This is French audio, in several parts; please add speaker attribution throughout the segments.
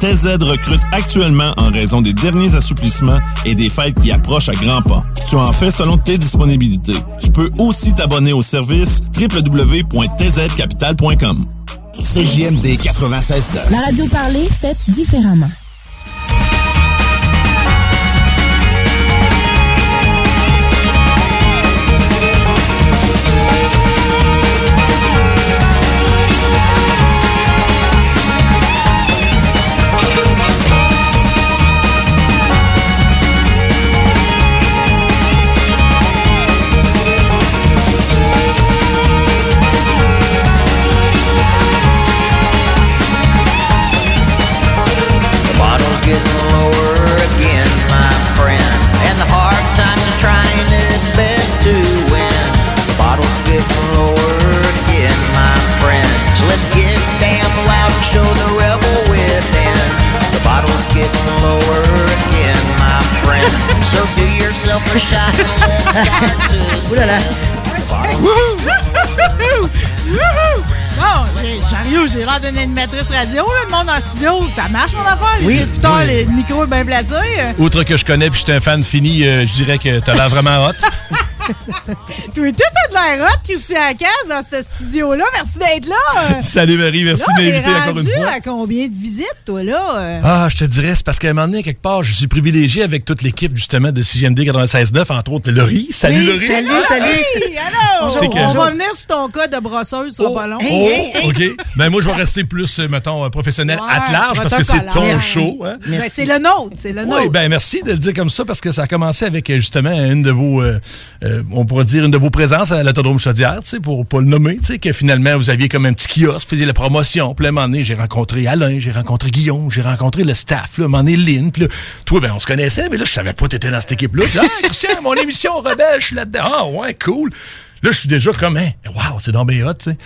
Speaker 1: TZ recrute actuellement en raison des derniers assouplissements et des fêtes qui approchent à grands pas. Tu en fais selon tes disponibilités. Tu peux aussi t'abonner au service www.tzcapital.com.
Speaker 2: CJMD 96
Speaker 3: La radio parlée, faite différemment.
Speaker 4: Ouh là là.
Speaker 5: Wouhou! Wouhou! Bon, j'ai- l'air d'une animatrice radio, là, le monde en studio. Ça marche, mon affaire? Les
Speaker 4: Oui.
Speaker 5: écouteurs,
Speaker 4: Oui.
Speaker 5: le micro est bien placé. euh.
Speaker 6: Outre que je connais puis je suis un fan fini, euh, je dirais que t'as l'air vraiment hot.
Speaker 5: Tout a de l'air hot, Christian Caz, dans ce studio-là. Merci d'être là.
Speaker 6: Salut Marie, merci
Speaker 5: Là,
Speaker 6: de m'inviter encore une fois.
Speaker 5: à combien de visites, toi, là?
Speaker 6: Ah, je te dirais, c'est parce qu'à un moment donné, quelque part, je suis privilégié avec toute l'équipe, justement, de CGMD 96.9, entre autres Laurie. Salut
Speaker 5: Oui,
Speaker 6: Laurie!
Speaker 5: Salut, salut. Hey, allô?
Speaker 6: Que-
Speaker 5: On va venir sur ton cas de brosseuse, ça pas long.
Speaker 6: Oh, OK. Ben, moi, je vais rester plus, euh, mettons, euh, professionnel
Speaker 5: Ouais,
Speaker 6: à large parce que c'est ton show. Hein?
Speaker 5: Ben, c'est le nôtre, c'est le nôtre.
Speaker 6: Oui, ben merci de le dire comme ça parce que ça a commencé avec euh, justement une de vos, euh, euh, on pourrait dire une de vos présences à l'autodrome Chaudière, pour pas le nommer, que finalement vous aviez comme un petit kiosque, vous faisiez la promotion. Puis à un j'ai rencontré Alain, j'ai rencontré Guillaume, j'ai rencontré le staff, là, à Lynn, toi, ben on se connaissait, mais là, je savais pas que t'étais dans cette équipe-là. Puis Christian, mon émission rebelle, je suis là-dedans. Ah ouais, cool. Là, je suis déjà comme, hein, wow, c'est dans mes tu sais.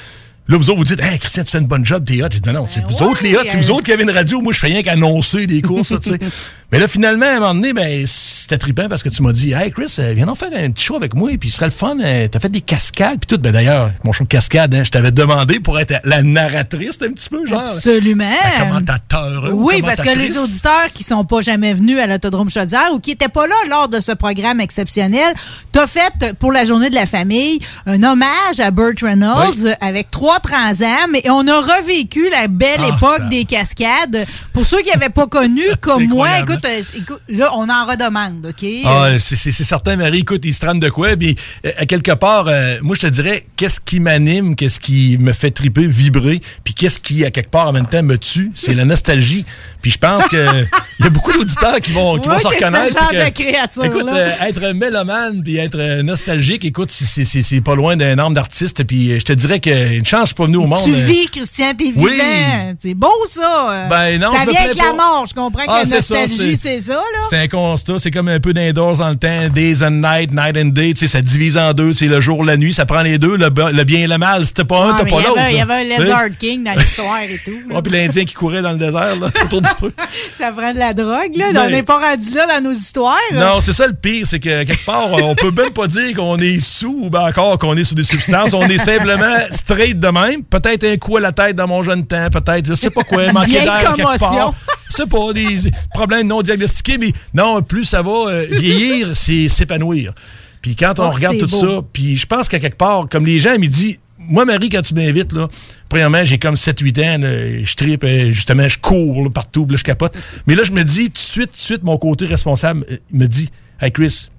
Speaker 6: Là, vous autres, vous dites, hey, Christian, tu fais une bonne job, t'es hot. Non, non, c'est vous autres les hot, c'est vous autres qui avez une radio. Moi, je fais rien qu'annoncer des courses, ça, tu sais. Mais là, finalement, à un moment donné, ben, c'était trippant parce que tu m'as dit, hey, Chris, euh, viens donc faire un petit show avec moi, puis ce serait le fun. euh, T'as fait des cascades, puis tout. Ben, d'ailleurs, mon show de cascade, hein, je t'avais demandé pour être la narratrice, un petit peu, genre.
Speaker 5: Absolument.
Speaker 6: La commentateur. ou
Speaker 5: Oui, parce que les auditeurs qui sont pas jamais venus à l'Autodrome Chaudière ou qui étaient pas là lors de ce programme exceptionnel, t'as fait pour la journée de la famille un hommage à Burt Reynolds avec trois transams et on a revécu la belle
Speaker 6: Ah,
Speaker 5: époque des cascades. Pour ceux qui n'avaient pas connu, comme moi, écoute, écoute, euh, écoute, là, on en redemande, OK?
Speaker 6: Ah, c'est certain, Marie. Écoute, il se trame de quoi? Puis, euh, à quelque part, euh, moi, je te dirais, qu'est-ce qui m'anime, qu'est-ce qui me fait triper, vibrer, puis qu'est-ce qui, à quelque part, en même temps, me tue? C'est la nostalgie. Puis je pense que il y a beaucoup d'auditeurs qui vont, qui
Speaker 5: Ouais,
Speaker 6: vont se reconnaître. écoute, euh, être mélomane puis être euh, nostalgique, écoute, c'est- c'est c'est- c'est pas loin d'un arme d'artiste. Puis euh, je te dirais qu'une chance, je suis pas venu au monde.
Speaker 5: Tu vis, Christian, t'es
Speaker 6: Oui.
Speaker 5: vivant. C'est beau, ça.
Speaker 6: Ben non,
Speaker 5: ça
Speaker 6: je
Speaker 5: vient avec la mort. Je comprends que
Speaker 6: Ah,
Speaker 5: la nostalgie,
Speaker 6: c'est-
Speaker 5: ça, là.
Speaker 6: C'est un constat, c'est comme un peu d'indoors dans le temps, days and night, night and day, tu sais, ça divise en deux, c'est le jour, la nuit, ça prend les deux, le, bien et le mal, c'était pas un, t'as pas l'autre.
Speaker 5: Il y avait un? Lizard King dans l'histoire et tout.
Speaker 6: puis l'Indien qui courait dans le désert, là, autour du
Speaker 5: Ça prend de la drogue, là.
Speaker 6: Ben-
Speaker 5: on n'est pas rendu là dans nos histoires.
Speaker 6: Non, c'est ça le pire, c'est que quelque part, on peut même pas dire qu'on est sous ou ben encore qu'on est sous des substances. On est simplement straight de même. Peut-être un coup à la tête dans mon jeune temps, peut-être, je sais pas quoi, manquer d'air quelque part. Sais pas, des problèmes non diagnostiqués, mais non, plus ça va euh, vieillir, c'est s'épanouir. Puis quand on
Speaker 5: Oh,
Speaker 6: regarde
Speaker 5: c'est
Speaker 6: tout
Speaker 5: beau.
Speaker 6: ça, puis je pense qu'à quelque part, comme les gens me disent, moi, Marie, quand tu m'invites, là, premièrement, j'ai comme 7-8 ans, je tripe, euh, justement, je cours partout, là, je capote. Mais là, je me dis, tout de suite, tout de suite, mon côté responsable euh, me dit, Hey Chris,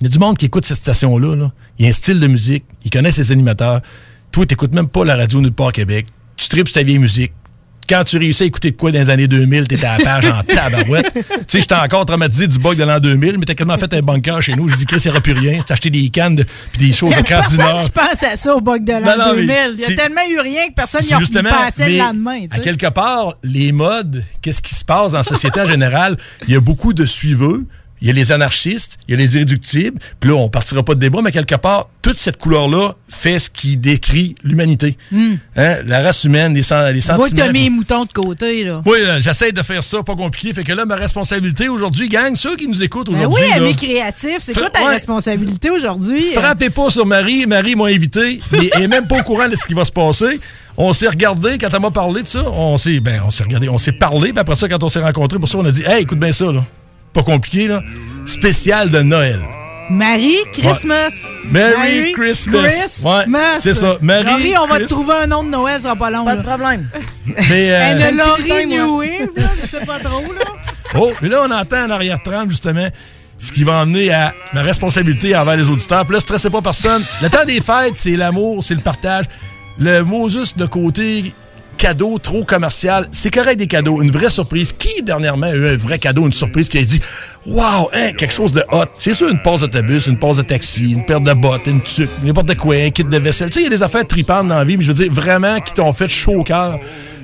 Speaker 6: il y a du monde qui écoute cette station-là. là. Il y a un style de musique, il connaît ses animateurs. Toi, t'écoutes même pas la radio nulle part au Québec. Tu tripes sur ta vieille musique. Quand tu réussis à écouter de quoi dans les années 2000, t'étais à la page en tabarouette. tu sais, j'étais encore traumatisé du bug de l'an 2000, mais t'as quasiment fait un bunker chez nous. Je dis, Chris, il n'y aura plus rien. T'as acheté des cannes de- puis des choses de craft du Nord.
Speaker 5: Je pense à ça au bug de l'an
Speaker 6: Non, non, mais
Speaker 5: 2000. Il y a tellement eu rien que personne n'y a pensé le lendemain. tu
Speaker 6: À quelque part, les modes, qu'est-ce qui se passe dans la société en général? Il y a beaucoup de suiveux. Il y a les anarchistes, il y a les irréductibles. Puis là, on partira pas de débat, mais quelque part, toute cette couleur-là fait ce qui décrit l'humanité.
Speaker 5: Hmm.
Speaker 6: Hein? La race humaine, les, sen- les
Speaker 5: Moi,
Speaker 6: sentiments.
Speaker 5: t'as mis les moutons de côté, là.
Speaker 6: Oui, là, j'essaie de faire ça, pas compliqué. Fait que là, ma responsabilité aujourd'hui, gang, ceux qui nous écoutent
Speaker 5: Ben
Speaker 6: aujourd'hui.
Speaker 5: oui,
Speaker 6: là,
Speaker 5: amis créatifs, c'est quoi ta
Speaker 6: Ouais.
Speaker 5: responsabilité aujourd'hui?
Speaker 6: Frappez pas sur Marie. Marie m'a invité, mais elle est même pas au courant de ce qui va se passer. On s'est regardé quand elle m'a parlé de ça. On s'est, ben, on s'est regardé, on s'est parlé. Puis après ça, quand on s'est rencontrés, pour ça, on a dit, hey, écoute bien ça, là. Pas compliqué, là. Spécial de Noël.
Speaker 5: Marie Christmas.
Speaker 6: Merry Christmas. Ouais, c'est ça. Marie
Speaker 5: Laurie, on va te trouver un nom de Noël, ça sera pas long.
Speaker 4: Pas de problème.
Speaker 6: Mais, euh,
Speaker 4: petit
Speaker 5: Laurie. New Wave, là, je sais pas trop, là.
Speaker 6: Oh, mais là, on entend en arrière-trame, justement, ce qui va emmener à ma responsabilité envers les auditeurs. Puis là, stressez pas personne. Le temps des fêtes, c'est l'amour, c'est le partage. Le mot juste de côté cadeau trop commercial, c'est correct des cadeaux, une vraie surprise. Qui dernièrement a eu un vrai cadeau, une surprise qui a dit Wow, hein, quelque chose de hot. C'est sûr, une passe d'autobus, une passe de taxi, une paire de bottes, une tuque, n'importe quoi, un kit de vaisselle. Tu sais, il y a des affaires tripantes dans la vie, mais je veux dire, vraiment, qui t'ont fait chaud au cœur.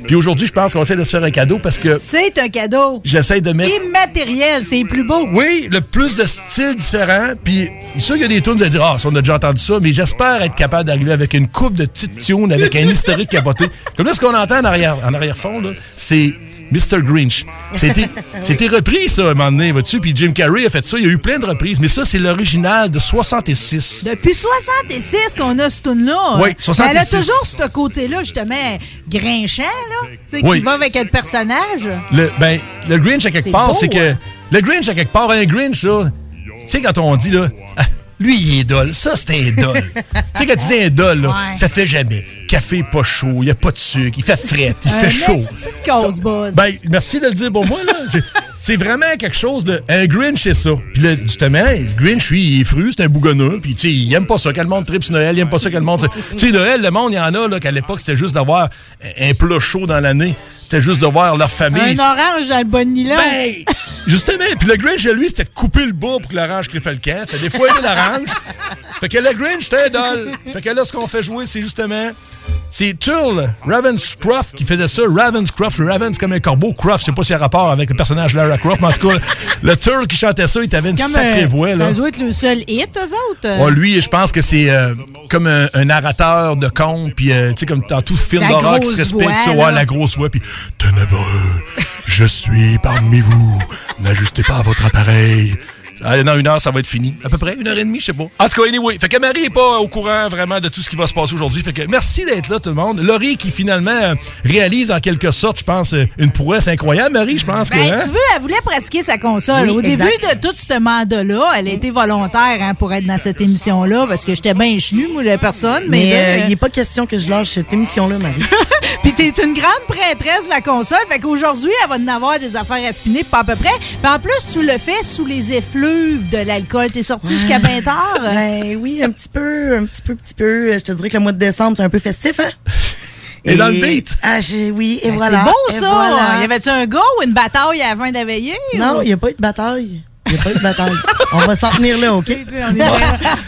Speaker 6: Puis aujourd'hui, je pense qu'on essaie de se faire un cadeau parce que
Speaker 5: C'est un cadeau
Speaker 6: j'essaie de mettre
Speaker 5: immatériel, c'est plus beau.
Speaker 6: oui, le plus de styles différents. Puis, sûr qu'il y a des tunes, vous allez dire, ah, ça, on a déjà entendu ça, mais j'espère être capable d'arriver avec une coupe de petites tunes, avec un historique capoté. Comme là, ce qu'on entend en arrière, en arrière-fond, là, c'est Mr. Grinch. C'était, c'était repris, ça, à un moment donné, vois-tu? Puis Jim Carrey a fait ça. Il y a eu plein de reprises, mais ça, c'est l'original de 66.
Speaker 5: Depuis 66 qu'on a ce tune-là.
Speaker 6: Oui,
Speaker 5: Mais
Speaker 6: 66.
Speaker 5: Elle a toujours ce côté-là, justement, grinchant, là. Tu sais,
Speaker 6: Oui.
Speaker 5: qui va avec le personnage?
Speaker 6: Le, ben, le Grinch, à quelque part, c'est que.
Speaker 5: hein?
Speaker 6: Le Grinch, à quelque part, un Grinch, là. Tu sais, quand on dit, là. Lui, il est dol. Ça, c'est un dol. tu sais, quand tu dis un dol, là,
Speaker 5: Ouais.
Speaker 6: ça fait jamais. Café pas chaud, il n'y a pas de sucre, il fait fret, il
Speaker 5: un
Speaker 6: fait chaud.
Speaker 5: esti de cause buzz.
Speaker 6: Ben, merci de le dire pour moi, là. C'est vraiment quelque chose de. Un Grinch, c'est ça. Puis là, justement, le Grinch, lui, il est fru, c'est un bougonneux. Puis, tu sais, il aime pas ça. Quand le monde tripe sur Noël, il aime pas ça. Quand le monde. Tu sais, Noël, le monde, il y en a, là, qu'à l'époque, c'était juste d'avoir un plat chaud dans l'année. C'était juste de voir leur famille.
Speaker 5: un orange dans le bon nylon.
Speaker 6: Ben, justement. Puis le Grinch, lui, c'était de couper le bas pour que l'orange crée le camp. C'était des fois l'orange. Fait que le Grinch, c'était un dol. Fait que là, ce qu'on fait jouer, c'est justement. C'est Turl Ravenscroft qui faisait ça. Ravenscroft, Ravens comme un corbeau. Croft, je sais pas s'il y a rapport avec le personnage Lara Croft, mais en tout cas, le Turl qui chantait ça, il avait une sacrée voix, là.
Speaker 5: Ça doit être le seul hit, eux autres.
Speaker 6: Ouais, lui, je pense que c'est euh, comme un, un narrateur de conte, puis euh, tu sais, comme dans tout film d'horreur qui se respecte, ça, ouais, la grosse voix, puis ténébreux, je suis parmi vous, n'ajustez pas votre appareil. Ah, dans une heure, ça va être fini. À peu près, une heure et demie, je sais pas. En tout cas, anyway. Fait que Marie est pas au courant vraiment de tout ce qui va se passer aujourd'hui. Fait que merci d'être là, tout le monde. Laurie qui finalement euh, réalise en quelque sorte, je pense, euh, une prouesse incroyable, Marie, je pense
Speaker 5: Ben,
Speaker 6: que. hein?
Speaker 5: tu veux, elle voulait pratiquer sa console.
Speaker 4: Oui,
Speaker 5: Au
Speaker 4: exact.
Speaker 5: début de tout ce mandat-là, elle a été volontaire hein, pour être dans cette émission-là parce que j'étais bien chenue, moi, la personne. Mais,
Speaker 4: euh,
Speaker 5: euh,
Speaker 4: il n'est pas question que je lâche cette émission-là, Marie.
Speaker 5: Puis t'es une grande prêtresse de la console. Fait qu'aujourd'hui, elle va en avoir des affaires à spinner, pas à peu près. Puis en plus, tu le fais sous les effluves de l'alcool. T'es sorti jusqu'à 20 heures?
Speaker 4: Ben oui, un petit peu, un petit peu, petit peu. Je te dirais que le mois de décembre, c'est un peu festif, hein?
Speaker 6: Et dans le beat?
Speaker 4: Ah, j'ai, oui, et
Speaker 5: Ben,
Speaker 4: voilà.
Speaker 5: C'est beau, ça.
Speaker 4: voilà.
Speaker 5: Y avait-tu un go ou une bataille la la veillée?
Speaker 4: Non,
Speaker 5: ou-
Speaker 4: il n'y a pas eu de bataille. Il n'y a pas eu de bataille. On va s'en tenir là, OK?
Speaker 5: On est vraiment,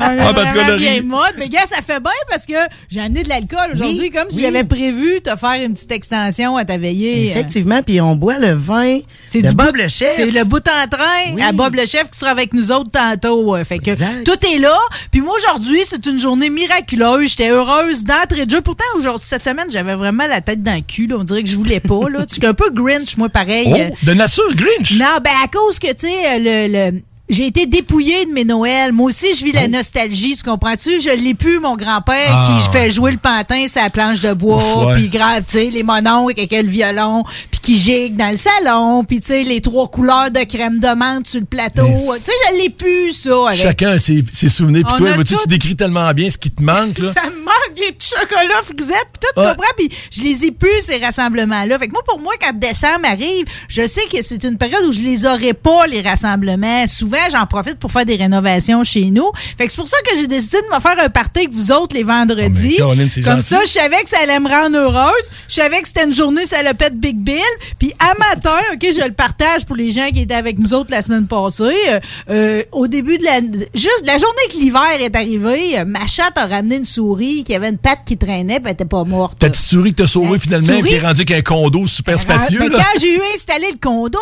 Speaker 5: on est
Speaker 6: Ah, ben,
Speaker 5: vieille mode. Mais gars, ça fait bien parce que j'ai amené de l'alcool aujourd'hui,
Speaker 4: Oui,
Speaker 5: comme si
Speaker 4: oui.
Speaker 5: j'avais prévu te faire une petite extension à ta veillée.
Speaker 4: Effectivement, puis on boit le vin
Speaker 5: C'est du
Speaker 4: Bob le chef.
Speaker 5: C'est le bout en train
Speaker 4: Oui.
Speaker 5: à Bob le chef qui sera avec nous autres tantôt. Euh, Fait que
Speaker 4: Exact.
Speaker 5: tout est là. Puis moi aujourd'hui, c'est une journée miraculeuse. J'étais heureuse d'entrée de jeu. Pourtant aujourd'hui cette semaine, j'avais vraiment la tête dans le cul. là. On dirait que je voulais pas là. Je suis un peu Grinch moi pareil.
Speaker 6: Oh,
Speaker 5: Euh,
Speaker 6: de nature, Grinch.
Speaker 5: non, ben à cause que, tu sais, le, le- j'ai été dépouillée de mes Noëls. Moi aussi, je vis la nostalgie, tu comprends-tu? Je l'ai plus, mon grand-père,
Speaker 6: Oh. Ah,
Speaker 5: qui fait jouer le pantin sur la planche de bois, puis grave, tu sais, les mononcles avec le violon, puis qui gigue dans le salon, puis tu sais, les trois couleurs de crème de menthe sur le plateau. Tu sais, je l'ai plus, ça. Avec.
Speaker 6: Chacun a ses, ses souvenirs. Puis toi,
Speaker 5: tout-
Speaker 6: tu décris tellement bien ce qui te manque. Là.
Speaker 5: Ça me manque les petits chocolats frisettes, puis tout, tu
Speaker 6: Ouais.
Speaker 5: comprends? Puis je les ai plus, ces rassemblements-là. Fait que moi, pour moi, quand décembre arrive, je sais que c'est une période où je les aurai pas, les rassemblements. Souvent, j'en profite pour faire des rénovations chez nous. Fait que c'est pour ça que j'ai décidé de me faire un party avec vous autres les vendredis.
Speaker 6: Oh, Caroline,
Speaker 5: Comme
Speaker 6: gentil.
Speaker 5: ça, je savais que ça allait me rendre heureuse. Je savais que c'était une journée salopette Big Bill. Puis à matin, OK, je le partage pour les gens qui étaient avec nous autres la semaine passée. Euh, euh, au début de la... Juste la journée que l'hiver est arrivé, ma chatte a ramené une souris qui avait une patte qui traînait, puis elle était pas morte.
Speaker 6: Ta petite souris que t'as sauvée finalement, qui est rendue avec un condo super spacieux.
Speaker 5: Mais quand j'ai eu installé le condo,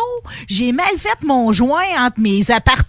Speaker 5: j'ai mal fait mon joint entre mes appartements,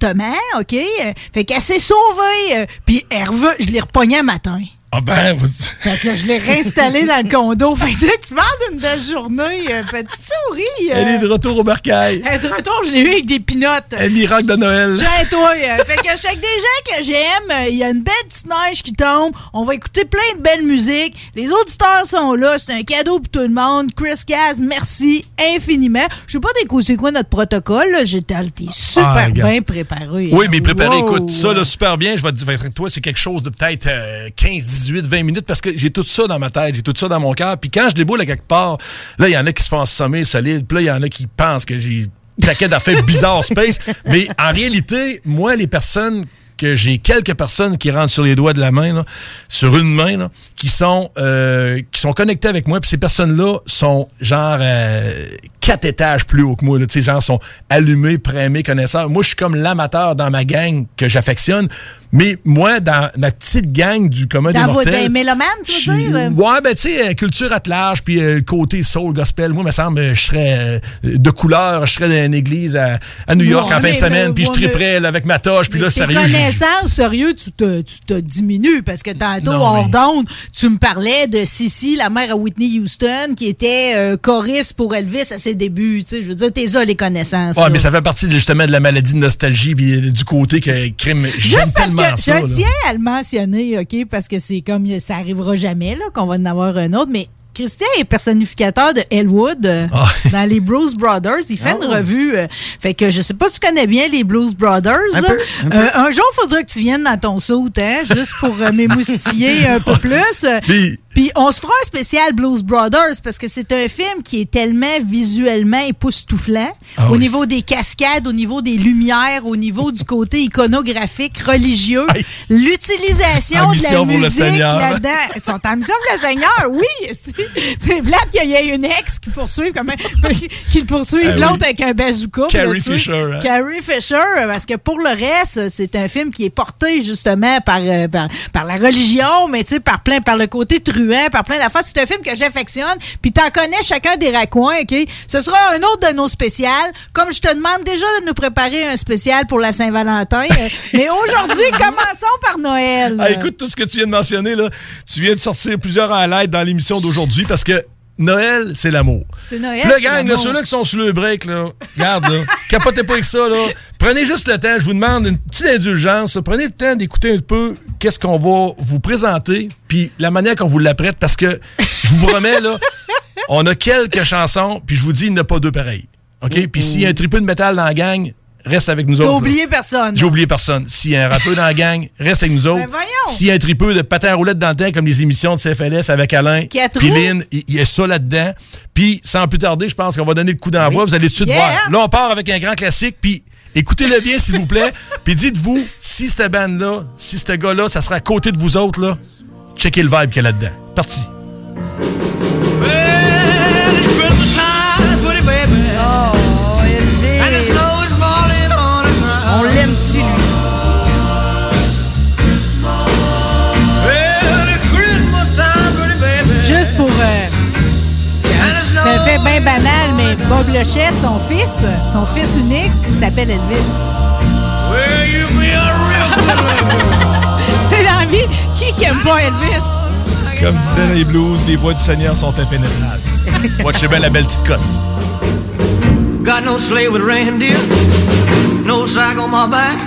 Speaker 5: OK? Euh, Fait qu'elle s'est sauvée. euh, Puis elle je l'ai repognée un matin.
Speaker 6: Ah ben, vous-
Speaker 5: Fait que je l'ai réinstallé dans le condo. Fait que tu parles d'une belle journée, euh, petite souris. euh,
Speaker 6: elle est de retour au bercail.
Speaker 5: elle est de retour, je l'ai eu avec des pinottes.
Speaker 6: Un miracle de Noël.
Speaker 5: Tiens, toi, euh, fait que avec des gens que j'aime. Il y a une belle petite neige qui tombe. On va écouter plein de belles musiques. Les auditeurs sont là. C'est un cadeau pour tout le monde. Chris Caz, merci infiniment. Je sais pas c'est quoi notre protocole. là? J'étais super
Speaker 6: Ah,
Speaker 5: bien préparé.
Speaker 6: Oui, mais préparé,
Speaker 5: Wow.
Speaker 6: écoute, ça, là, super bien. Je vais te dire, toi, c'est quelque chose de peut-être euh, 15, 18, 20 minutes parce que j'ai tout ça dans ma tête, j'ai tout ça dans mon cœur. Puis quand je déboule à quelque part, là, il y en a qui se font assommer solide. Puis là, il y en a qui pensent que j'ai paquet d'affaires bizarres space. Mais en réalité, moi, les personnes que j'ai quelques personnes qui rentrent sur les doigts de la main, là, sur une main, là, qui sont euh, qui sont connectées avec moi. Puis ces personnes-là sont genre euh, quatre étages plus haut que moi. Sais, genre sont allumés, prémés, connaisseurs. Moi, je suis comme l'amateur dans ma gang que j'affectionne. Mais moi, dans ma petite gang du commun des
Speaker 5: Dans vos
Speaker 6: mortels...
Speaker 5: des mélomanes, tu veux dire?
Speaker 6: Ouais, ben tu sais, euh, culture at large, puis euh, le côté soul, gospel. Moi, me semble, euh, je serais euh, de couleur, je serais dans une église à, à New York en fin de semaine, puis je triperais là, avec ma toche, puis là, sérieux...
Speaker 5: connaissances, sérieux, tu te, tu te diminues parce que tantôt,
Speaker 6: Non,
Speaker 5: hors
Speaker 6: mais-
Speaker 5: d'onde, tu me parlais de Sissy, la mère à Whitney Houston, qui était euh, choriste pour Elvis à ses débuts. Tu sais, je veux dire, t'es ça, les connaissances.
Speaker 6: Ouais,
Speaker 5: là.
Speaker 6: mais ça fait partie justement de la maladie de nostalgie, puis du côté que crime,
Speaker 5: Juste parce que
Speaker 6: ça.
Speaker 5: je
Speaker 6: là.
Speaker 5: tiens à le mentionner, OK, parce que c'est comme ça arrivera jamais là qu'on va en avoir un autre, mais Christian est personnificateur de Elwood euh,
Speaker 6: Ah.
Speaker 5: dans les Blues Brothers. Il fait
Speaker 4: Oh.
Speaker 5: une revue. euh, fait que je sais pas si tu connais bien les Blues Brothers.
Speaker 4: Un
Speaker 5: là.
Speaker 4: peu, un peu.
Speaker 5: Euh, un jour, il faudra que tu viennes dans ton saut, hein, juste pour m'émoustiller un peu plus.
Speaker 6: Puis,
Speaker 5: Puis on se fera un spécial Blues Brothers parce que c'est un film qui est tellement visuellement époustouflant
Speaker 6: Ah
Speaker 5: au niveau des cascades, au niveau des lumières, au niveau du côté iconographique, religieux, l'utilisation de la musique là-dedans. Ils sont en mission pour le Seigneur, oui. C'est- plate qu'il y ait une ex qui poursuive comme qui le poursuive
Speaker 6: Ah oui.
Speaker 5: l'autre avec un bazooka.
Speaker 6: Carrie. Fisher, hein.
Speaker 5: Carrie Fisher, parce que pour le reste, c'est un film qui est porté justement par, euh, par, par la religion, mais tu sais, par plein, par le côté truand, par plein d'affaires. C'est un film que j'affectionne, puis t'en connais chacun des raccoins, OK? Ce sera un autre de nos spéciales. Comme je te demande déjà de nous préparer un spécial pour la Saint-Valentin. euh, mais aujourd'hui, commençons par Noël.
Speaker 6: ah, écoute tout ce que tu viens de mentionner, là. Tu viens de sortir plusieurs highlights dans l'émission d'aujourd'hui parce que Noël, c'est l'amour.
Speaker 5: C'est Noël. C'est
Speaker 6: gang, ceux-là qui sont sur le break, là, regarde, là, capotez pas avec ça, là. Prenez juste le temps, je vous demande une petite indulgence. Prenez le temps d'écouter un peu qu'est-ce qu'on va vous présenter, puis la manière qu'on vous l'apprête, parce que je vous promets, là, on a quelques chansons, puis je vous dis, il n'y en a pas deux pareilles. OK? Puis s'il y a un triple de métal dans la gang, reste avec nous autres. là.
Speaker 5: oublié personne.
Speaker 6: J'ai oublié personne. S'il y a un rappeur dans la gang, reste avec nous autres.
Speaker 5: Ben voyons.
Speaker 6: S'il y a un tripeux de patin à roulettes dans le temps, comme les émissions de CFLS avec Alain. Lynn, il y a ça là-dedans. Puis, sans plus tarder, je pense qu'on va donner le coup d'envoi. Vous allez tout de suite
Speaker 5: Yeah.
Speaker 6: voir. Là, on part avec un grand classique, puis écoutez-le bien, s'il vous plaît. Puis dites-vous, si cette bande-là, si ce gars-là, ça sera à côté de vous autres, là, checkez le vibe qu'il y a là-dedans. Parti.
Speaker 5: Un fait bien banal, mais Bob Lochet, son fils, son fils unique, s'appelle Elvis. C'est dans la vie. Qui qui aime pas Elvis?
Speaker 6: Comme disaient les blues, les voix du Seigneur sont impénétrables. Watchez bien la belle petite cote.
Speaker 7: Got no sleigh with reindeer, no sack on my back.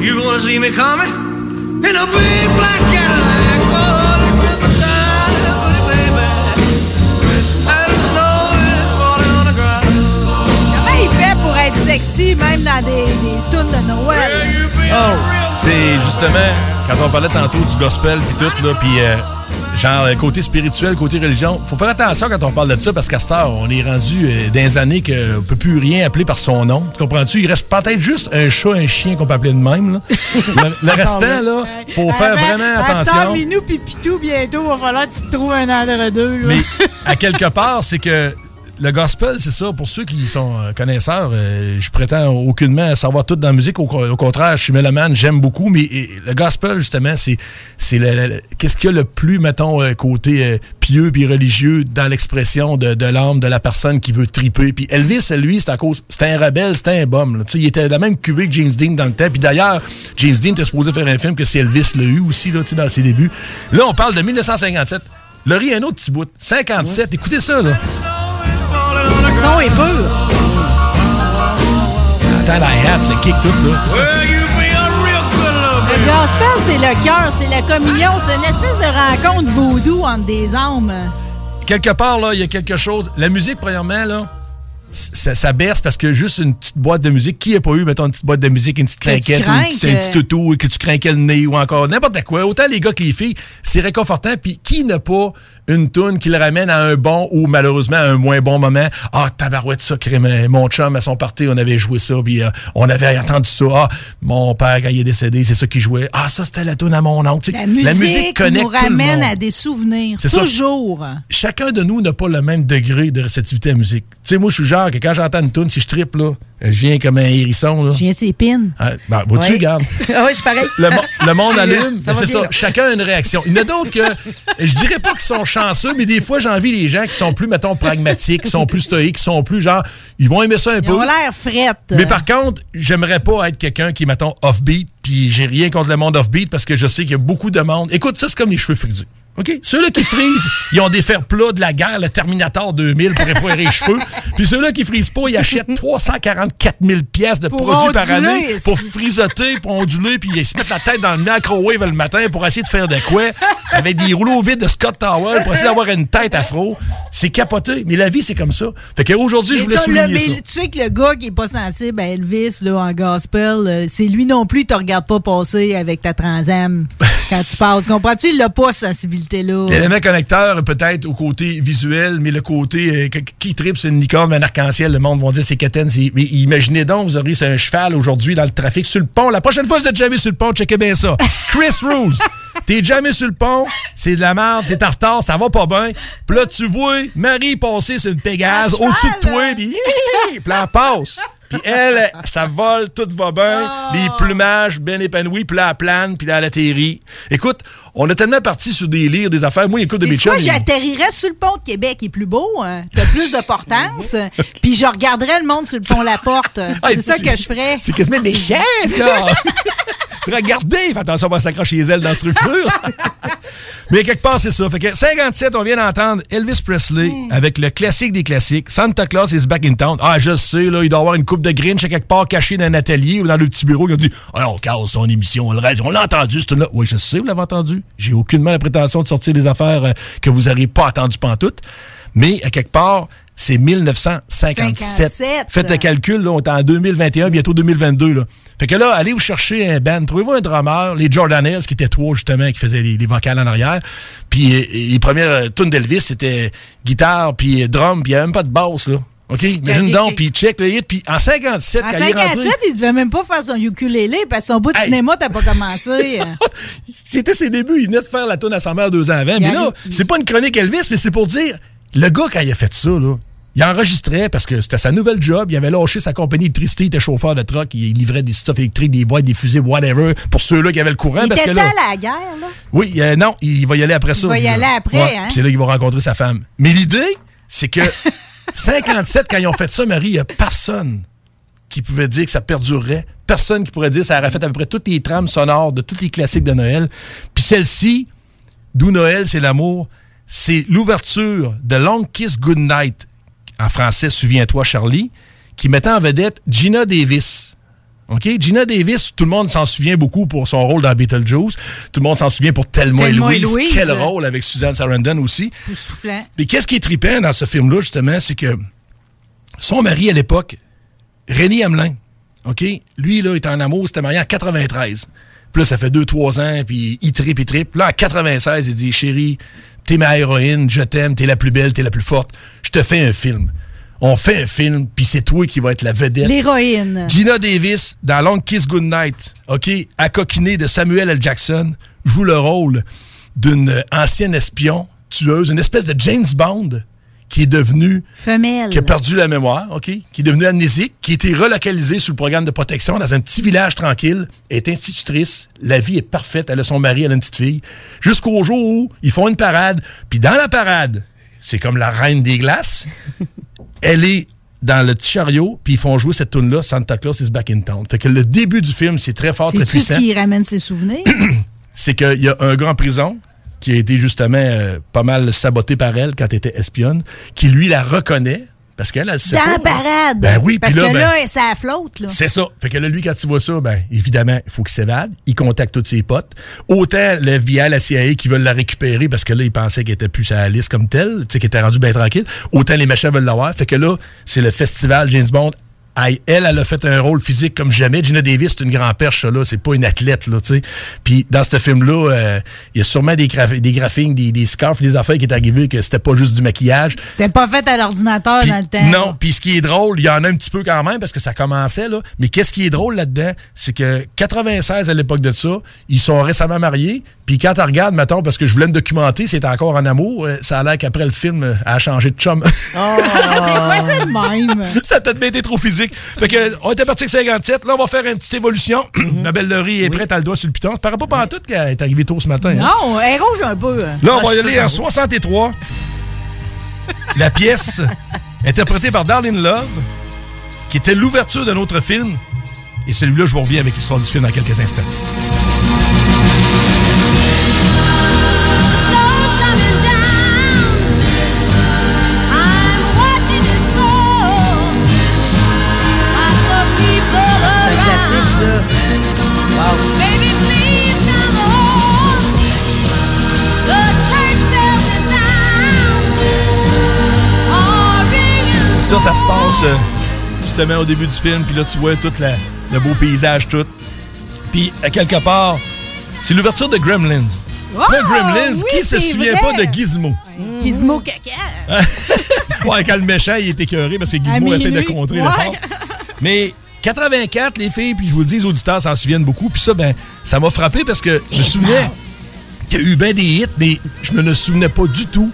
Speaker 7: You gonna see me coming in a big black Cadillac.
Speaker 5: Sexy, même dans des, des tunes de Noël?
Speaker 6: Oh, c'est justement quand on parlait tantôt du gospel puis tout là, puis euh, genre euh, côté spirituel, côté religion, faut faire attention quand on parle de ça parce qu'à cette heure, on est rendu euh, dans des années qu'on peut plus rien appeler par son nom. Tu comprends-tu? Il reste peut-être juste un chat, un chien qu'on peut appeler de même. Là. Le, le restant là, faut faire
Speaker 5: Avant-
Speaker 6: vraiment
Speaker 5: Star
Speaker 6: attention.
Speaker 5: Minou puis Pitou, bientôt, il va falloir que tu te trouves un entre deux. là.
Speaker 6: Mais à quelque part, c'est que le gospel, c'est ça. Pour ceux qui sont euh, connaisseurs, euh, je prétends aucunement savoir tout dans la musique. Au, co- au contraire, je suis mélomane, j'aime beaucoup. Mais le gospel, justement, c'est le- le- le- qu'est-ce qu'il y a le plus, mettons, euh, côté pieux puis religieux dans l'expression de, de l'âme de la personne qui veut triper? Puis Elvis, lui, c'est à cause, c'était un rebelle, c'était un bum. là. Il était la même cuvée que James Dean dans le temps. Puis d'ailleurs, James Dean était supposé faire un film que c'est Elvis l'a eu aussi là, dans ses débuts. Là, on parle de 1957. Laurie, un autre petit bout. 57. Écoutez ça, là.
Speaker 5: Le son est pur.
Speaker 6: Attends, la hat, le kick, tout, là.
Speaker 5: Le gospel, c'est le cœur, c'est la communion, c'est une espèce de rencontre vaudou entre des âmes.
Speaker 6: Quelque part, là, il y a quelque chose. La musique, premièrement, là, ça, ça berce parce que juste une petite boîte de musique, qui n'a pas eu, mettons, une petite boîte de musique, une petite craquette, ou un petit,
Speaker 5: craques,
Speaker 6: un petit toutou, que tu craquais le nez, ou encore n'importe quoi. Autant les gars que les filles, c'est réconfortant. Puis qui n'a pas une toune qui le ramène à un bon ou malheureusement à un moins bon moment? Ah, tabarouette, ça, crème, mon chum, à son party, on avait joué ça, puis euh, on avait entendu ça. Ah, mon père, quand il est décédé, c'est ça qu'il jouait. Ah, ça, c'était la toune à mon oncle. Tu sais,
Speaker 5: La musique,
Speaker 6: connecte
Speaker 5: nous
Speaker 6: tout le
Speaker 5: ramène
Speaker 6: monde.
Speaker 5: à des souvenirs.
Speaker 6: C'est ça.
Speaker 5: Toujours.
Speaker 6: chacun de nous n'a pas le même degré de réceptivité à la musique. Tu sais, moi, je suis genre que quand j'entends une tune, si je trippe, là, je viens comme un hérisson, là.
Speaker 5: Je viens de ses.
Speaker 6: Ah, ben, vois-tu,
Speaker 4: Ouais.
Speaker 6: regarde.
Speaker 4: Ah oui, je suis pareil.
Speaker 6: Le, mo- le monde allume, c'est ça.
Speaker 4: là.
Speaker 6: Chacun a une réaction. Il y en a d'autres que, je dirais pas qu'ils sont chanceux, mais des fois, j'ai envie les gens qui sont plus, mettons, pragmatiques, qui sont plus stoïques, qui sont plus genre, ils vont aimer ça un
Speaker 5: Ils
Speaker 6: peu.
Speaker 5: ont l'air frettes.
Speaker 6: Mais par contre, j'aimerais pas être quelqu'un qui, mettons, off-beat, puis j'ai rien contre le monde off-beat parce que je sais qu'il y a beaucoup de monde. Écoute, ça, c'est comme les cheveux frisés. OK? Ceux-là qui frisent, ils ont des fers plats de la guerre, le Terminator 2000 pour réparer les cheveux. Puis ceux-là qui frisent pas, ils achètent 344 000 pièces de
Speaker 5: Pour
Speaker 6: produits par année pour frisoter, pour onduler, puis ils se mettent la tête dans le microwave le matin pour essayer de faire de quoi avec des rouleaux vides de Scott Towel pour essayer d'avoir une tête afro. C'est capoté. Mais la vie, c'est comme ça. Fait qu'aujourd'hui, je voulais
Speaker 5: t'as le-
Speaker 6: souligner
Speaker 5: mais
Speaker 6: ça.
Speaker 5: tu sais que le gars qui est pas sensible à Elvis là, en gospel, euh, c'est lui non plus, tu regardes pas passer avec ta transam quand tu passes. Comprends-tu? Il a pas cette sensibilité-là.
Speaker 6: L'élément connecteur, peut-être au côté visuel, mais le côté euh, qui tripe sur une licorne, un arc-en-ciel, le monde va dire c'est Keten. Mais imaginez donc, vous auriez un cheval aujourd'hui dans le trafic sur le pont. La prochaine fois, vous êtes jamais sur le pont, checkez bien ça. Chris Rose, t'es jamais sur le pont, c'est de la merde, t'es en retard, ça va pas bien. Puis là, tu vois Marie passer sur une Pégase au-dessus de toi, puis puis là, elle passe. Puis elle, ça vole, tout va bien.
Speaker 5: Oh.
Speaker 6: Les plumages bien épanouis, puis là, elle plane, puis là, elle atterrit. Écoute, on a tellement parti sur des livres, des affaires. Moi, écoute, de mes
Speaker 5: C'est quoi,
Speaker 6: chums, ils-
Speaker 5: j'atterrirais sur le pont de Québec, il est plus beau, hein. t'as plus de portance, puis je regarderais le monde sur le pont La Porte.
Speaker 6: Ah,
Speaker 5: C'est ça que je ferais.
Speaker 6: C'est quasiment méchant, ça! regardez, fais attention, on va s'accrocher les ailes dans la structure. Mais quelque part, c'est ça. Fait que 57, on vient d'entendre Elvis Presley
Speaker 5: Hmm.
Speaker 6: avec le classique des classiques. Santa Claus is back in town. Ah, je sais, là, il doit avoir une coupe de Grinch à quelque part cachée dans un atelier ou dans le petit bureau. Ils ont dit, ah, on casse ton émission. On l'a- on l'a entendu, c'est là. Oui, je sais, vous l'avez entendu. J'ai aucunement la prétention de sortir des affaires euh, que vous n'auriez pas entendues pantoute. Mais à quelque part, c'est 1957.
Speaker 5: 57.
Speaker 6: Faites le calcul, là, on est en 2021, bientôt 2022. Là. Fait que là, allez vous chercher un band, trouvez-vous un drummer, les Jordanelles, qui étaient trois justement, qui faisaient les, les vocales en arrière. Puis euh, les premières euh, tunes d'Elvis, c'était guitare, puis euh, drum, puis il n'y avait même pas de basse. Là. OK? Imagine donc, puis check le hit, puis en 57,
Speaker 5: En
Speaker 6: quand il est rentré...
Speaker 5: 57, il devait même pas faire son ukulélé parce que son bout de
Speaker 6: Hey.
Speaker 5: cinéma, t'as pas commencé.
Speaker 6: C'était ses débuts. Il venait de faire la tune à sa mère deux ans avant.
Speaker 5: Il
Speaker 6: Mais là, c'est pas une chronique Elvis, mais c'est pour dire, le gars, quand il a fait ça, là, il enregistrait parce que c'était sa nouvelle job. Il avait lâché sa compagnie d'électricité. Il était chauffeur de truck. Il livrait des stuff électriques, des boîtes, des fusées, whatever, pour ceux-là qui avaient le courant.
Speaker 5: il
Speaker 6: parce que là,
Speaker 5: à la guerre, là?
Speaker 6: oui, euh, non, il va y aller après ça.
Speaker 5: va y
Speaker 6: là.
Speaker 5: aller après,
Speaker 6: Ouais,
Speaker 5: hein?
Speaker 6: puis C'est là qu'il va rencontrer sa femme. Mais l'idée, c'est que 57, quand ils ont fait ça, Marie, il n'y a personne qui pouvait dire que ça perdurerait. Personne qui pourrait dire que ça aurait fait à peu près toutes les trames sonores de tous les classiques de Noël. Puis celle-ci, d'où Noël, c'est l'amour, c'est l'ouverture de Long Kiss Goodnight, en français, Souviens-toi, Charlie, qui mettait en vedette Gina Davis. OK? Gina Davis, tout le monde s'en souvient beaucoup pour son rôle dans Beetlejuice. Tout le monde s'en souvient pour Thelma et
Speaker 5: et
Speaker 6: Louise. Quel rôle avec Suzanne Sarandon aussi. Mais qu'est-ce qui est trippant dans ce film-là, justement, c'est que son mari à l'époque, René Hamelin, OK? Lui, là, était en amour, il s'était marié en 93. Puis là, ça fait 2-3 ans, puis il tripe, il tripe. Là, en 96, il dit, chérie, t'es ma héroïne, je t'aime, t'es la plus belle, t'es la plus forte. Je te fais un film. On fait un film, puis c'est toi qui vas être la vedette.
Speaker 5: L'héroïne.
Speaker 6: Gina Davis, dans Long Kiss Goodnight, OK, à coquiner de Samuel L. Jackson, joue le rôle d'une ancienne espion tueuse, une espèce de James Bond qui est devenue
Speaker 5: Femelle.
Speaker 6: qui a perdu la mémoire, OK, qui est devenue amnésique, qui a été relocalisée sous le programme de protection dans un petit village tranquille, Elle est institutrice, la vie est parfaite, elle a son mari, elle a une petite fille, jusqu'au jour où ils font une parade, puis dans la parade, c'est comme la reine des glaces, elle est dans le petit chariot, puis ils font jouer cette tune-là, Santa Claus is back in town. Fait que le début du film, c'est très fort, très
Speaker 5: C'est-tu ce qui ramène ses souvenirs?
Speaker 6: c'est qu'il y a un gars en prison qui a été justement euh, pas mal saboté par elle quand elle était espionne, qui lui la reconnaît parce qu'elle, elle sait
Speaker 5: Dans
Speaker 6: pas.
Speaker 5: la parade.
Speaker 6: Ben oui,
Speaker 5: Parce
Speaker 6: puis là,
Speaker 5: que
Speaker 6: ben,
Speaker 5: là, ça flotte, là.
Speaker 6: c'est ça. Fait que là, lui, quand il voit ça, ben, évidemment, il faut qu'il s'évade. Il contacte tous ses potes. Autant le FBI, la CIA qui veulent la récupérer parce que là, ils pensaient qu'elle était plus à la liste comme telle, tu sais, qu'elle était rendue bien tranquille. Autant les méchants veulent l'avoir. Fait que là, c'est le festival James Bond. Elle, elle a fait un rôle physique comme jamais. Gina Davis, c'est une grande perche, ça, là. C'est pas une athlète, là, tu sais. Puis dans ce film-là, euh, il y a sûrement des, graph- des graphiques, des, des scarfs, des affaires qui est arrivé que c'était pas juste du maquillage.
Speaker 5: C'était pas fait à l'ordinateur dans le temps.
Speaker 6: Non, puis ce qui est drôle, il y en a un petit peu quand même parce que ça commençait là, mais qu'est-ce qui est drôle là-dedans, c'est que 96 à l'époque de ça, ils sont récemment mariés, puis quand tu regardes mettons parce que je voulais me documenter, c'est encore en amour, euh, ça a l'air qu'après le film euh, elle a changé de chum.
Speaker 5: Ah, Des fois, c'est le même.
Speaker 6: ça a peut-être bien été trop physique. Fait que on était parti avec 57, là on va faire une petite évolution. Ma belle Laurie est prête à le doigt sur le piton. Ça paraît pas pantoute qu'elle est arrivée tôt ce matin. hein?
Speaker 5: Non, elle est rouge un peu.
Speaker 6: Là, on
Speaker 5: Ah,
Speaker 6: va y
Speaker 5: je
Speaker 6: aller en
Speaker 5: pas.
Speaker 6: 63. La pièce interprétée par Darlene Love, qui était l'ouverture de notre film. Et celui-là, je vous reviens avec l'histoire du film dans quelques instants.
Speaker 4: Ça,
Speaker 6: ça se passe euh, justement au début du film. Puis là, tu vois tout la- le beau paysage, tout. Puis, à quelque part, c'est l'ouverture de Gremlins. Gremlins,
Speaker 5: oui,
Speaker 6: qui se souvient
Speaker 5: vrai.
Speaker 6: pas de Gizmo?
Speaker 5: Gizmo caca.
Speaker 6: ouais, quand le méchant, il est écœuré parce que Gizmo essaie de contrer
Speaker 5: Ouais.
Speaker 6: le fort. Mais 84, les filles, puis je vous le dis, les auditeurs s'en souviennent beaucoup. Puis ça, ben, ça m'a frappé parce que je me souvenais qu'il y a eu bien des hits, mais je me ne souvenais pas du tout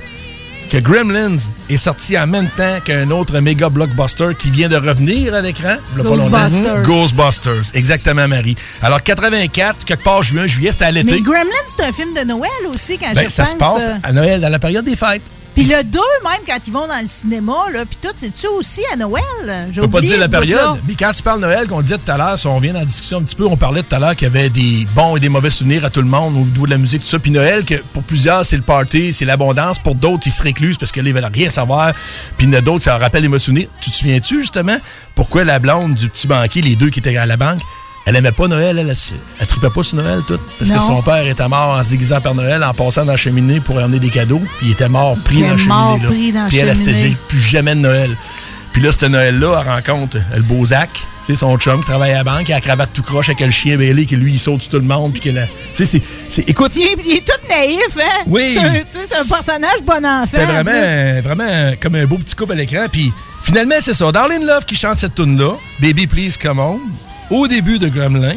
Speaker 6: que Gremlins est sorti en même temps qu'un autre méga blockbuster qui vient de revenir à l'écran.
Speaker 5: Ghostbusters.
Speaker 6: Ghostbusters, exactement, Marie. Alors, 84, quelque part juin, juillet, c'était à l'été.
Speaker 5: Mais Gremlins, c'est un film de Noël aussi, quand
Speaker 6: Ben,
Speaker 5: je
Speaker 6: ça
Speaker 5: pense.
Speaker 6: se passe
Speaker 5: euh.
Speaker 6: à Noël, dans la période des fêtes.
Speaker 5: Puis le 2, même, quand ils vont dans le cinéma, là, puis tout, c'est-tu aussi à Noël?
Speaker 6: Je peux pas dire la période, mais quand tu parles Noël, qu'on disait tout à l'heure, si on vient dans la discussion un petit peu, on parlait tout à l'heure qu'il y avait des bons et des mauvais souvenirs à tout le monde au niveau de la musique, tout ça. Puis Noël, que pour plusieurs, c'est le party, c'est l'abondance. Pour d'autres, ils se réclusent parce que là, ils veulent rien savoir. Puis il y en a d'autres, ça leur rappelle les mauvais souvenirs. Tu te souviens-tu, justement, pourquoi la blonde du petit banquier, les deux qui étaient à la banque, Elle aimait pas Noël, elle, elle, elle tripait pas sur Noël, tout. Parce que son père était mort en se déguisant Père Noël, en passant dans la cheminée pour emmener des cadeaux. Puis il était mort pris dans la cheminée. là.
Speaker 5: pris dans
Speaker 6: Puis elle, elle dit, plus jamais de Noël. Puis là, ce Noël-là, elle rencontre euh, le beau Zach, c'est son chum qui travaille à la banque, qui a la cravate tout croche avec le chien Bailey, qui lui, il saute sur tout le monde. Puis que la... Tu sais, c'est- c'est. Écoute,
Speaker 5: Il est, il est tout naïf, hein?
Speaker 6: Oui.
Speaker 5: C'est un- personnage bon enfant.
Speaker 6: C'était
Speaker 5: en
Speaker 6: vraiment, euh, vraiment comme un beau petit couple à l'écran. Puis finalement, c'est ça. Darlene Love qui chante cette tune là Baby Please Come On, au début de Gremlin.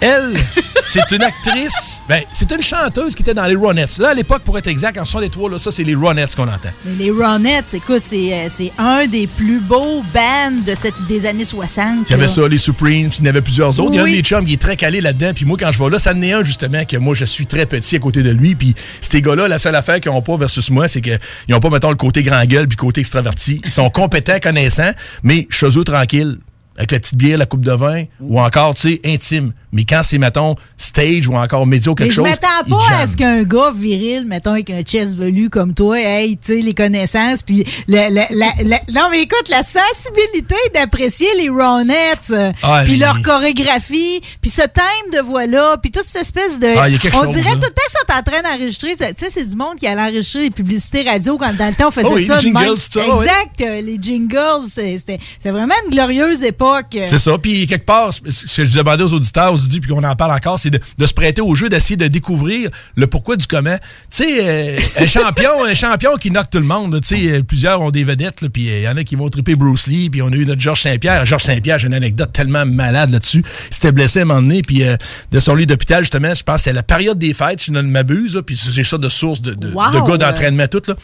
Speaker 6: Elle, c'est une actrice, ben, c'est une chanteuse qui était dans les Ronettes. Là, à l'époque, pour être exact, en 63, là, ça, c'est les Ronettes qu'on entend.
Speaker 5: Mais les Ronettes, écoute, c'est euh, c'est un des plus beaux bands de cette, des années 60.
Speaker 6: Il y avait ça, les Supremes, il y en avait plusieurs autres. Il y a un des chums qui est très calé là-dedans. Puis moi, quand je vais là, ça en est un, justement, que moi, je suis très petit à côté de lui. Puis ces gars-là, la seule affaire qu'ils n'ont pas versus moi, c'est qu'ils n'ont pas, mettons, le côté grand gueule puis le côté extraverti. Ils sont compétents, connaissants, mais chez eux, tranquilles. Avec la petite bière, la coupe de vin, ou encore, tu sais, intime. Mais quand c'est, mettons, stage ou encore média ou quelque
Speaker 5: Mais je
Speaker 6: chose.
Speaker 5: m'attends pas à ce qu'un gars viril, mettons, avec un chest velu comme toi, hey, tu sais, les connaissances, puis le- le- la- la- non, mais écoute, la sensibilité d'apprécier les Ronettes, euh,
Speaker 6: Ah,
Speaker 5: puis leur chorégraphie, puis ce thème de voix-là, puis toute cette espèce de...
Speaker 6: Ah, il y a quelque
Speaker 5: on
Speaker 6: chose,
Speaker 5: dirait
Speaker 6: là.
Speaker 5: tout le temps qu'ils sont en train d'enregistrer, tu sais, c'est du monde qui allait enregistrer les publicités radio quand dans le temps on faisait
Speaker 6: oui,
Speaker 5: ça.
Speaker 6: les jingles, ça.
Speaker 5: Exact, euh, les jingles, c'était vraiment une glorieuse époque.
Speaker 6: C'est ça. Puis quelque part, ce que je demandais aux auditeurs aujourd'hui, puis qu'on en parle encore, c'est de, de se prêter au jeu, d'essayer de découvrir le pourquoi du comment. Tu sais, euh, un champion, un champion qui knock tout le monde. Tu sais, euh, plusieurs ont des vedettes, puis il y en a qui vont triper Bruce Lee, puis on a eu notre Georges Saint-Pierre. Georges Saint-Pierre, j'ai une anecdote tellement malade là-dessus. Il s'était blessé à un moment donné, puis euh, de son lit d'hôpital, justement, je pense que c'était la période des fêtes, si je ne m'abuse, puis j'ai ça de source de, de,
Speaker 5: Wow.
Speaker 6: de gars d'entraînement tout, là.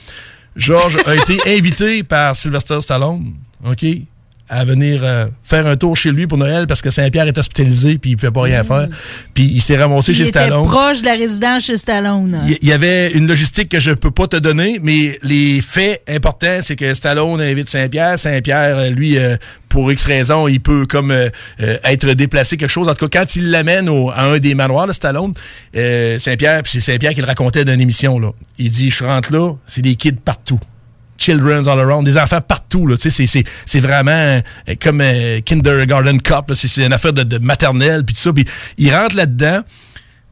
Speaker 6: Georges a été invité par Sylvester Stallone, OK, à venir euh, faire un tour chez lui pour Noël parce que Saint-Pierre est hospitalisé puis il ne pouvait pas rien faire. Puis il s'est ramassé
Speaker 5: Mm. Il
Speaker 6: chez
Speaker 5: était
Speaker 6: Stallone.
Speaker 5: proche de la résidence chez Stallone.
Speaker 6: Il y avait une logistique que je peux pas te donner, mais les faits importants, c'est que Stallone invite Saint-Pierre. Saint-Pierre, euh, lui, euh, pour X raison, il peut comme euh, euh, être déplacé quelque chose. En tout cas, quand il l'amène à un des manoirs de Stallone, euh, Saint-Pierre, puis c'est Saint-Pierre qui le racontait d'une émission, là. Il dit, je rentre là, c'est des kids partout. Children's all around, des enfants partout. Là, c'est, c'est, c'est vraiment euh, comme euh, Kindergarten Cup. C'est, c'est une affaire de, maternelle. Puis tout ça. Puis il rentre là-dedans.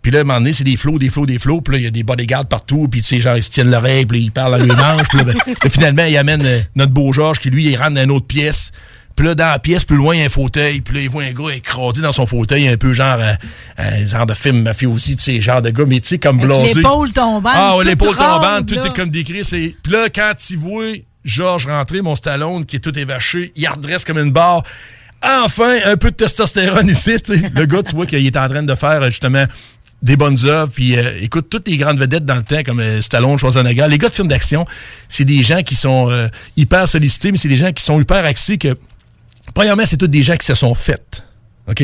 Speaker 6: Puis là, à un moment donné, c'est des flots, des flots, des flots. Puis là, il y a des bodyguards partout. Puis tu sais, genre, ils se tiennent l'oreille. Puis ils parlent dans le manche. Puis ben, finalement, il amène euh, notre beau Georges qui, lui, il rentre dans une autre pièce. Puis là, dans la pièce, plus loin, il y a un fauteuil. Puis là, il voit un gars écrasé dans son fauteuil, un peu genre, euh, un genre de film mafiosi, tu sais, genre de gars, mais tu sais, comme
Speaker 5: Avec
Speaker 6: blasé.
Speaker 5: l'épaule tombante,
Speaker 6: Ah, ouais, l'épaule tombante, tout est comme décrit. c'est- Puis là, quand il voit Georges rentrer, mon Stallone, qui est tout évaché, il redresse comme une barre. Enfin, un peu de testostérone ici, tu sais. Le gars, tu vois qu'il est en train de faire, euh, justement, des bonnes œuvres. Puis, euh, écoute, toutes les grandes vedettes dans le temps, comme euh, Stallone, Schwarzenegger, les gars de films d'action, c'est des gens qui sont euh, hyper sollicités, mais c'est des gens qui sont hyper axés que, premièrement, c'est tous des gens qui se sont faits. OK?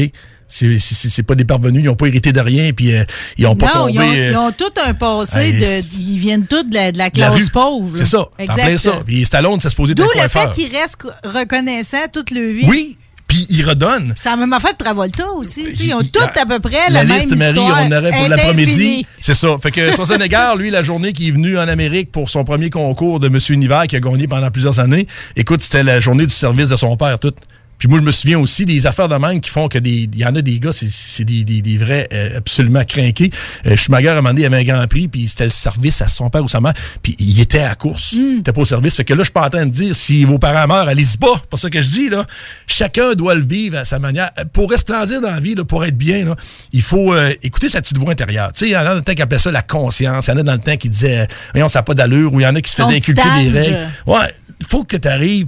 Speaker 6: C'est- C'est c'est pas des parvenus, ils n'ont pas hérité de rien, puis euh, ils n'ont pas tombé.
Speaker 5: ils ont,
Speaker 6: euh,
Speaker 5: ils ont tout un passé de.
Speaker 6: c'est-
Speaker 5: Ils viennent tous de la, de la
Speaker 6: de la
Speaker 5: classe pauvre.
Speaker 6: C'est ça, en plein ça. Puis Stallone, ça se posait
Speaker 5: D'où le fait qu'ils restent reconnaissants toute leur vie.
Speaker 6: Oui, puis il redonne.
Speaker 5: C'est la même affaire de Travolta aussi. Ils ont tous à peu près
Speaker 6: La
Speaker 5: la, même
Speaker 6: liste, Marie,
Speaker 5: histoire.
Speaker 6: on aurait pour l'après-midi. C'est ça. Fait que Schwarzenegger, lui, la journée qui est venu en Amérique pour son premier concours de Monsieur Univers qui a gagné pendant plusieurs années, écoute, c'était la journée du service de son père, tout. Puis moi, je me souviens aussi des affaires de même qui font que des. Il y en a des gars, c'est- c'est des, des, des vrais euh, absolument craqués. Euh, Schumacher, à un moment donné, il avait un grand prix, puis c'était le service à son père ou sa mère, puis il était à la course. Il était pas au service. Fait que là, je suis pas en train de dire si vos parents meurent, allez-y pas. C'est pas ça que je dis, là. Chacun doit le vivre à sa manière. Euh, Pour resplendir dans la vie, là, pour être bien, là, il faut euh, écouter sa petite voix intérieure. Tu sais, il y en a dans le temps qui appelait ça la conscience. Il y en a dans le temps qui disaient, voyons, ça n'a pas d'allure, ou il y en a qui se faisaient inculquer des règles. Ouais, il faut que tu arrives.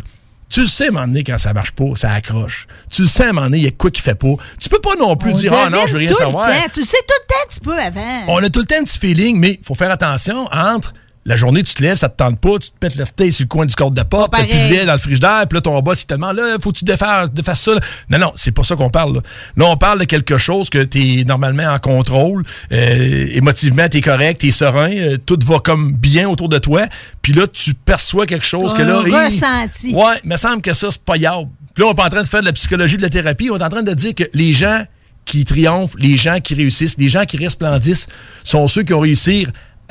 Speaker 6: Tu le sais, à un moment donné, quand ça marche pas, ça accroche. Tu le sais, à un moment donné, il y a quoi qui fait pas. Tu peux pas non plus
Speaker 5: On
Speaker 6: dire, ah non, je veux rien
Speaker 5: tout le
Speaker 6: savoir.
Speaker 5: temps. Tu sais tout le temps un petit peu avant.
Speaker 6: On a tout le temps un petit feeling, mais faut faire attention entre la journée, tu te lèves, ça te tente pas, tu te pètes l'orteil sur le coin du corde de porte, t'as plus de lait dans le frigidaire, puis là, ton boss, il te demande, là, faut-tu défaire, défaire ça? là? Non, non, c'est pas ça qu'on parle. Là. Là, on parle de quelque chose que t'es normalement en contrôle, euh, émotivement, t'es correct, t'es serein, euh, tout va comme bien autour de toi, puis là, tu perçois quelque chose que là...
Speaker 5: Ressenti.
Speaker 6: Ouais, il me semble que ça, c'est pas yable. Puis là, on est pas en train de faire de la psychologie, de la thérapie, on est en train de dire que les gens qui triomphent, les gens qui réussissent, les gens qui resplendissent sont ceux qui ont réussi,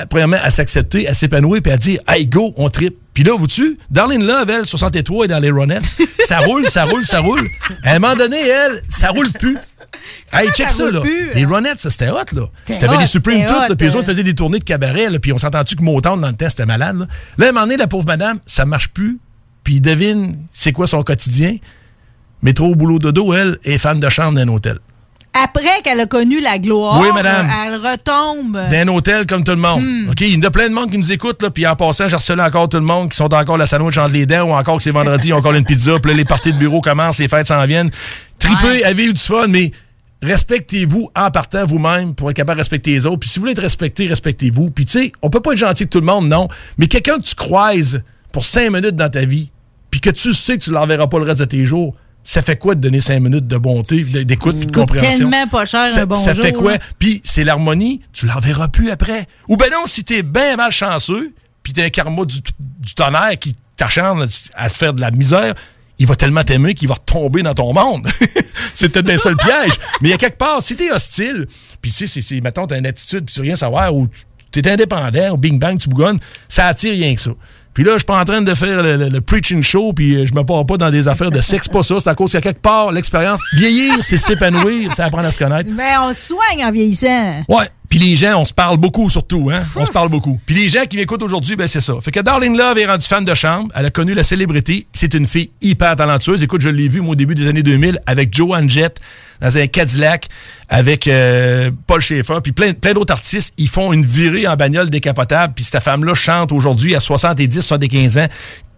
Speaker 6: premièrement, à s'accepter, à s'épanouir, puis à dire, hey, go, on tripe. Puis là, vous-tu, Darlene Love, elle, 63 et dans les Ronettes, ça roule, ça roule, ça roule. À un moment donné, elle, ça roule plus. Hey, check
Speaker 5: ça
Speaker 6: là.
Speaker 5: plus,
Speaker 6: Les
Speaker 5: hein?
Speaker 6: Ronettes, ça, c'était hot, là. T'avais les Supremes
Speaker 5: c'était
Speaker 6: toutes, puis eux
Speaker 5: euh.
Speaker 6: autres faisaient des tournées de cabaret, là, puis on s'entend-tu que Motown, dans le temps, c'était malade, là? Là, à un moment donné, la pauvre madame, ça marche plus, puis devine c'est quoi son quotidien. Métro, boulot, dodo, elle est fan de chambre d'un hôtel.
Speaker 5: Après qu'elle a connu la gloire,
Speaker 6: Oui, madame.
Speaker 5: euh, elle retombe.
Speaker 6: D'un hôtel comme tout le monde.
Speaker 5: Hmm.
Speaker 6: OK? Il y en a plein de monde qui nous écoute, là, puis en passant, j'ai harcelé encore tout le monde qui sont encore la sandwich entre les dents ou encore que c'est vendredi, ils ont encore une pizza, puis là, les parties de bureau commencent, les fêtes s'en viennent. Tripez, avez eu du fun, mais respectez-vous en partant vous-même pour être capable de respecter les autres. Puis si vous voulez être respecté, respectez-vous. Puis tu sais, on peut pas être gentil avec tout le monde, non. Mais quelqu'un que tu croises pour cinq minutes dans ta vie, puis que tu sais que tu l'enverras pas le reste de tes jours, ça fait quoi de donner cinq minutes de bonté, d'écoute, puis de compréhension?
Speaker 5: tellement pas cher
Speaker 6: ça,
Speaker 5: un bonjour.
Speaker 6: ça fait quoi? Puis c'est l'harmonie, tu l'enverras plus après. Ou ben non, si t'es bien mal chanceux, puis t'as un karma du, du tonnerre qui t'acharne à te faire de la misère, il va tellement t'aimer qu'il va retomber dans ton monde. c'est peut-être bien ça le piège. Mais il y a quelque part, si t'es hostile, puis tu sais, c'est- mettons, t'as une attitude, puis tu veux rien savoir, ou t'es indépendant, ou bing bang, tu bougonnes, ça attire rien que ça. Puis là, je suis pas en train de faire le, le- le preaching show, puis euh, je me pars pas dans des affaires de sexe, pas ça. C'est à cause a quelque part l'expérience. Vieillir, c'est s'épanouir, c'est apprendre à se connaître.
Speaker 5: Ben, on se soigne en vieillissant.
Speaker 6: Ouais. Puis les gens, on se parle beaucoup surtout, hein? On se parle beaucoup. Puis les gens qui m'écoutent aujourd'hui, ben c'est ça. Fait que Darling Love est rendue fan de chambre. Elle a connu la célébrité. C'est une fille hyper talentueuse. Écoute, je l'ai vue, au début des années 2000 avec Joanne Jett dans un Cadillac avec euh, Paul Schaeffer puis plein, plein d'autres artistes. Ils font une virée en bagnole décapotable. Puis cette femme-là chante aujourd'hui à 70, 75 ans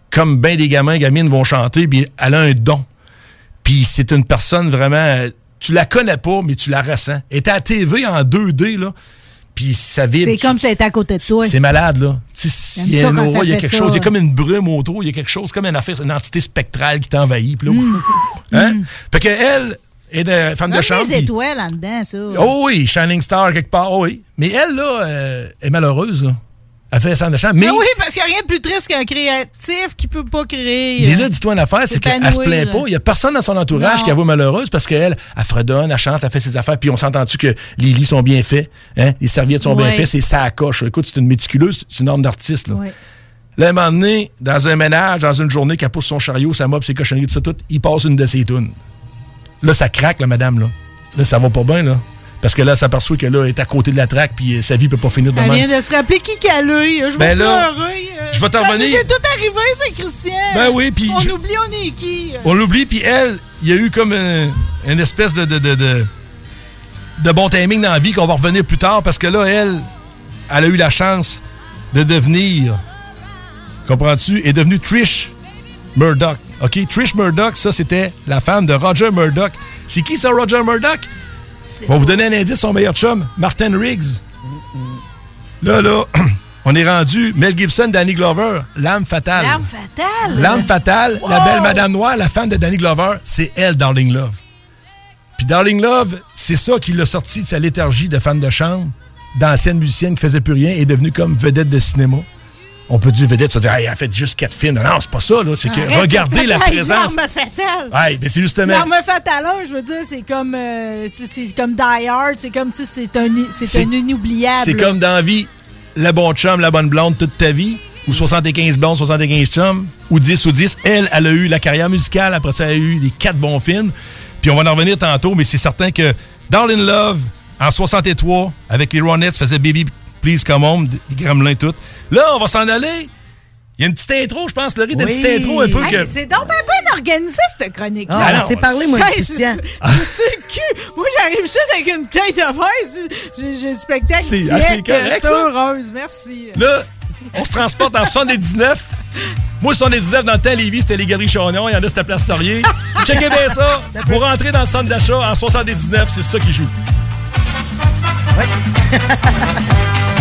Speaker 6: comme ben des gamins, gamines vont chanter. Puis elle a un don. Puis c'est une personne vraiment. Tu la connais pas, mais tu la ressens. Elle est à la TV en 2D, là. Puis ça vibre.
Speaker 5: C'est comme était à côté de toi.
Speaker 6: C'est malade, là. Il y a
Speaker 5: ça
Speaker 6: aura,
Speaker 5: ça
Speaker 6: il y a quelque
Speaker 5: ça.
Speaker 6: chose. Il y a comme une brume autour. Il y a quelque chose, comme une affaire, une entité spectrale qui t'envahit. Puis là,
Speaker 5: Mm.
Speaker 6: hein? Fait que elle est de, fan de chambre.
Speaker 5: des étoiles en dedans, ça.
Speaker 6: Oh oui, Shining Star quelque part, oh oui. Mais elle, là, euh, est malheureuse, là. Elle fait de chambre. Mais
Speaker 5: Mais oui, parce qu'il n'y a rien de plus triste qu'un créatif qui peut pas créer.
Speaker 6: Mais là, dis-toi une affaire, c'est qu'elle se plaint pas. Il n'y a personne dans son entourage
Speaker 5: Non.
Speaker 6: qui la voit malheureuse parce qu'elle, elle fredonne, elle chante, elle fait ses affaires. Puis on s'entend-tu que les lits sont bien faits, hein? les serviettes sont bien faites, c'est ça à coche. Écoute, c'est une méticuleuse, c'est une norme d'artiste. Là. Là, à un moment donné, dans un ménage, dans une journée, qu'elle pousse son chariot, sa mop, ses cochonneries, tout ça, tout, il passe une de ses tunes. Là, ça craque, la madame, là. Là, ça va pas bien, là. Parce que là, elle s'aperçoit que là, elle est à côté de la traque, puis euh, sa vie peut pas finir de
Speaker 5: Elle vient de se rappeler qui qu'elle. Je vais
Speaker 6: Ben là,
Speaker 5: pleurer. euh,
Speaker 6: je vais t'en
Speaker 5: ça
Speaker 6: revenir.
Speaker 5: nous est tout arrivé, c'est Christian.
Speaker 6: Ben oui, puis
Speaker 5: On
Speaker 6: je-
Speaker 5: oublie, on est qui.
Speaker 6: On l'oublie, puis elle, il y a eu comme un- une espèce de, de, de, de, de bon timing dans la vie qu'on va revenir plus tard parce que là, elle, elle a eu la chance de devenir, comprends-tu, est devenue Trish Murdoch. OK? Trish Murdoch, ça, c'était la femme de Roger Murdoch. C'est qui ça, Roger Murdoch? On va vous donner un indice, son meilleur chum, Martin Riggs. Là, là, on est rendu Mel Gibson, Danny Glover, l'âme fatale.
Speaker 5: L'arme fatale?
Speaker 6: L'âme fatale, la belle Madame Noire, la femme de Danny Glover, c'est elle, Darling Love. Puis Darling Love, c'est ça qui l'a sorti de sa léthargie de fan de chambre, d'ancienne musicienne qui faisait plus rien, est devenue comme vedette de cinéma. On peut dire vedette, ça dire, Hey, elle a fait juste quatre films. Non, c'est pas ça, là. C'est que
Speaker 5: Arrête,
Speaker 6: regardez la présence.
Speaker 5: L'arme fatale.
Speaker 6: Ouais, mais c'est justement.
Speaker 5: L'arme fatale, je veux dire, c'est comme, euh, c'est- comme Die Hard, c'est comme, tu sais, c'est un, c'est un inoubliable.
Speaker 6: C'est comme dans la vie, le bon chum, la bonne blonde toute ta vie, ou 75 blondes, 75 chums, ou 10 ou 10. Elle, elle a eu la carrière musicale, après ça, elle a eu les quatre bons films. Puis on va en revenir tantôt, mais c'est certain que Darling Love, en 63, avec les Ronettes, faisait Baby Please Come Home, les Gremlins tout. Là, on va s'en aller. Il y a une petite intro, je pense, Laurie, une petite intro un peu
Speaker 5: Hey,
Speaker 6: que...
Speaker 5: C'est donc bien bien organisé, cette chronique-là.
Speaker 4: Ah,
Speaker 6: Ah,
Speaker 4: on s'est parlé, moi,
Speaker 5: Hey,
Speaker 4: Christian.
Speaker 5: Je, je suis cul. Moi, j'arrive juste avec une bouteille de vin. J'ai le spectacle
Speaker 6: C'est assez correct, ça.
Speaker 5: heureuse, merci.
Speaker 6: Là, on se transporte en 79. Moi, 79, dans le temps, Lévis, c'était les Galeries Chagnon. Il y en a, c'était Place Laurier. Checkez bien ça. Vous rentrez dans le centre d'achat en 79, c'est ça qui joue.
Speaker 5: Vois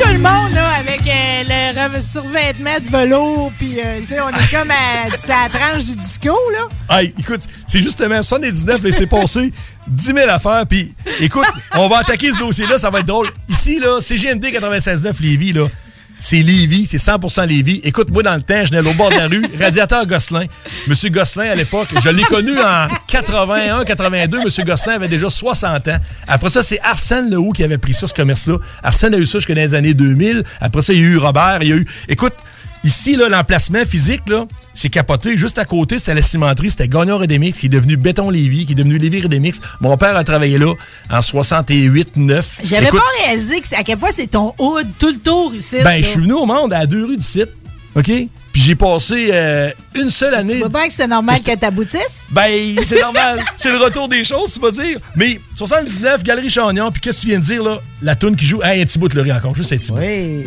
Speaker 5: tout le monde là, avec euh, le survêtement de velours, puis euh, sais, on est comme à, c'est la tranche du disco, là.
Speaker 6: Hey, écoute, c'est justement 79, laissez passer 10 000 affaires. Puis, écoute, on va attaquer ce dossier-là, ça va être drôle. Ici, là, CGMD 96.9 Lévis, là, c'est Lévis, c'est 100% Lévis. Écoute, moi, dans le temps, je venais au bord de la rue, radiateur Gosselin. Monsieur Gosselin, à l'époque, je l'ai connu en 81, 82. Monsieur Gosselin avait déjà 60 ans. Après ça, c'est Arsène Lehoux qui avait pris ça, ce commerce-là. Arsène a eu ça jusqu'à les années 2000. Après ça, il y a eu Robert, il y a eu... Écoute, Ici, là, l'emplacement physique, là, c'est capoté. Juste à côté, c'était la cimenterie, c'était Gagnon Redemix, qui est devenu Béton Lévis, qui est devenu Lévis Redemix. Mon père a travaillé là en 68-9.
Speaker 5: J'avais
Speaker 6: Écoute,
Speaker 5: pas réalisé que à quel point c'est ton hood tout le tour ici.
Speaker 6: Ben, je suis venu au monde à deux rues du site, OK? Puis j'ai passé euh, une seule année...
Speaker 5: Tu vois pas que c'est normal que t'aboutisses?
Speaker 6: Ben, c'est normal. c'est le retour des choses, tu vas dire. Mais 79, Galerie Chagnon, puis qu'est-ce que tu viens de dire, là? La toune qui joue. Hey, un petit bout de encore, juste un petit bout.
Speaker 4: Oui.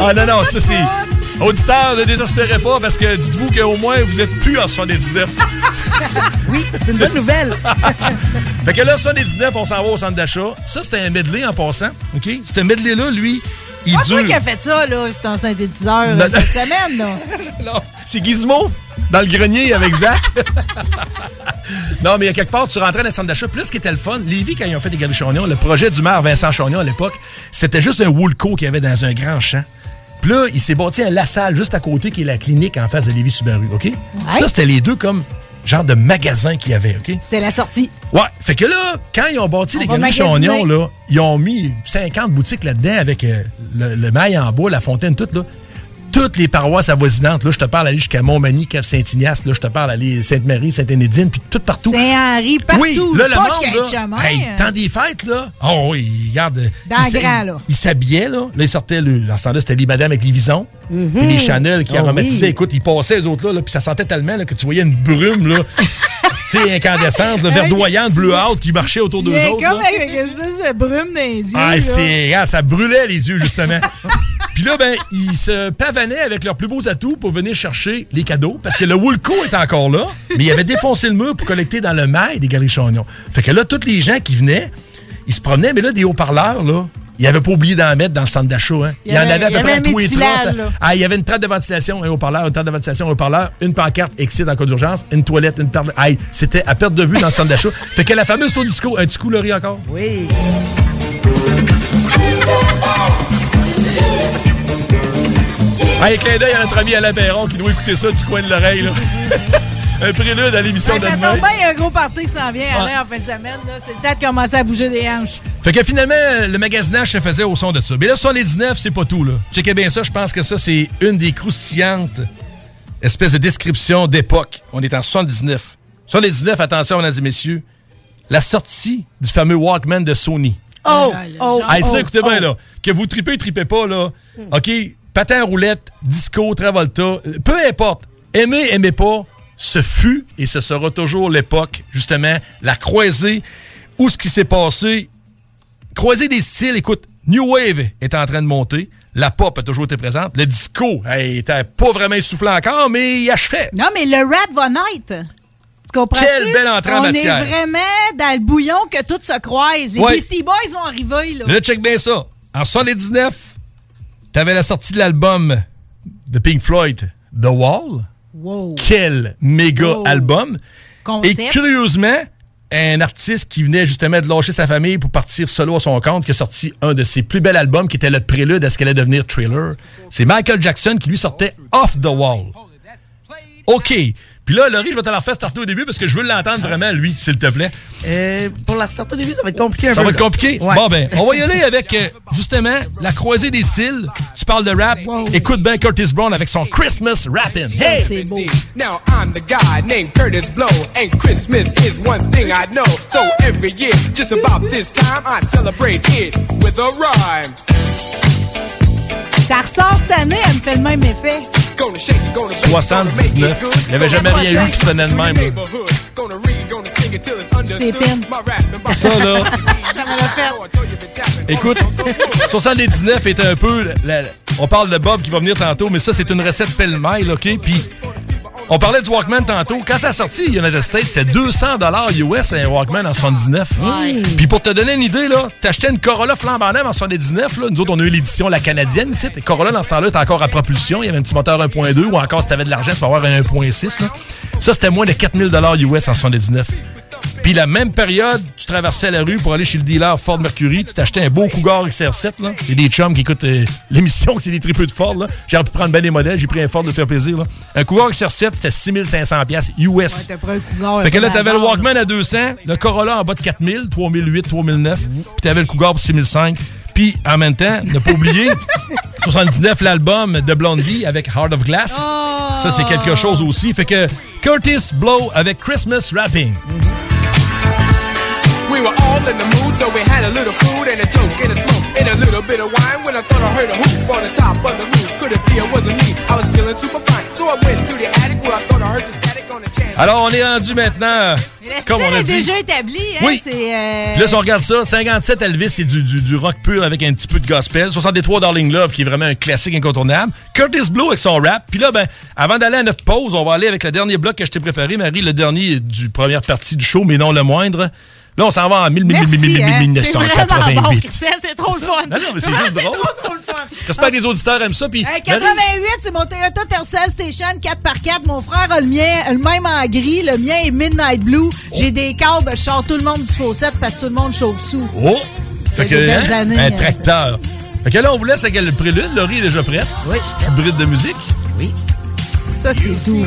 Speaker 6: Ah non, non, ça c'est. Auditeurs, ne désespérez pas parce que dites-vous qu'au moins vous êtes plus en 79.
Speaker 4: Oui, c'est une bonne nouvelle.
Speaker 6: fait que là, 79, on s'en va au centre d'achat. Ça, c'était un medley en passant. OK? C'est un medley-là, lui, il
Speaker 5: Pas toi
Speaker 6: dure.
Speaker 5: qui as fait ça, là, c'est un synthétiseur euh, cette semaine, là.
Speaker 6: non, c'est Gizmo dans le grenier avec Zach. non, mais il y a quelque part, tu rentrais dans le centre d'achat. Plus ce qui était le fun, Lévis, quand ils ont fait des Galeries Chagnon, le projet du maire Vincent Chagnon à l'époque, c'était juste un Woolco qu'il y avait dans un grand champ. Puis là, il s'est bâti un La Salle juste à côté, qui est la clinique en face de Lévis Subaru, OK? Ça, c'était les deux comme genre de magasins qu'il y avait, OK?
Speaker 5: C'est la sortie.
Speaker 6: Ouais, fait que là, quand ils ont bâti
Speaker 5: On
Speaker 6: les Galeries. Chagnon, là, ils ont mis 50 boutiques là-dedans avec euh, le, le mail en bois, la fontaine, tout, là. Toutes les paroisses avoisinantes, là, je te parle aller jusqu'à Montmagny, Cap-Saint-Ignace, là, je te parle aller Sainte-Marie, Sainte-Énédine, puis tout partout.
Speaker 5: Saint-Henri, partout.
Speaker 6: Oui, là, le monde, là,
Speaker 5: Chemin.
Speaker 6: hey, temps des fêtes, là, oh oui, regarde.
Speaker 5: Dans
Speaker 6: il
Speaker 5: grand, là.
Speaker 6: Il s'habillait, là, là, il sortait, le, dans ce temps-là, c'était les madames avec les visons,
Speaker 5: Mhm.
Speaker 6: puis les Chanel qui
Speaker 4: Oh
Speaker 6: aromatisaient,
Speaker 4: oui.
Speaker 6: écoute, ils passaient, les autres, là, là, puis ça sentait tellement, là, que tu voyais une brume, là, tu sais, incandescente, là, verdoyante, bleu out, qui marchait autour d'eux autres,
Speaker 5: comme
Speaker 6: là.
Speaker 5: avec une espèce de brume dans les yeux.
Speaker 6: Ah, c'est, ah, ça brûlait les yeux, justement. Puis là, ben, ils se pavanaient avec leurs plus beaux atouts pour venir chercher les cadeaux. Parce que le Woolco est encore là, mais il avait défoncé le mur pour collecter dans le mail des Galeries Chagnon. Fait que là, tous les gens qui venaient, ils se promenaient, mais là, des haut-parleurs, là, il avait pas oublié d'en mettre dans le centre d'achat. Hein. Il y en avait à peu près à tous
Speaker 5: un
Speaker 6: les
Speaker 5: là.
Speaker 6: Ah, il y avait une trappe de ventilation, un haut-parleur, une trappe de ventilation, un haut-parleur, une pancarte, exit en cas d'urgence, une toilette, une de... Aïe, c'était à perte de vue dans le centre d'achat. Fait que la fameuse tour disco, un petit coup, Laurie, encore?
Speaker 4: Oui.
Speaker 6: Hey, clin d'œil à notre ami Alain Perron qui doit écouter ça du coin de l'oreille. un prélude à l'émission
Speaker 5: Ouais,
Speaker 6: de
Speaker 5: ça
Speaker 6: demain.
Speaker 5: tombe bien, il y a un gros party qui s'en vient en fin de semaine. là. C'est le temps de commencer à bouger des hanches.
Speaker 6: Fait que finalement, le magasinage se faisait au son de ça. Mais là, 79, c'est pas tout. là. Checkez bien ça, je pense que ça, c'est une des croustillantes espèces de descriptions d'époque. On est en 79. 79, attention, mesdames et messieurs, la sortie du fameux Walkman de Sony.
Speaker 4: Oh,
Speaker 5: Ah,
Speaker 4: oh,
Speaker 5: genre.
Speaker 6: Hey, ça,
Speaker 4: oh,
Speaker 6: écoutez bien,
Speaker 4: oh.
Speaker 6: là. Que vous tripez, tripez pas, là. OK? Patin à roulette, disco, Travolta, euh, peu importe. Aimez, aimez pas, ce fut et ce sera toujours l'époque, justement, la croisée, où ce qui s'est passé. Croisée des styles, écoute, New Wave est en train de monter. La pop a toujours été présente. Le disco, hey, était pas vraiment essoufflé encore, mais il achevait.
Speaker 5: Non, mais le rap va naître. Tu comprends
Speaker 6: Quelle belle entrée en
Speaker 5: On
Speaker 6: matière.
Speaker 5: est vraiment dans le bouillon que tout se croise. Les
Speaker 6: Ouais.
Speaker 5: Beastie Boys vont arriver, là.
Speaker 6: Là, check bien ça. En 79, t'avais la sortie de l'album de Pink Floyd, The Wall.
Speaker 5: Wow.
Speaker 6: Quel méga
Speaker 5: Wow.
Speaker 6: album.
Speaker 5: Concept.
Speaker 6: Et curieusement, un artiste qui venait justement de lâcher sa famille pour partir solo à son compte, qui a sorti un de ses plus bels albums, qui était le prélude à ce qu'elle allait devenir Thriller. C'est Michael Jackson qui lui sortait Off the Wall. OK. Puis là, Laurie, je vais te la refaire starter au début parce que je veux l'entendre vraiment, lui, s'il te plaît.
Speaker 4: Euh, pour la start au début, ça va être compliqué un
Speaker 6: Ça
Speaker 4: peu.
Speaker 6: va être compliqué?
Speaker 4: Ouais.
Speaker 6: Bon, ben, on va y aller avec, euh, justement, la croisée des styles. Tu parles de rap. Écoute bien Curtis Brown avec son Christmas Rappin'. Hey!
Speaker 5: C'est beau.
Speaker 8: Now I'm the guy named Curtis Blow, and Christmas is one thing I know. So every year, just about this time, I celebrate it with a rhyme.
Speaker 5: Ça ressort cette année, elle me fait le même effet.
Speaker 8: Gonna shake it, gonna bake it, gonna make
Speaker 6: 79.
Speaker 8: it good.
Speaker 6: Il n'y avait jamais rien eu qui sonnait de même. là.
Speaker 8: Rapping by-
Speaker 6: Ça, là,
Speaker 5: Ça me l'a fait.
Speaker 6: écoute, 79 est un peu... la- la- on parle de Bob qui va venir tantôt, mais ça, c'est une recette pêle-mêle, OK? Puis, on parlait du Walkman tantôt. Quand ça a sorti, United States, c'est 200 US un Walkman en 79. Puis pour te donner une idée, là, t'achetais une Corolla flambant neuve en 79. Là. Nous autres, on a eu l'édition La Canadienne ici. Et Corolla, dans ce temps-là, était encore à propulsion. Il y avait un petit moteur 1.2 ou encore, si t'avais de l'argent, tu peux avoir un 1.6. là. Ça, c'était moins de 4000 US en 79. Puis la même période, tu traversais la rue pour aller chez le dealer Ford Mercury, tu t'achetais un beau Cougar XR7. Là. Il y a des chums qui écoutent euh, l'émission, c'est des tripeux de Ford. Là. J'ai pu prendre bien des modèles, j'ai pris un Ford de faire plaisir. Là. Un Cougar XR7, c'était 6500 pièces US.
Speaker 5: Ouais, t'as pris un cougar,
Speaker 6: Fait que là, t'avais le Walkman à 200, le Corolla en bas de 4000, 3008, 3009, puis t'avais le Cougar pour 6005. Puis, en même temps, ne pas oublier, 79, l'album de Blondie avec Heart of Glass. Ça, c'est quelque chose aussi. Fait que Curtis Blow avec Christmas Rapping.
Speaker 8: We were all in the mood, so we had a little food and a joke and a smoke and a little bit of wine. When I thought I heard a hoop on the top of the roof, could it be it wasn't me? I was feeling super fine, so I went to the attic where I thought I heard the
Speaker 6: Alors, on est rendu maintenant,
Speaker 5: Mais
Speaker 6: comme on a
Speaker 5: est
Speaker 6: dit.
Speaker 5: déjà établi. Hein,
Speaker 6: Oui.
Speaker 5: Euh,
Speaker 6: Puis là, si on regarde ça, 57 Elvis, c'est du, du, du rock pur avec un petit peu de gospel. 63 Darling Love, qui est vraiment un classique incontournable. Curtis Blow avec son rap. Puis là, ben, avant d'aller à notre pause, on va aller avec le dernier bloc que je t'ai préparé, Marie, le dernier du première partie du show, mais non le moindre. Là, on s'en va en 1000, 1000, 1000, 1000, 1000,
Speaker 5: Merci, hein. C'est
Speaker 6: 1988.
Speaker 5: C'est trop le fun.
Speaker 6: Non, non, mais c'est juste drôle.
Speaker 5: trop, trop le fun.
Speaker 6: J'espère que les auditeurs aiment ça. Puis,
Speaker 5: Hey,
Speaker 6: Marie-
Speaker 5: 88, c'est mon Toyota Tercel Station 4x4. Mon frère a le mien, le même en gris. Le mien est Midnight Blue. J'ai des câbles, je sors tout le monde du fossette parce que tout le monde chauffe sous.
Speaker 6: Oh! Fait
Speaker 5: C'est
Speaker 6: que, hein,
Speaker 5: années,
Speaker 6: un
Speaker 5: hein.
Speaker 6: tracteur. Fait que là, on vous laisse avec le prélude. Laurie est déjà prête.
Speaker 4: Oui.
Speaker 6: Petite bride de musique.
Speaker 4: Oui.
Speaker 5: Ça, c'est tout.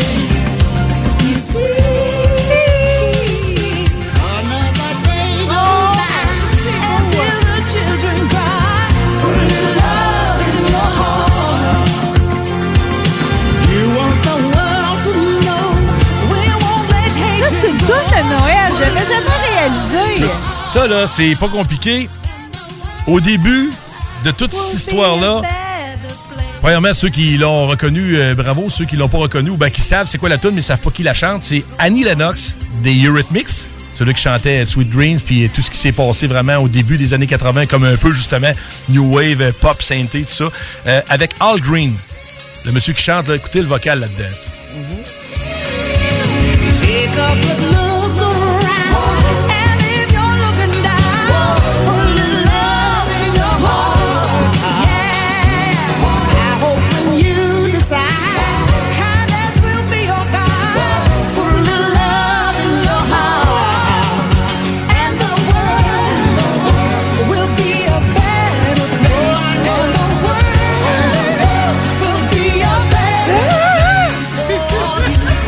Speaker 5: Jamais réalisé.
Speaker 6: Ça, là, c'est pas compliqué. Au début de toute cette histoire-là, premièrement, ceux qui l'ont reconnu, euh, bravo. Ceux qui l'ont pas reconnu ou ben, qui savent c'est quoi la tune mais ils savent pas qui la chante, c'est Annie Lennox des Eurythmics. Celui qui chantait Sweet Dreams, puis tout ce qui s'est passé vraiment au début des années 80, comme un peu justement New Wave, pop, synthé, tout ça, euh, avec Al Green. Le monsieur qui chante, là, écoutez le vocal là-dedans.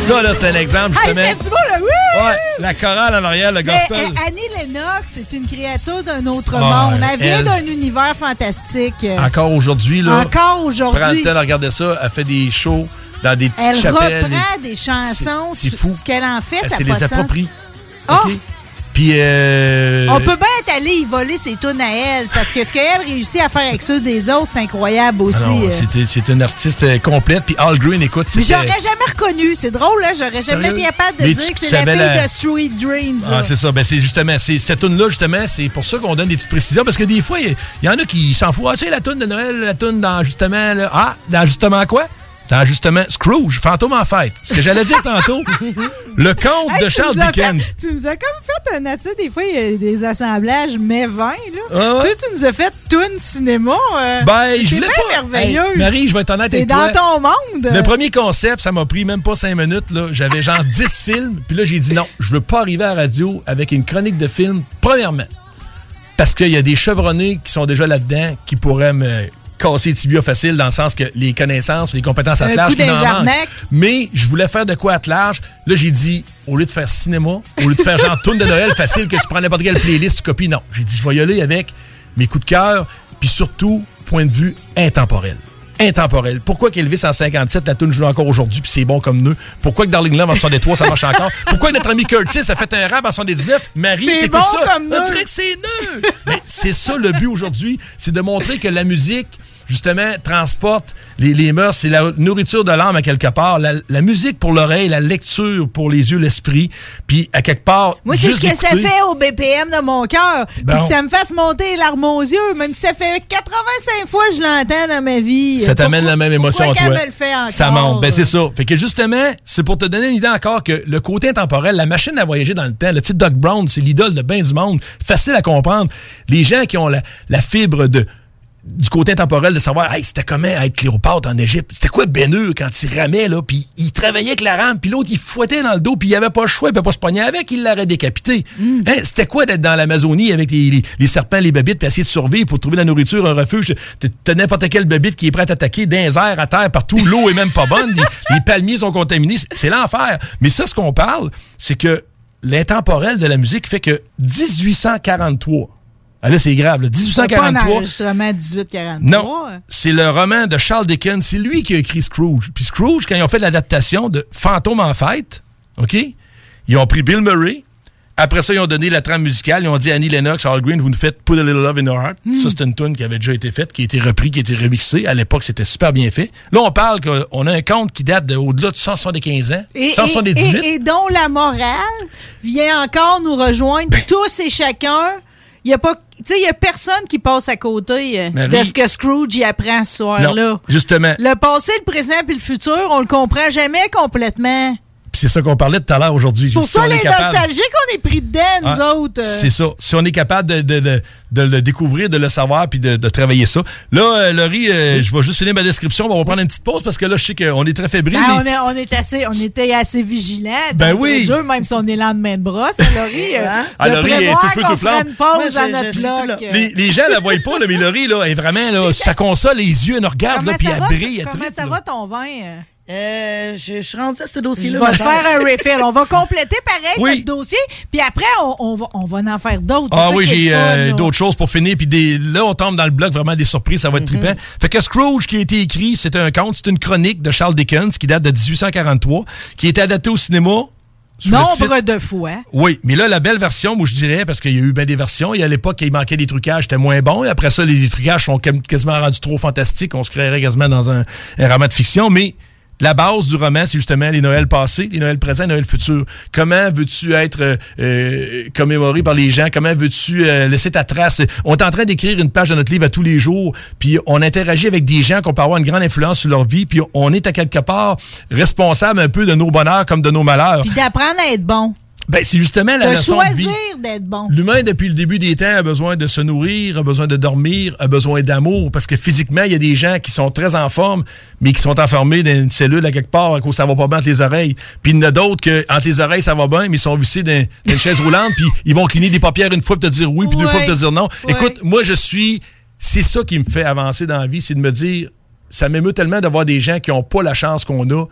Speaker 6: Ça, là, c'est un exemple,
Speaker 5: Hey,
Speaker 6: justement.
Speaker 5: c'est beau, là? Oui!
Speaker 6: Ouais, la chorale en arrière, le
Speaker 5: Mais,
Speaker 6: gospel.
Speaker 5: euh, Annie Lennox, c'est une créature d'un autre monde. Elle vient
Speaker 6: elle-
Speaker 5: d'un univers fantastique.
Speaker 6: Encore aujourd'hui, là.
Speaker 5: Encore
Speaker 6: Prends le
Speaker 5: aujourd'hui.
Speaker 6: temps de regarder ça. Elle fait des shows dans des petites
Speaker 5: Elle
Speaker 6: chapelles.
Speaker 5: reprend des chansons.
Speaker 6: C'est- fou.
Speaker 5: Ce qu'elle en fait,
Speaker 6: Elle
Speaker 5: ça
Speaker 6: les approprie.
Speaker 5: Oh!
Speaker 6: Puis, euh,
Speaker 5: On peut bien être allé y voler ses tunes à elle, parce que ce qu'elle réussit à faire avec ceux des autres, c'est incroyable aussi.
Speaker 6: ah non,
Speaker 5: euh.
Speaker 6: c'est une artiste euh, complète. Puis Al Green, écoute,
Speaker 5: Mais j'aurais jamais reconnu. C'est drôle, là. J'aurais jamais été capable de
Speaker 6: Mais
Speaker 5: dire que c'est la fille
Speaker 6: la-
Speaker 5: de Sweet Dreams.
Speaker 6: Ah, c'est ça. Ben, c'est justement, c'est cette tune-là, justement, c'est pour ça qu'on donne des petites précisions. Parce que des fois, il y, y en a qui s'en foutent. Ah, tu sais, la tune de Noël, la tune dans justement, là. Ah, dans justement quoi? Dans justement Scrooge, fantôme en fête. Ce que j'allais dire tantôt, le conte
Speaker 5: Hey,
Speaker 6: de Charles Dickens.
Speaker 5: fait- tu nous as comme fait un assez, des fois, il y a des assemblages mais 20, là.
Speaker 6: Ah?
Speaker 5: Toi, tu nous as fait Toon Cinéma. euh,
Speaker 6: Ben, je
Speaker 5: bien
Speaker 6: pas.
Speaker 5: merveilleux.
Speaker 6: Hey, Marie, je vais être honnête avec
Speaker 5: dans
Speaker 6: toi.
Speaker 5: ton monde.
Speaker 6: Le premier concept, ça m'a pris même pas cinq minutes. là. J'avais genre 10 films. Puis là, j'ai dit non, je veux pas arriver à la radio avec une chronique de films, premièrement. Parce qu'il y a des chevronnés qui sont déjà là-dedans qui pourraient me casser les tibias facile dans le sens que les connaissances, les compétences à large. Mais je voulais faire de quoi à large. Là, j'ai dit, au lieu de faire cinéma, au lieu de faire genre tune de Noël facile que tu prends n'importe quelle playlist, tu copies, non. J'ai dit, je vais y aller avec mes coups de cœur, puis surtout, point de vue intemporel. Intemporel. Pourquoi qu'Elvis en 57, la tune joue encore aujourd'hui, puis c'est bon comme nœud? Pourquoi que Darling Love en 63, ça marche encore? Pourquoi notre ami Curtis a fait un rap en 79? Marie,
Speaker 5: C'est
Speaker 6: t'écoutes
Speaker 5: bon
Speaker 6: ça?
Speaker 5: comme
Speaker 6: On dirait que c'est nœud! Mais c'est ça le but aujourd'hui, c'est de montrer que la musique, justement, transporte les, les mœurs. C'est la nourriture de l'âme à quelque part. La, la musique pour l'oreille, la lecture pour les yeux, l'esprit. Puis, à quelque part,
Speaker 5: Moi, c'est ce que ça fait au BPM de mon cœur.
Speaker 6: Bon.
Speaker 5: que ça me fasse monter les larmes aux yeux, même si ça fait 85 fois que je l'entends dans ma vie.
Speaker 6: Ça t'amène la même émotion à toi.
Speaker 5: qu'elle me le fait encore?
Speaker 6: Ça monte. Ben, c'est ça. Fait que justement, c'est pour te donner une idée encore que le côté intemporel, la machine à voyager dans le temps, le petit Doc Brown, c'est l'idole de bien du monde. Facile à comprendre. Les gens qui ont la, la fibre de du côté intemporel de savoir hey, c'était comment être Cléopâtre en Égypte? C'était quoi Béneux quand il ramait là? Puis il travaillait avec la rame puis l'autre il fouettait dans le dos puis il avait pas le choix il pouvait pas se pogner avec il l'aurait décapité.
Speaker 5: Mm.
Speaker 6: Hein, c'était quoi d'être dans l'Amazonie avec les, les- les serpents les bébites puis essayer de survivre pour trouver la nourriture un refuge? T'as- n'importe quel bébite qui est prêt à t'attaquer les airs à terre partout. L'eau est même pas bonne. Les, les palmiers sont contaminés. C'est l'enfer. Mais ça ce qu'on parle c'est que l'intemporel de la musique fait que 1843 ah là, c'est grave. là.
Speaker 5: C'est pas un
Speaker 6: 1843.
Speaker 5: enregistrement 1843.
Speaker 6: Non, c'est le roman de Charles Dickens. C'est lui qui a écrit Scrooge. Puis Scrooge, quand ils ont fait l'adaptation de Fantôme en fête, OK? Ils ont pris Bill Murray. Après ça, ils ont donné la trame musicale. Ils ont dit Annie Lennox, Al Green, vous nous faites Put a Little Love in Your Heart.
Speaker 5: Hmm.
Speaker 6: Ça, c'est une tune qui avait déjà été faite, qui a été repris, qui a été remixée. À l'époque, c'était super bien fait. Là, on parle qu'on a un conte qui date de au-delà de 175 ans.
Speaker 5: Et,
Speaker 6: 178.
Speaker 5: et- et- et dont la morale vient encore nous rejoindre
Speaker 6: Ben.
Speaker 5: tous et chacun. Il y a pas, tu sais, il y a personne qui passe à côté euh,
Speaker 6: Marie-
Speaker 5: de ce que Scrooge y apprend ce soir-là.
Speaker 6: Justement.
Speaker 5: Le passé, le présent puis le futur, on le comprend jamais complètement.
Speaker 6: Puis c'est ça qu'on parlait tout à l'heure aujourd'hui.
Speaker 5: Pour
Speaker 6: si
Speaker 5: ça,
Speaker 6: on est
Speaker 5: les
Speaker 6: capable-
Speaker 5: nostalgiques, on est pris dedans, nous
Speaker 6: Ah,
Speaker 5: autres. euh.
Speaker 6: C'est ça. Si on est capable de, de- de- de le découvrir, de le savoir, puis de, de travailler ça. Là, euh, Laurie, euh, je vais juste finir ma description. On va reprendre une petite pause parce que là, je sais qu'on est très fébrile.
Speaker 5: Ben,
Speaker 6: mais-
Speaker 5: on, est, on, est assez, on était assez vigilants.
Speaker 6: Ben oui.
Speaker 5: le jeu, même si on est lendemain de brosse, hein, Laurie. euh,
Speaker 6: Ah, Laurie est tout feu, tout flamme.
Speaker 5: une pause
Speaker 4: Moi, je-
Speaker 5: à
Speaker 4: je
Speaker 5: notre
Speaker 4: suis tout là.
Speaker 5: bloc.
Speaker 6: les, les gens la voient pas, là, mais Laurie, là, est vraiment, là, sa console, les yeux, elle nous regarde, là, puis elle brille. elle
Speaker 5: Comment ça va ton vin? Euh?
Speaker 4: Je, je suis rendu à ce
Speaker 5: Je
Speaker 4: dossier-là.
Speaker 5: vais te
Speaker 4: ma
Speaker 5: faire un refill. On va compléter pareil
Speaker 6: Oui.
Speaker 5: notre dossier. Puis après, on, on va, on va en faire d'autres.
Speaker 6: Ah oui, j'ai euh, d'autres choses pour finir. Puis des, là, on tombe dans le bloc vraiment des surprises, ça va être trippant. Fait que Scrooge, qui a été écrit, c'est un conte, c'est une chronique de Charles Dickens qui date de 1843, qui a été adaptée au cinéma.
Speaker 5: Nombre de fois.
Speaker 6: Oui, mais là, la belle version, moi, je dirais, parce qu'il y a eu bien des versions, et à l'époque, il manquait des trucages, c'était moins bon, et après ça, les, les trucages sont quasiment rendus trop fantastiques, on se créerait quasiment dans un, un roman de fiction, mais la base du roman, c'est justement les Noëls passés, les Noëls présents, les Noëls futurs. Comment veux-tu être euh, euh, commémoré par les gens? Comment veux-tu euh, laisser ta trace? On est en train d'écrire une page de notre livre à tous les jours, puis on interagit avec des gens qu'on peut avoir une grande influence sur leur vie, puis on est à quelque part responsable un peu de nos bonheurs comme de nos malheurs.
Speaker 5: Puis d'apprendre à être bon.
Speaker 6: Ben, c'est justement la
Speaker 5: De
Speaker 6: leçon de vie.
Speaker 5: choisir d'être bon.
Speaker 6: L'humain, depuis le début des temps, a besoin de se nourrir, a besoin de dormir, a besoin d'amour, parce que physiquement, il y a des gens qui sont très en forme, mais qui sont enfermés dans une cellule à quelque part à cause ça va pas bien entre les oreilles. Puis il y en a d'autres que entre les oreilles, ça va bien, mais ils sont vissés dans, dans une chaise roulante, puis ils vont cligner des paupières une fois pour te dire oui, puis deux fois pour te dire non.
Speaker 5: Ouais.
Speaker 6: Écoute, moi, je suis... C'est ça qui me fait avancer dans la vie, c'est de me dire... Ça m'émeut tellement d'avoir des gens qui ont pas la chance qu'on a.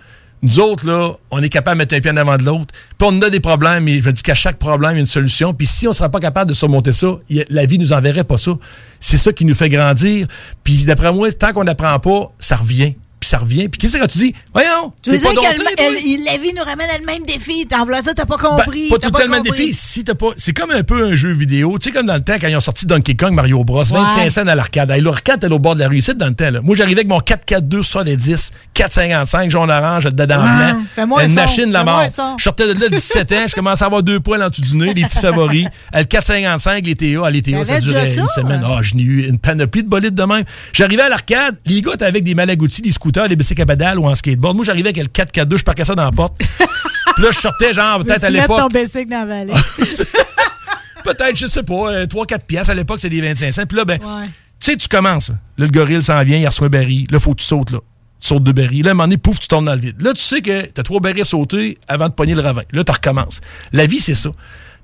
Speaker 6: Nous autres, là, on est capable de mettre un pied en avant de l'autre. Puis on a des problèmes, mais je dis qu'à chaque problème, il y a une solution. Puis si on ne sera pas capable de surmonter ça, la vie nous enverrait pas ça. C'est ça qui nous fait grandir. Puis d'après moi, tant qu'on n'apprend pas, ça revient. Puis ça revient. Puis qu'est-ce que tu dis? Voyons,
Speaker 5: Tu veux
Speaker 6: pas
Speaker 5: dire
Speaker 6: dompté,
Speaker 5: le- elle- la vie nous ramène à le même défi. T'en voilà ça, t'as pas
Speaker 6: Ben,
Speaker 5: compris.
Speaker 6: pas tout tellement
Speaker 5: compris.
Speaker 6: défi. Si t'as pas, c'est comme un peu un jeu vidéo. Tu sais, comme dans le temps, quand ils ont sorti Donkey Kong, Mario Bros. 25 cents à l'arcade. L'arcade était au bord de la réussite dans le temps. Là. Moi, j'arrivais avec mon 442 70, 455, jaune-orange, dedans
Speaker 5: Ouais.
Speaker 6: blanc. Une
Speaker 5: son.
Speaker 6: machine de la mort. Je sortais de là 17 ans, je commençais à avoir deux poils en dessous du nez, les petits favoris. Le 455, les TA, à les TA, ça durait une semaine. Ah, je n'ai eu une panoplie de bolides de même. J'arrivais à l'arcade, les gars étaient avec des malagoutis, des scooters, des bicycles à pédales ou en skateboard. Moi, j'arrivais avec le 442, je parquais ça dans la porte. Puis là, je sortais, genre, peut-être à l'époque.
Speaker 5: ton bicycle dans la vallée.
Speaker 6: Peut-être, je sais pas, 3-4 piastres. À l'époque, c'est des 25 cents. Puis là, ben,
Speaker 5: Ouais.
Speaker 6: tu sais, tu commences. Là, le gorille s'en vient, il reçoit un baril. Là, faut que tu sautes, là. Tu sautes deux barils. Là, à un moment donné, pouf, tu tombes dans le vide. Là, tu sais que t'as trois barils à sauter avant de pogner le ravin. Là, tu recommences. La vie, c'est ça.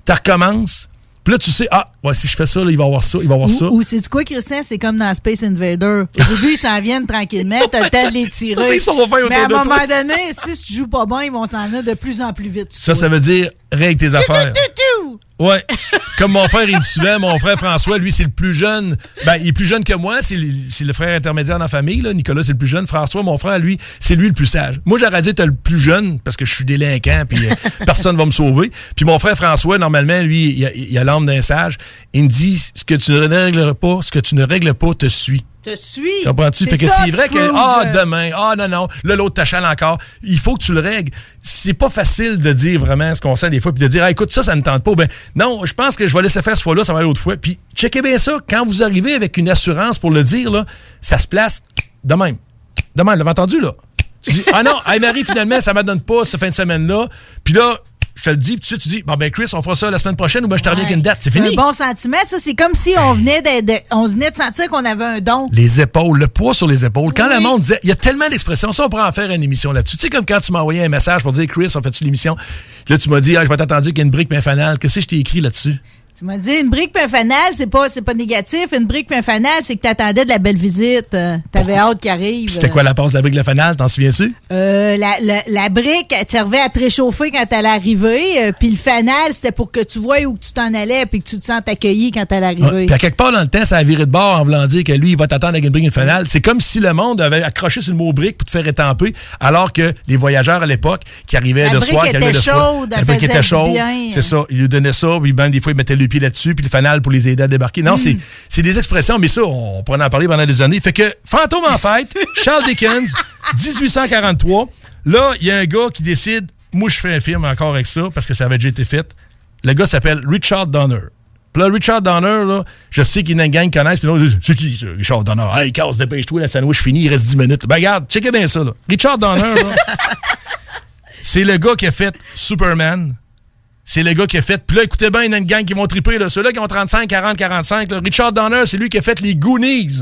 Speaker 6: Tu recommences. Puis là, tu sais, ah, ouais, si je fais ça, là, il va avoir ça, il va avoir ça.
Speaker 5: Ou, c'est du quoi, Christian? C'est comme dans Space Invader. Au début, ils s'en viennent tranquillement, t'as le temps de les tirer.
Speaker 6: Ça, ils sont
Speaker 5: Mais à un
Speaker 6: toi.
Speaker 5: moment donné, si tu joues pas bien, ils vont s'en aller de plus en plus vite.
Speaker 6: Ça, ça veut dire règle tes affaires. Ouais. Comme mon frère, il me suivait. Mon frère François, lui, c'est le plus jeune. Ben, il est plus jeune que moi. C'est le, frère intermédiaire dans la famille. Là. Nicolas, c'est le plus jeune. François, mon frère, lui, c'est lui le plus sage. Moi, j'aurais dit, t'es le plus jeune parce que je suis délinquant puis euh, personne va me sauver. Puis mon frère François, normalement, lui, il a, il a l'âme d'un sage. Il me dit, ce que tu ne règles pas, ce que tu ne règles pas te suit.
Speaker 5: Te suis.
Speaker 6: Comprends-tu? Fait que c'est vrai que, ah, demain, ah, non, non, là, l'autre t'achale encore. Il faut que tu le règles. C'est pas facile de dire vraiment ce qu'on sent des fois, puis de dire, ah, écoute, ça, ça ne tente pas. Ben, non, je pense que je vais laisser faire cette fois-là, ça va aller l'autre fois. Puis, checkez bien ça. Quand vous arrivez avec une assurance pour le dire, là, ça se place de même. De même, l'avez entendu, là? Tu dis, ah non, hey, Marie, finalement, ça ne donne pas cette fin de semaine-là. Puis là, je te le dis, puis suite, tu dis, bon, ben, Chris, on fera ça la semaine prochaine ou ben, je te reviens avec une date. C'est fini.
Speaker 5: un bon sentiment, ça. C'est comme si on venait de, de- on venait de sentir qu'on avait un don.
Speaker 6: Les épaules, le poids sur les épaules. Quand le monde disait, il y a tellement d'expressions, ça, on pourrait en faire une émission là-dessus. Tu sais, comme quand tu m'as envoyé un message pour dire, Chris, on fait-tu l'émission? Là, tu m'as dit, ah, je vais t'attendre qu'il y ait une brique puis un fanal. Qu'est-ce que je t'ai écrit là-dessus?
Speaker 5: Tu m'as dit, une brique puis un fanal, c'est pas, c'est pas négatif. Une brique puis un fanal, c'est que t'attendais de la belle visite. Euh, T'avais hâte qu'il arrive.
Speaker 6: C'était quoi la passe de la brique, le fanal? T'en souviens-tu?
Speaker 5: Euh, la, la, la brique, elle servait à te réchauffer quand elle arrivait. Euh, puis le fanal, c'était pour que tu vois où tu t'en allais puis que tu te sentes accueilli quand elle arrivait.
Speaker 6: Ouais. Puis à quelque part dans le temps, ça a viré de bord en voulant dire que lui, il va t'attendre avec une brique et une fanal. C'est comme si le monde avait accroché sur le mot brique pour te faire étamper, alors que les voyageurs à l'époque qui arrivaient
Speaker 5: La
Speaker 6: le
Speaker 5: brique
Speaker 6: soir, qui arrivaient le soir,
Speaker 5: chaude,
Speaker 6: la
Speaker 5: elle
Speaker 6: brique était chaude. C'est ça. Il lui donnait ça, puis ben, des fois, il mettait le pied là-dessus, puis le fanal pour les aider à débarquer. Non,
Speaker 5: Mm.
Speaker 6: c'est des expressions, mais ça, on pourrait en parler pendant des années. Fait que Fantôme en fête, Charles Dickens, 1843. Là, il y a un gars qui décide, moi, je fais un film encore avec ça, parce que ça avait déjà été fait. Le gars s'appelle Richard Donner. Puis là, Richard Donner, là, je sais qu'il y a une gang qui connaissent, puis disent, c'est qui, ça, Richard Donner? Hey, casse, dépêche-toi, la sandwich fini, il reste 10 minutes. Ben, regarde, checkez bien ça, là. Richard Donner, là, c'est le gars qui a fait Superman. C'est le gars qui a fait. Puis là, écoutez bien, il y a une gang qui vont triper. Là. Ceux-là qui ont 35, 40, 45. là. Richard Donner, c'est lui qui a fait les Goonies.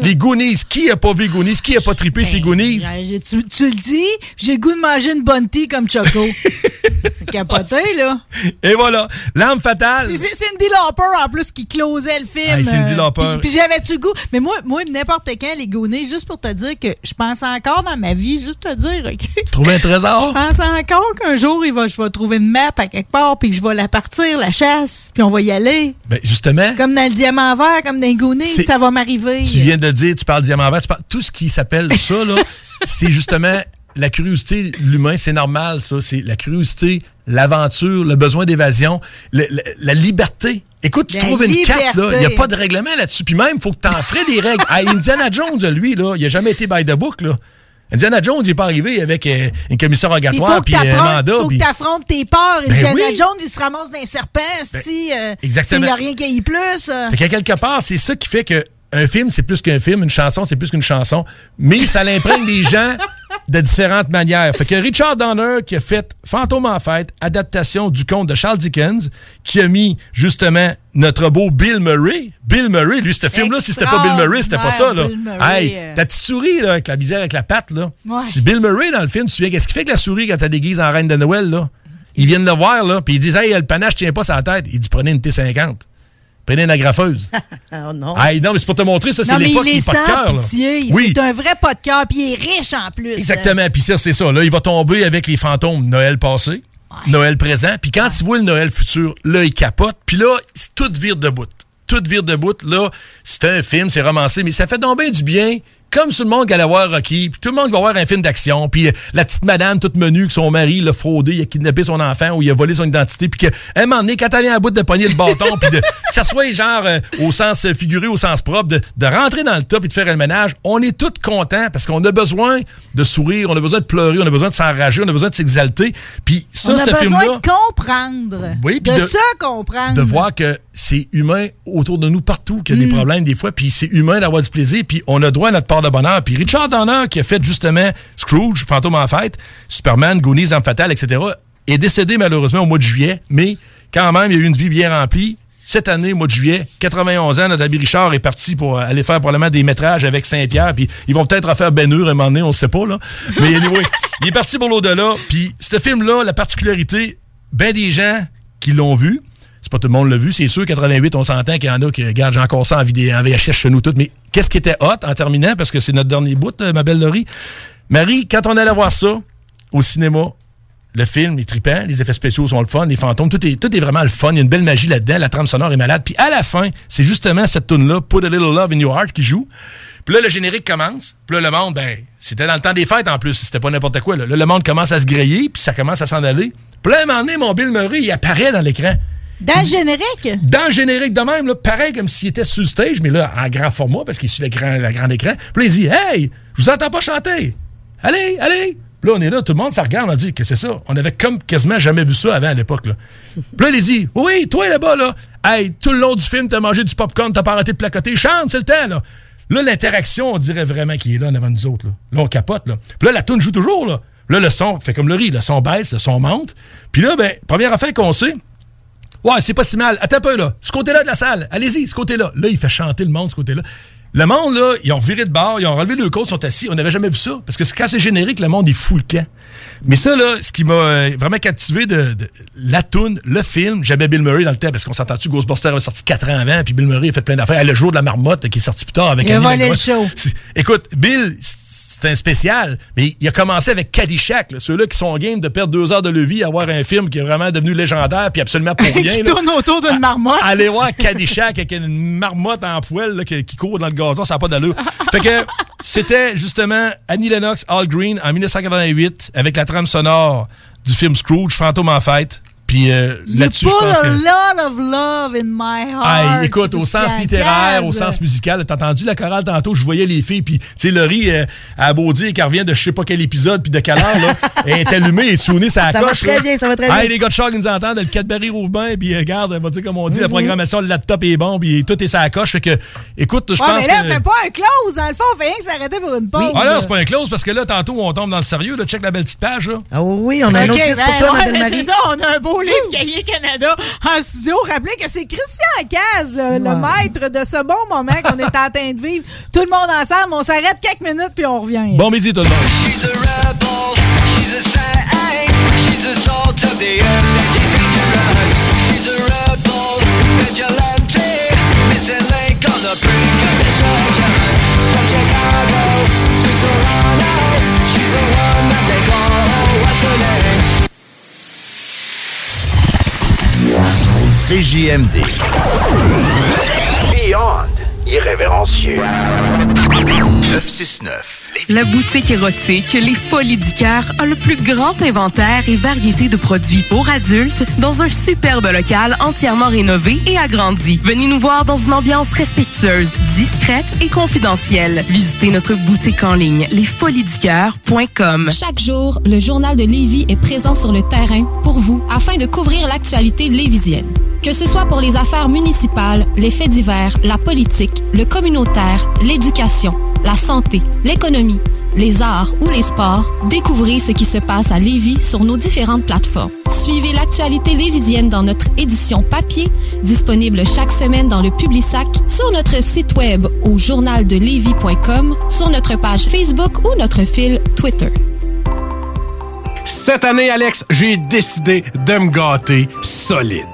Speaker 6: Les Goonies. Qui a pas vu Goonies? Qui a pas trippé ces Goonies?
Speaker 5: J'ai- tu, tu le dis, j'ai le goût de manger une bonne tea comme Choco. Capoté, là.
Speaker 6: Et voilà. L'âme fatale.
Speaker 5: C'est Cindy Lauper, en plus, qui closait le film.
Speaker 6: Hey, Cyndi
Speaker 5: euh,
Speaker 6: Lauper.
Speaker 5: Puis, puis j'avais-tu goût? Mais moi, moi n'importe quand, les Goonies, juste pour te dire que je pense encore dans ma vie, juste te dire, OK?
Speaker 6: Trouver un trésor?
Speaker 5: Je pense encore qu'un jour, il va, je vais trouver une map à quelque part, puis que je vais la partir, la chasse, puis on va y aller.
Speaker 6: Ben, justement,
Speaker 5: Comme dans le diamant vert, comme dans les
Speaker 6: C'est-
Speaker 5: ça va m'arriver.
Speaker 6: tu viens de dire, tu parles diamant vert, tu parles, tout ce qui s'appelle ça, là, c'est justement la curiosité, l'humain, c'est normal, ça. C'est la curiosité, l'aventure, le besoin d'évasion, la liberté. Écoute, tu
Speaker 5: La
Speaker 6: trouves une carte, là, il n'y a pas de règlement là-dessus. Puis même, il faut que tu en ferais des règles. Ah, Indiana Jones, lui, là, il n'a jamais été by the book, là. Indiana Jones, il n'est pas arrivé avec euh, une commission
Speaker 5: Il
Speaker 6: rogatoire puis un
Speaker 5: t'affrontes-
Speaker 6: mandat.
Speaker 5: faut que
Speaker 6: puis-
Speaker 5: t'affrontes tes peurs.
Speaker 6: Ben
Speaker 5: Indiana
Speaker 6: oui. Ben,
Speaker 5: Jones, il se ramasse d'un serpent, si euh,
Speaker 6: exactement.
Speaker 5: s'il n'y a rien qui aille plus. euh.
Speaker 6: Fait qu'à quelque part, c'est ça qui fait que un film, c'est plus qu'un film, une chanson, c'est plus qu'une chanson, mais ça l'imprègne des gens de différentes manières. Fait que Richard Donner, qui a fait Fantôme en fête, adaptation du conte de Charles Dickens, qui a mis justement notre beau Bill Murray. Bill Murray, lui, ce film-là, si c'était pas Bill Murray, c'était pas ça, là.
Speaker 5: Bill Murray,
Speaker 6: Hey,
Speaker 5: euh.
Speaker 6: ta petite souris, là, avec la bizarre, avec la patte, là.
Speaker 5: Ouais.
Speaker 6: C'est Bill Murray dans le film, tu te souviens, qu'est-ce qu'il fait que la souris quand t'as déguise en reine de Noël, là? Ils viennent le voir, là, puis ils disent, hey, le panache tient pas sa tête. Il dit, prenez une T50. Prenez une agrafeuse.
Speaker 4: Oh non.
Speaker 6: Hey, non, mais c'est pour te montrer, ça, c'est l'époque
Speaker 5: il
Speaker 6: qui pas de cœur. Oui,
Speaker 5: C'est un vrai pas de cœur, puis il est riche en plus.
Speaker 6: exactement. Puis ça, c'est ça. Là, il va tomber avec les fantômes Noël passé, Noël présent. Puis quand il voit le Noël futur, là, il capote. Puis là, c'est tout vire de bout. Tout vire de bout. Là, c'est un film, c'est romancé, mais ça fait bien du bien. Comme tout le monde qui allait voir Rocky, puis tout le monde va voir un film d'action, puis euh, la petite madame toute menue que son mari l'a fraudé, il a kidnappé son enfant ou il a volé son identité, puis qu'à un moment donné, quand elle vient à bout de pogner le bâton, puis de que ça soit genre euh, au sens euh, figuré, au sens propre, de, de rentrer dans le top et de faire le ménage, on est tous contents parce qu'on a besoin de sourire, on a besoin de pleurer, on a besoin de s'enrager, on a besoin de s'exalter. Puis ça,
Speaker 5: On a
Speaker 6: ce
Speaker 5: besoin
Speaker 6: film-là,
Speaker 5: de comprendre.
Speaker 6: Oui,
Speaker 5: de,
Speaker 6: de-
Speaker 5: se comprendre.
Speaker 6: de voir que c'est humain autour de nous partout, qu'il y a
Speaker 5: Mm.
Speaker 6: des problèmes des fois, puis c'est humain d'avoir du plaisir, puis on a droit à notre de bonheur. Puis Richard Donner, qui a fait justement Scrooge, Fantôme en fête, Superman, Goonies, Âme fatale, etc., est décédé malheureusement au mois de juillet, mais quand même, il a eu une vie bien remplie. Cette année, au mois de juillet, 91 ans, notre ami Richard est parti pour aller faire probablement des métrages avec Saint-Pierre, puis ils vont peut-être refaire Ben Hur un moment donné, on ne sait pas, là. Mais anyway, il est parti pour l'au-delà, puis ce film-là, la particularité, ben des gens qui l'ont vu, c'est pas tout le monde l'a vu, c'est sûr, 88, on s'entend qu'il y en a qui, regarde, j'ai encore ça en, vidéo, en VHS chez nous toutes, mais qu'est-ce qui était hot en terminant, parce que c'est notre dernier bout, euh, ma belle Laurie? Marie, quand on allait voir ça au cinéma, le film est trippant, les effets spéciaux sont le fun, les fantômes, tout est, tout est vraiment le fun, il y a une belle magie là-dedans, la trame sonore est malade. Puis à la fin, c'est justement cette tune-là, Put a Little Love in Your Heart, qui joue. Puis là, le générique commence. Puis là, le monde, ben, c'était dans le temps des fêtes en plus, c'était pas n'importe quoi. Là. Là, le monde commence à se griller, puis ça commence à s'en aller. Puis là, à un moment donné, mon Bill Murray, il apparaît dans l'écran.
Speaker 5: Dans le générique?
Speaker 6: Dans le générique de même, là, pareil comme s'il était sur le stage, mais là, en grand format, parce qu'il est sur le grand, grand écran. Puis là, il dit Hey, je vous entends pas chanter. Allez, allez. Puis là, on est là, tout le monde, ça regarde, on a dit que c'est ça? On avait comme quasiment jamais vu ça avant à l'époque. Là. Puis là, il dit Oui, toi là-bas, là, hey, tout le long du film, t'as mangé du popcorn, t'as pas arrêté de placoter. Chante, c'est le temps, là. Là, l'interaction, on dirait vraiment qu'il est là en avant de nous autres. Là, là on capote. Là. Puis là, la tune joue toujours. Là. Là, le son fait comme le riz. Le son baisse, le son monte. Puis là, ben, première affaire qu'on sait, Ouais, c'est pas si mal. Attends un peu, là. Ce côté-là de la salle. Allez-y, ce côté-là. Là, il fait chanter le monde, ce côté-là. Le monde, là, ils ont viré de bord, ils ont relevé le côte, ils sont assis. On n'avait jamais vu ça. Parce que quand c'est générique, le monde, il fout le camp. Mais ça, là, ce qui m'a euh, vraiment captivé de, de la toune, le film, j'avais Bill Murray dans le temps, parce qu'on s'entend-tu, Ghostbusters avait sorti 4 ans avant, puis Bill Murray a fait plein d'affaires. Le jour de la marmotte, qui est sorti plus tard avec
Speaker 5: Il a le show.
Speaker 6: Écoute, Bill, c'est un spécial, mais il a commencé avec Caddyshack, là, ceux-là qui sont game de perdre deux heures de levier à voir un film qui est vraiment devenu légendaire, puis absolument pour rien.
Speaker 5: qui
Speaker 6: là.
Speaker 5: tourne autour d'une marmotte.
Speaker 6: Allez voir Caddyshack avec une marmotte en poêle là, qui, qui court dans le gazon, ça n'a pas d'allure. fait que c'était justement Annie Lennox, All Green, en 1988, avec la sonore du film Scrooge, Fantôme en fête. Puis euh, là-dessus, je pense
Speaker 5: a
Speaker 6: que...
Speaker 5: lot of love in my heart.
Speaker 6: Hey, écoute, au sens littéraire, au sens musical, t'as entendu la chorale tantôt, je voyais les filles, puis tu sais, Laurie, euh, a beau dire qu'elle revient de je sais pas quel épisode, puis de quelle heure, là, elle est allumée et tournée sa
Speaker 4: Ça va
Speaker 6: coche.
Speaker 4: très
Speaker 6: là.
Speaker 4: bien, ça va très
Speaker 6: Hey,
Speaker 4: bien.
Speaker 6: les gars de Shark, ils nous entendent, le Cadbury rouvre bien, puis euh, regarde, elle va dire comme on dit, la
Speaker 4: Mhm.
Speaker 6: programmation, le laptop est bon, puis tout est sa coche, fait que, écoute, je
Speaker 5: Ouais,
Speaker 6: pense
Speaker 5: mais là,
Speaker 6: que...
Speaker 5: fais pas un close. Dans le fond, on fait rien que s'arrêter pour une pause.
Speaker 6: Ah non, c'est pas un close, parce que là, tantôt, on tombe dans le sérieux, là, check la belle petite page, là.
Speaker 4: Ah oui, on a un
Speaker 5: Ok,
Speaker 4: autre liste
Speaker 5: ben,
Speaker 4: pour toi,
Speaker 5: ouais,
Speaker 4: belle
Speaker 5: mais
Speaker 4: Marie.
Speaker 5: Ça, on a un beau livre Cahier Canada en studio. Rappelez que c'est Christian Caz, le, le
Speaker 4: Ouais.
Speaker 5: maître de ce bon moment qu'on est en train de vivre. Tout le monde ensemble, on s'arrête quelques minutes puis on revient.
Speaker 6: Bon midi, tout le monde.
Speaker 2: CJMD.
Speaker 9: Beyond irrévérencieux.
Speaker 2: 969.
Speaker 10: La boutique érotique Les Folies du Cœur a le plus grand inventaire et variété de produits pour adultes dans un superbe local entièrement rénové et agrandi. Venez nous voir dans une ambiance respectueuse, discrète et confidentielle. Visitez notre boutique en ligne lesfoliesducoeur.com.
Speaker 11: Chaque jour, le journal de Lévis est présent sur le terrain pour vous afin de couvrir l'actualité lévisienne. Que ce soit pour les affaires municipales, les faits divers, la politique, le communautaire, l'éducation, la santé, l'économie, les arts ou les sports, découvrez ce qui se passe à Lévis sur nos différentes plateformes. Suivez l'actualité lévisienne dans notre édition papier, disponible chaque semaine dans le Publisac, sur notre site web au journaldelevis.com, sur notre page Facebook ou notre fil Twitter.
Speaker 12: Cette année, Alex, j'ai décidé de me gâter solide.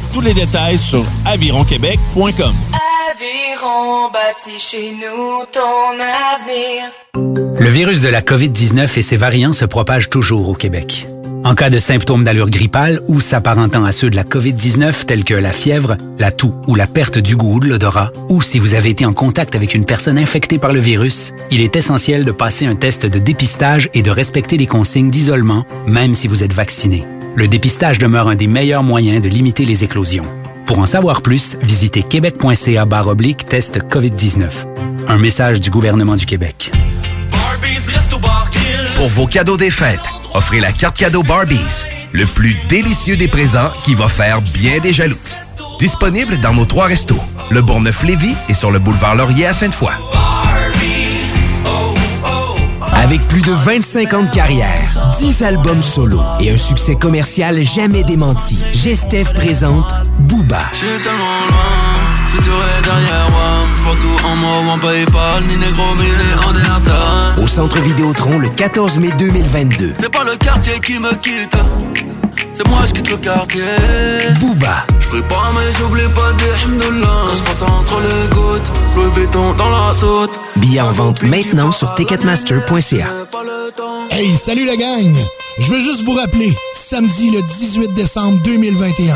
Speaker 1: Tous les détails sur avironquebec.com.
Speaker 13: Aviron bâti chez nous ton avenir.
Speaker 14: Le virus de la COVID-19 et ses variants se propagent toujours au Québec. En cas de symptômes d'allure grippale ou s'apparentant à ceux de la COVID-19 tels que la fièvre, la toux ou la perte du goût ou de l'odorat, ou si vous avez été en contact avec une personne infectée par le virus, il est essentiel de passer un test de dépistage et de respecter les consignes d'isolement, même si vous êtes vacciné. Le dépistage demeure un des meilleurs moyens de limiter les éclosions. Pour en savoir plus, visitez québec.ca oblique test COVID-19. Un message du gouvernement du Québec.
Speaker 15: Pour vos cadeaux des fêtes, offrez la carte cadeau Barbies, le plus délicieux des présents qui va faire bien des jaloux. Disponible dans nos trois restos, le Bourgneuf-Lévis et sur le boulevard Laurier à Sainte-Foy.
Speaker 16: Avec plus de 25 ans de carrière, 10 albums solo et un succès commercial jamais démenti, Gestev présente Booba.
Speaker 17: J'suis tellement loin, futur est derrière moi. J'vois tout en moi, en Paypal, ni négro, ni les Andertal.
Speaker 16: Au Centre Vidéotron le 14 mai 2022.
Speaker 17: C'est pas le quartier qui me quitte, c'est moi je quitte le quartier.
Speaker 16: Booba,
Speaker 17: J'prie pas, mais j'oublie pas des hamdoulah. Quand j'passe entre les gouttes, Louis Vuitton dans la saute.
Speaker 16: billets en vente maintenant sur ticketmaster.ca.
Speaker 18: Hey, salut la gang! Je veux juste vous rappeler, samedi le 18 décembre 2021,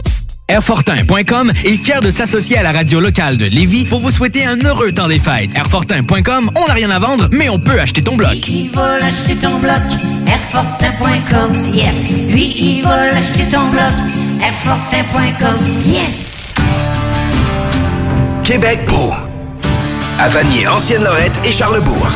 Speaker 19: Airfortin.com est fier de s'associer à la radio locale de Lévis pour vous souhaiter un heureux temps des fêtes. Airfortin.com, on n'a rien à vendre, mais on peut acheter ton bloc.
Speaker 20: Il veut acheter ton bloc, Airfortin.com, yes. Lui, il veut acheter ton bloc, Airfortin.com, yes.
Speaker 21: Québec beau. À Vanier, Ancienne-Lorette et Charlebourg.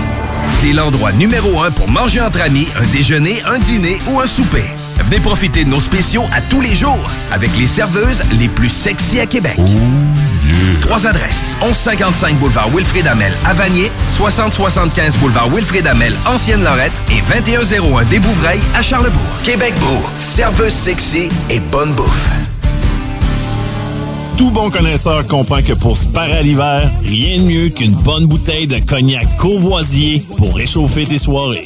Speaker 21: C'est l'endroit numéro un pour manger entre amis, un déjeuner, un dîner ou un souper. Venez profiter de nos spéciaux à tous les jours avec les serveuses les plus sexy à Québec. Trois adresses. 1155 boulevard Wilfrid Amel à Vanier, 6075 boulevard Wilfrid Amel, Ancienne-Lorette et 2101 des Bouvrailles à Charlebourg. Québec beau, serveuse sexy et bonne bouffe.
Speaker 1: Tout bon connaisseur comprend que pour se parer à l'hiver, rien de mieux qu'une bonne bouteille de cognac courvoisier pour réchauffer tes soirées.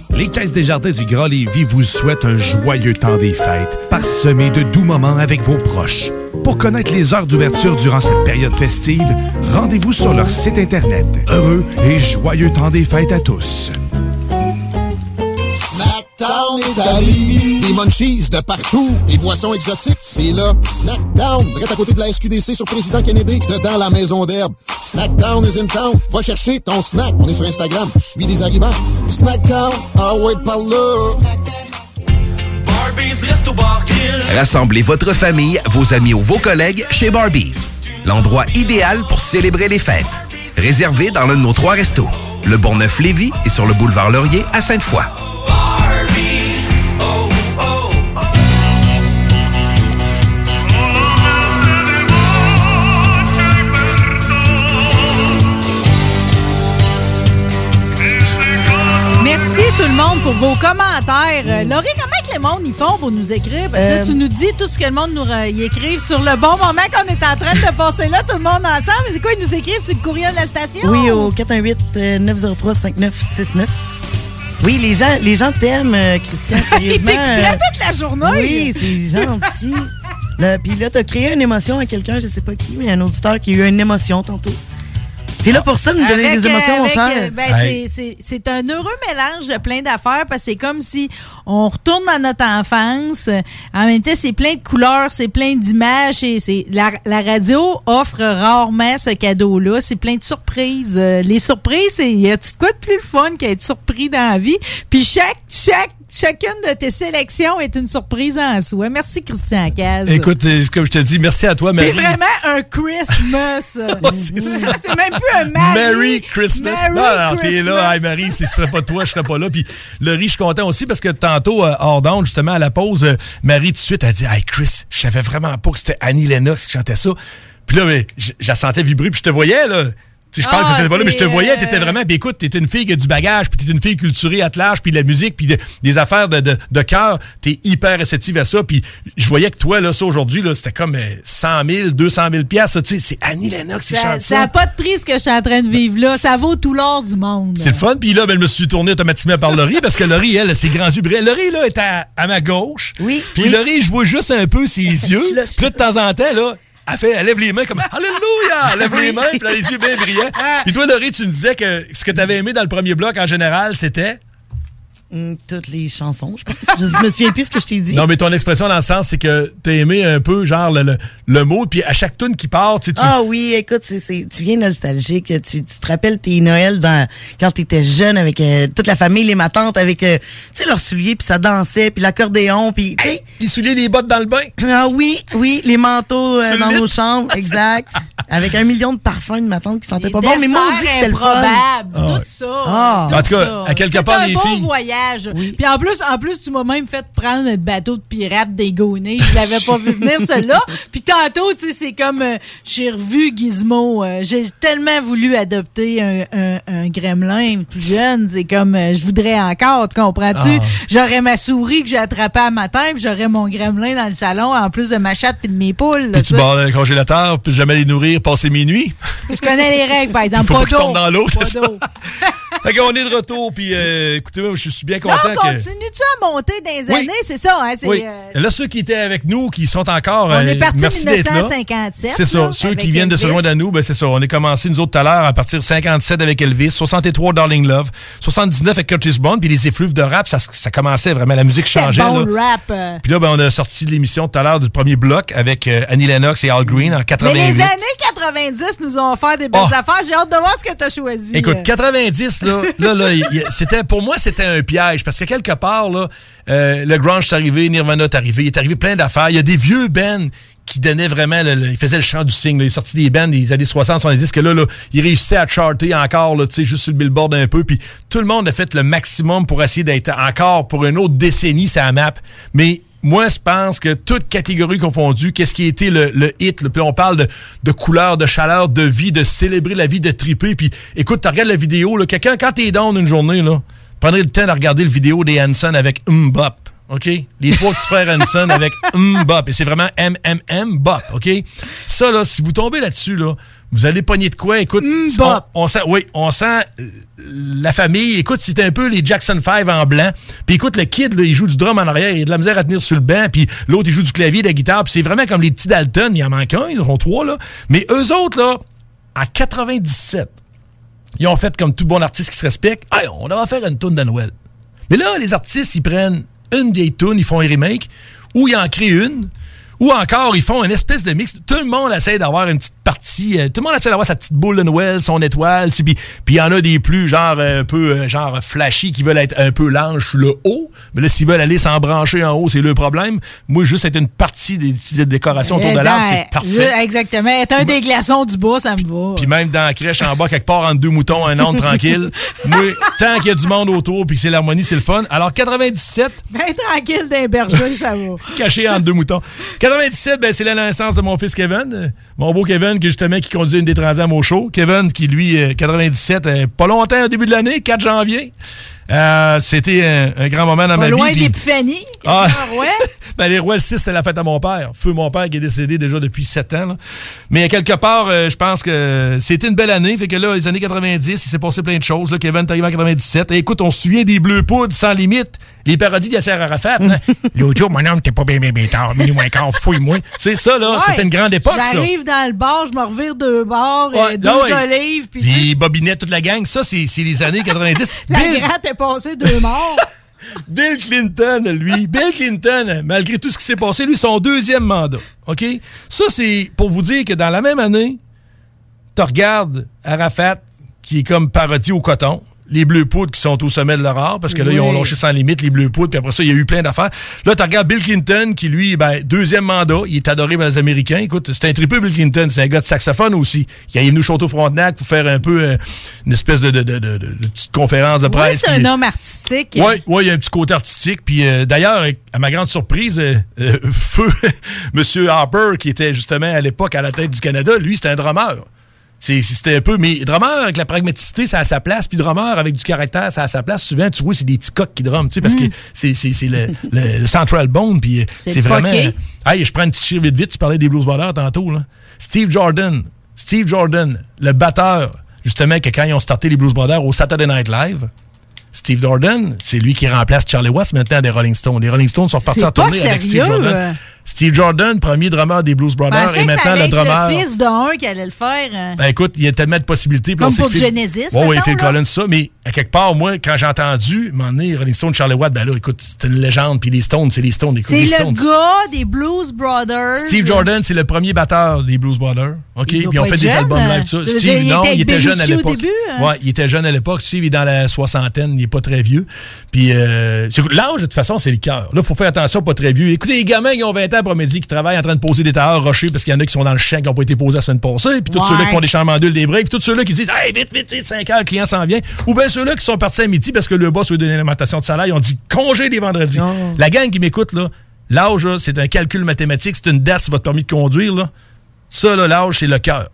Speaker 22: Les Caisses des Jardins du Grand Lévis vous souhaitent un joyeux temps des fêtes, parsemé de doux moments avec vos proches. Pour connaître les heures d'ouverture durant cette période festive, rendez-vous sur leur site Internet. Heureux et joyeux temps des fêtes à tous.
Speaker 23: Snackdown Italie. Des munchies de partout. Des boissons exotiques. C'est là. Snackdown. Direct à côté de la SQDC sur Président Kennedy. Dedans la maison d'herbe. Snackdown is in town. Va chercher ton snack. On est sur Instagram. Je suis des arrivants. Snackdown. Ah ouais, par là.
Speaker 21: Rassemblez votre famille, vos amis ou vos collègues chez Barbies. L'endroit idéal pour célébrer les fêtes. Réservé dans l'un de nos trois restos. Le Bonneuf-Lévis et sur le boulevard Laurier à Sainte-Foy.
Speaker 5: Tout le monde pour vos commentaires. Euh, Laurie, comment que le monde ils font pour nous écrire? Parce que là,
Speaker 4: Euh,
Speaker 5: tu nous dis tout ce que le monde nous euh, y écrive sur le bon moment qu'on est en train de passer là, tout le monde ensemble. C'est quoi, ils nous écrivent sur le courriel de la station?
Speaker 4: Oui, au 418-903-5969. Oui, les gens, les gens t'aiment, euh, Christian,
Speaker 5: Ils
Speaker 4: sérieusement. euh,
Speaker 5: toute la journée.
Speaker 4: Oui, c'est gentil. Puis là, t'as créé une émotion à quelqu'un, je sais pas qui, mais un auditeur qui a eu une émotion tantôt. T'es là pour ça, nous donner
Speaker 5: Avec,
Speaker 4: des émotions,
Speaker 5: euh,
Speaker 4: mon
Speaker 5: avec,
Speaker 4: cher?
Speaker 5: euh, ben, c'est- c'est- C'est un heureux mélange de plein d'affaires parce que c'est comme si on retourne dans notre enfance. En même temps, c'est plein de couleurs, c'est plein d'images. et c'est la, la radio offre rarement ce cadeau-là. C'est plein de surprises. Euh, les surprises, c'est y a de quoi de plus fun qu'être surpris dans la vie? Puis chaque chaque chacune de tes sélections est une surprise en soi. Merci Christian Caz.
Speaker 6: Écoute, euh, comme je te dis, merci à toi, Marie.
Speaker 5: c'est vraiment un Christmas.
Speaker 6: c'est
Speaker 5: même plus un Marie.
Speaker 6: Merry Christmas.
Speaker 5: Merry
Speaker 6: non, non, t'es là. Hey, Marie, si ce serait pas toi, je serais pas là. Puis le riz, je suis content aussi parce que tantôt, euh, hors d'onde, justement, à la pause, euh, Marie, tout de suite, a dit Hey, Chris, je savais vraiment pas que c'était Annie Lennox qui chantait ça. Puis là, mais, je, je la sentais vibrer, puis je te voyais, là. Je parle
Speaker 5: Ah,
Speaker 6: que t'étais pas là, mais je te voyais,
Speaker 5: euh,
Speaker 6: t'étais vraiment. Puis écoute, t'étais une fille qui a du bagage, puis t'étais une fille culturée à l'âge, puis de la musique, puis de- des affaires de, de, de cœur. T'es hyper réceptive à ça. Puis je voyais que toi, là, ça aujourd'hui, là, c'était comme euh, 100 000, 200 000 piastres, Tu sais, c'est Annie Lennox qui
Speaker 5: Ça
Speaker 6: chante ça.
Speaker 5: n'a pas de prix ce que je suis en train de vivre là. Ça vaut tout l'or du monde.
Speaker 6: C'est le fun. Puis là, ben, je me suis tourné automatiquement par Laurie parce que Laurie, elle, ses grands yeux brillants. Laurie, là, est à, à ma gauche.
Speaker 4: Oui.
Speaker 6: Puis Laurie, je vois juste un peu ses yeux. Puis de temps en temps, là, elle, fait, elle lève les mains comme Alléluia! Elle lève les mains, puis elle a les yeux bien brillants. Puis toi, Laurie, tu me disais que ce que tu avais aimé dans le premier bloc en général, c'était?
Speaker 4: Hum, toutes les chansons, je pense. Je me souviens plus ce que je t'ai dit.
Speaker 6: Non, mais ton expression dans le sens, c'est que t'as aimé un peu, genre, le, le, le mot, puis à chaque tune qui part, tu.
Speaker 4: Ah oui, écoute, c'est, c'est- tu viens nostalgique. Tu, tu te rappelles tes Noëls dans, quand tu étais jeune avec euh, toute la famille, les matantes, avec euh, tu sais, leurs souliers, puis ça dansait, puis l'accordéon, puis tu sais.
Speaker 6: Les souliers, les bottes dans le bain.
Speaker 4: Ah oui, oui, les manteaux euh, dans nos chambres, exact. avec un million de parfums de ma tante qui sentaient pas bon, mais moi on dit que c'était le fun.
Speaker 6: Ah
Speaker 5: tout ça.
Speaker 4: Ah.
Speaker 5: tout
Speaker 6: En tout cas, à quelque
Speaker 5: C'est
Speaker 6: part,
Speaker 5: un
Speaker 6: les
Speaker 5: beau
Speaker 6: filles-
Speaker 5: voyage. Puis en plus, en plus, tu m'as même fait prendre le bateau de pirate dégonné. Je l'avais pas vu venir, celui-là. Puis tantôt, tu sais, c'est comme, euh, j'ai revu Gizmo. euh, j'ai tellement voulu adopter un, un, un gremlin plus jeune. C'est comme, euh, je voudrais encore, tu comprends-tu?
Speaker 6: Ah.
Speaker 5: J'aurais ma souris que j'ai attrapée à matin, puis j'aurais mon gremlin dans le salon, en plus de ma chatte puis de mes poules.
Speaker 6: Puis tu barres le congélateur, puis jamais les nourrir, passer minuit.
Speaker 5: Je connais les règles, par exemple.
Speaker 6: faut
Speaker 5: pas
Speaker 6: tombent dans l'eau, c'est ça. Fait qu'on est de retour, puis euh, écoutez, je suis bien content
Speaker 5: on
Speaker 6: que.
Speaker 5: continue-tu à monter
Speaker 6: Oui.
Speaker 5: années? C'est ça, hein?
Speaker 6: Oui.
Speaker 5: euh,
Speaker 6: Là, ceux qui étaient avec nous, qui sont encore.
Speaker 5: On est
Speaker 6: euh,
Speaker 5: parti
Speaker 6: merci
Speaker 5: en
Speaker 6: d'être là.
Speaker 5: 1957,
Speaker 6: C'est ça. Ceux qui viennent de se joindre à nous, ben c'est ça. On est commencé, nous autres, tout à l'heure, à partir de 57 avec Elvis, 63 Darling Love, 79 avec Curtis Bond, puis les effluves de rap, ça, ça commençait vraiment, la musique changeait.
Speaker 5: bon
Speaker 6: là.
Speaker 5: rap. euh.
Speaker 6: Puis là, ben, on a sorti de l'émission tout à l'heure du premier bloc avec Annie Lennox et Al Green en
Speaker 5: Mais
Speaker 6: 88.
Speaker 5: les années 90 nous ont offert des belles
Speaker 6: Oh.
Speaker 5: affaires. J'ai hâte de voir ce que tu as choisi.
Speaker 6: Écoute,
Speaker 5: euh.
Speaker 6: 90, là, là, là, c'était, pour moi, c'était un piège. Parce que quelque part, là, euh, le grunge est arrivé, Nirvana est arrivé, il est arrivé plein d'affaires. Il y a des vieux bands qui donnaient vraiment, le, le- ils faisaient le chant du signe. là. Il est sorti des bands des années 60, 70, que là, là, ils réussissaient à charter encore, là, tu sais, juste sur le billboard un peu. Puis tout le monde a fait le maximum pour essayer d'être encore pour une autre décennie la map. Mais moi, je pense que toute catégorie confondue, qu'est-ce qui a été le, le hit? là? Puis on parle de, de couleur, de chaleur, de vie, de célébrer la vie, de triper. Puis écoute, tu regardes la vidéo, là, quelqu'un, quand t'es down une journée, là, prendrait le temps de regarder le vidéo des Hanson avec Mbop. OK? Les trois petits frères Hanson avec Mbop. Et c'est vraiment M-M-M Bop. OK? Ça, là, si vous tombez là-dessus, là, vous allez pogner de quoi? Écoute, on, on sent, oui, on sent euh, la famille. Écoute, c'était un peu les Jackson 5 en blanc. Puis écoute, le kid, là, il joue du drum en arrière, il a de la misère à tenir sur le banc. Puis l'autre, il joue du clavier, de la guitare. Puis c'est vraiment comme les petits Dalton. Il en manque un, ils en ont trois, là. Mais eux autres, là, en 97, ils ont fait comme tout bon artiste qui se respecte. Hey, on va faire une tune de Noël. Mais là, les artistes, ils prennent une vieille tune, ils font un remake, ou ils en créent une, ou encore, ils font une espèce de mix. Tout le monde essaie d'avoir une petite partie. euh, tout le monde essaie d'avoir sa petite boule de Noël, son étoile. Puis il y en a des plus, genre, un peu, euh, genre, flashy, qui veulent être un peu sur le haut. Mais là, s'ils veulent aller s'en brancher en haut, c'est le problème. Moi, juste être une partie des petites décorations autour de
Speaker 5: Eh
Speaker 6: l'arbre,
Speaker 5: ben,
Speaker 6: c'est parfait.
Speaker 5: je- exactement. Être un des glaçons du bas, ça me va.
Speaker 6: Puis même dans la crèche en bas, quelque part entre deux moutons, un âne tranquille. Moi, tant qu'il y a du monde autour puis c'est l'harmonie, c'est le fun. Alors 97,
Speaker 5: Ben tranquille d'un berger, ça va.
Speaker 6: caché entre deux moutons. 97, ben, c'est la naissance de mon fils Kevin. Euh, Mon beau Kevin, qui justement, qui conduit une des transams au show. Kevin, qui lui, euh, 97, euh, pas longtemps au début de l'année, 4 janvier. Euh, C'était un, un grand moment dans
Speaker 5: Pas
Speaker 6: ma
Speaker 5: loin
Speaker 6: vie. puis-
Speaker 5: d'Épiphanie.
Speaker 6: Ah. Ben, les rois le 6, c'était la fête à mon père. Feu mon père qui est décédé déjà depuis 7 ans. là. Mais quelque part, euh, je pense que c'était une belle année. Fait que là, les années 90, il s'est passé plein de choses. Là. Kevin est arrivé en 97. Et écoute, on se souvient des Bleus Poudres sans limite. Les parodies d'Yasser Arafat. Hein? L'autre jour, mon homme, t'es pas bien, bien, bien tard. Minuit moins quart, fouille-moi. C'est ça, là.
Speaker 5: Ouais.
Speaker 6: C'était une grande époque, ça.
Speaker 5: J'arrive dans le bar, je me revire deux bars,
Speaker 6: Ouais,
Speaker 5: euh, deux
Speaker 6: ah ouais.
Speaker 5: olives, puis
Speaker 6: Bobinette, toute la gang. Ça, c'est c'est les années 90.
Speaker 5: la
Speaker 6: Bill-
Speaker 5: gratte est passée deux morts.
Speaker 6: Bill Clinton, lui, Bill Clinton, malgré tout ce qui s'est passé, lui, son deuxième mandat. OK? Ça, c'est pour vous dire que dans la même année, tu regardes Arafat, qui est comme parodie au coton. Les Bleus Poudres qui sont au sommet de leur art, parce que là, ils ont lâché sans limite les Bleus Poudres, puis après ça, il y a eu plein d'affaires. Là, tu regardes Bill Clinton, qui lui, ben, deuxième mandat, il est adoré par les Américains. Écoute, c'est un tripeux, Bill Clinton, c'est un gars de saxophone aussi. Il est venu au Frontenac pour faire un peu euh, une espèce de, de, de, de- de petite conférence de
Speaker 5: Oui,
Speaker 6: presse.
Speaker 5: c'est un homme artistique.
Speaker 6: oui, ouais, il y a un petit côté artistique. Puis euh, d'ailleurs, à ma grande surprise, euh, euh, Feu, Monsieur Harper, qui était justement à l'époque à la tête du Canada, lui, c'était un drummer. C'est- C'était un peu. Mais drummer avec la pragmaticité, ça a sa place. Puis drummer avec du caractère, ça a sa place. Souvent, tu vois, c'est des petits coqs qui drumment, tu sais, parce que c'est c'est- c'est le, le- le central bone. Puis euh,
Speaker 5: C'est
Speaker 6: vraiment.
Speaker 5: fucké.
Speaker 6: Hey, je prends une petite chire vite vite. Tu parlais des Blues Brothers tantôt, là. Steve Jordan. Steve Jordan, le batteur, justement, que quand ils ont starté les Blues Brothers au Saturday Night Live. Steve Jordan, c'est lui qui remplace Charlie Watts maintenant des Rolling Stones. Les Rolling Stones sont partis en tournée avec Steve Jordan. Steve Jordan, premier drummer des Blues Brothers, et maintenant le drummer.
Speaker 5: le fils d'un qui allait le faire. euh.
Speaker 6: Ben écoute, il y a tellement de possibilités.
Speaker 5: Comme pour
Speaker 6: Phil-
Speaker 5: Genesis,
Speaker 6: oui,
Speaker 5: mettons,
Speaker 6: Phil. Collins, ça. Mais à quelque part, moi, quand j'ai entendu, moment donné, Rolling Stone, Charlie Watt, ben là, écoute, c'est une légende. Puis les Stones, c'est les Stones. Écoute,
Speaker 5: C'est
Speaker 6: les
Speaker 5: le
Speaker 6: Stones.
Speaker 5: gars des Blues Brothers.
Speaker 6: Steve Jordan, c'est le premier batteur des Blues Brothers. OK? Puis on
Speaker 5: pas
Speaker 6: fait des
Speaker 5: jeune,
Speaker 6: albums
Speaker 5: hein?
Speaker 6: live, ça. Steve,
Speaker 5: dire, il
Speaker 6: non, il était jeune à l'époque.
Speaker 5: hein?
Speaker 6: Ouais, il était jeune à l'époque. Steve, il est dans la soixantaine, il est pas très vieux. Puis euh, l'âge, de toute façon, c'est le cœur. Là, il faut faire attention, pas très vieux. Écoutez, les gamins qui ont 20 ans après-midi, qui travaillent en train de poser des tailleurs rochers parce qu'il y en a qui sont dans le champ qui n'ont pas été posés la semaine passée. Puis tous
Speaker 5: Ouais.
Speaker 6: ceux-là qui font des chambandules, des breaks. Puis tous ceux-là qui disent, hey, vite, vite, vite, 5 heures, le client s'en vient. Ou bien ceux-là qui sont partis à midi parce que le boss veut donner une alimentation de salaire. Ils ont dit congé les vendredis. La gang qui m'écoute, là, l'âge, c'est un calcul mathématique. C'est une date sur votre permis de conduire. Là. Ça, là, l'âge, c'est le cœur.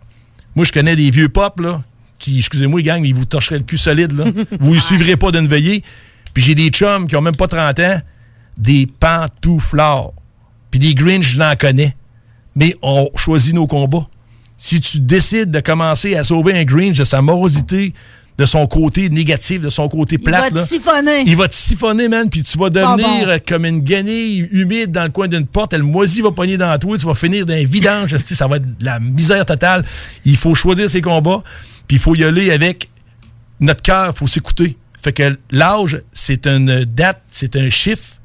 Speaker 6: Moi, je connais des vieux pop, là, qui, excusez-moi, gang, mais ils vous torcheraient le cul solide, là. vous ne suivrez pas d'une veillée. Puis j'ai des chums qui ont même pas 30 ans, des pantouflards. Puis des Grinch, je l'en connais. Mais on choisit nos combats. Si tu décides de commencer à sauver un Grinch de sa morosité, de son côté négatif, de son côté
Speaker 5: Il
Speaker 6: plate,
Speaker 5: va te siphonner.
Speaker 6: il va te siphonner, man, puis tu vas devenir
Speaker 5: bon.
Speaker 6: euh, comme une guenille humide dans le coin d'une porte. Elle moisie va pogner dans toi. Tu vas finir d'un vidange. ça va être de la misère totale. Il faut choisir ses combats, puis il faut y aller avec notre cœur. Il faut s'écouter. Fait que l'âge, c'est une date, c'est un chiffre.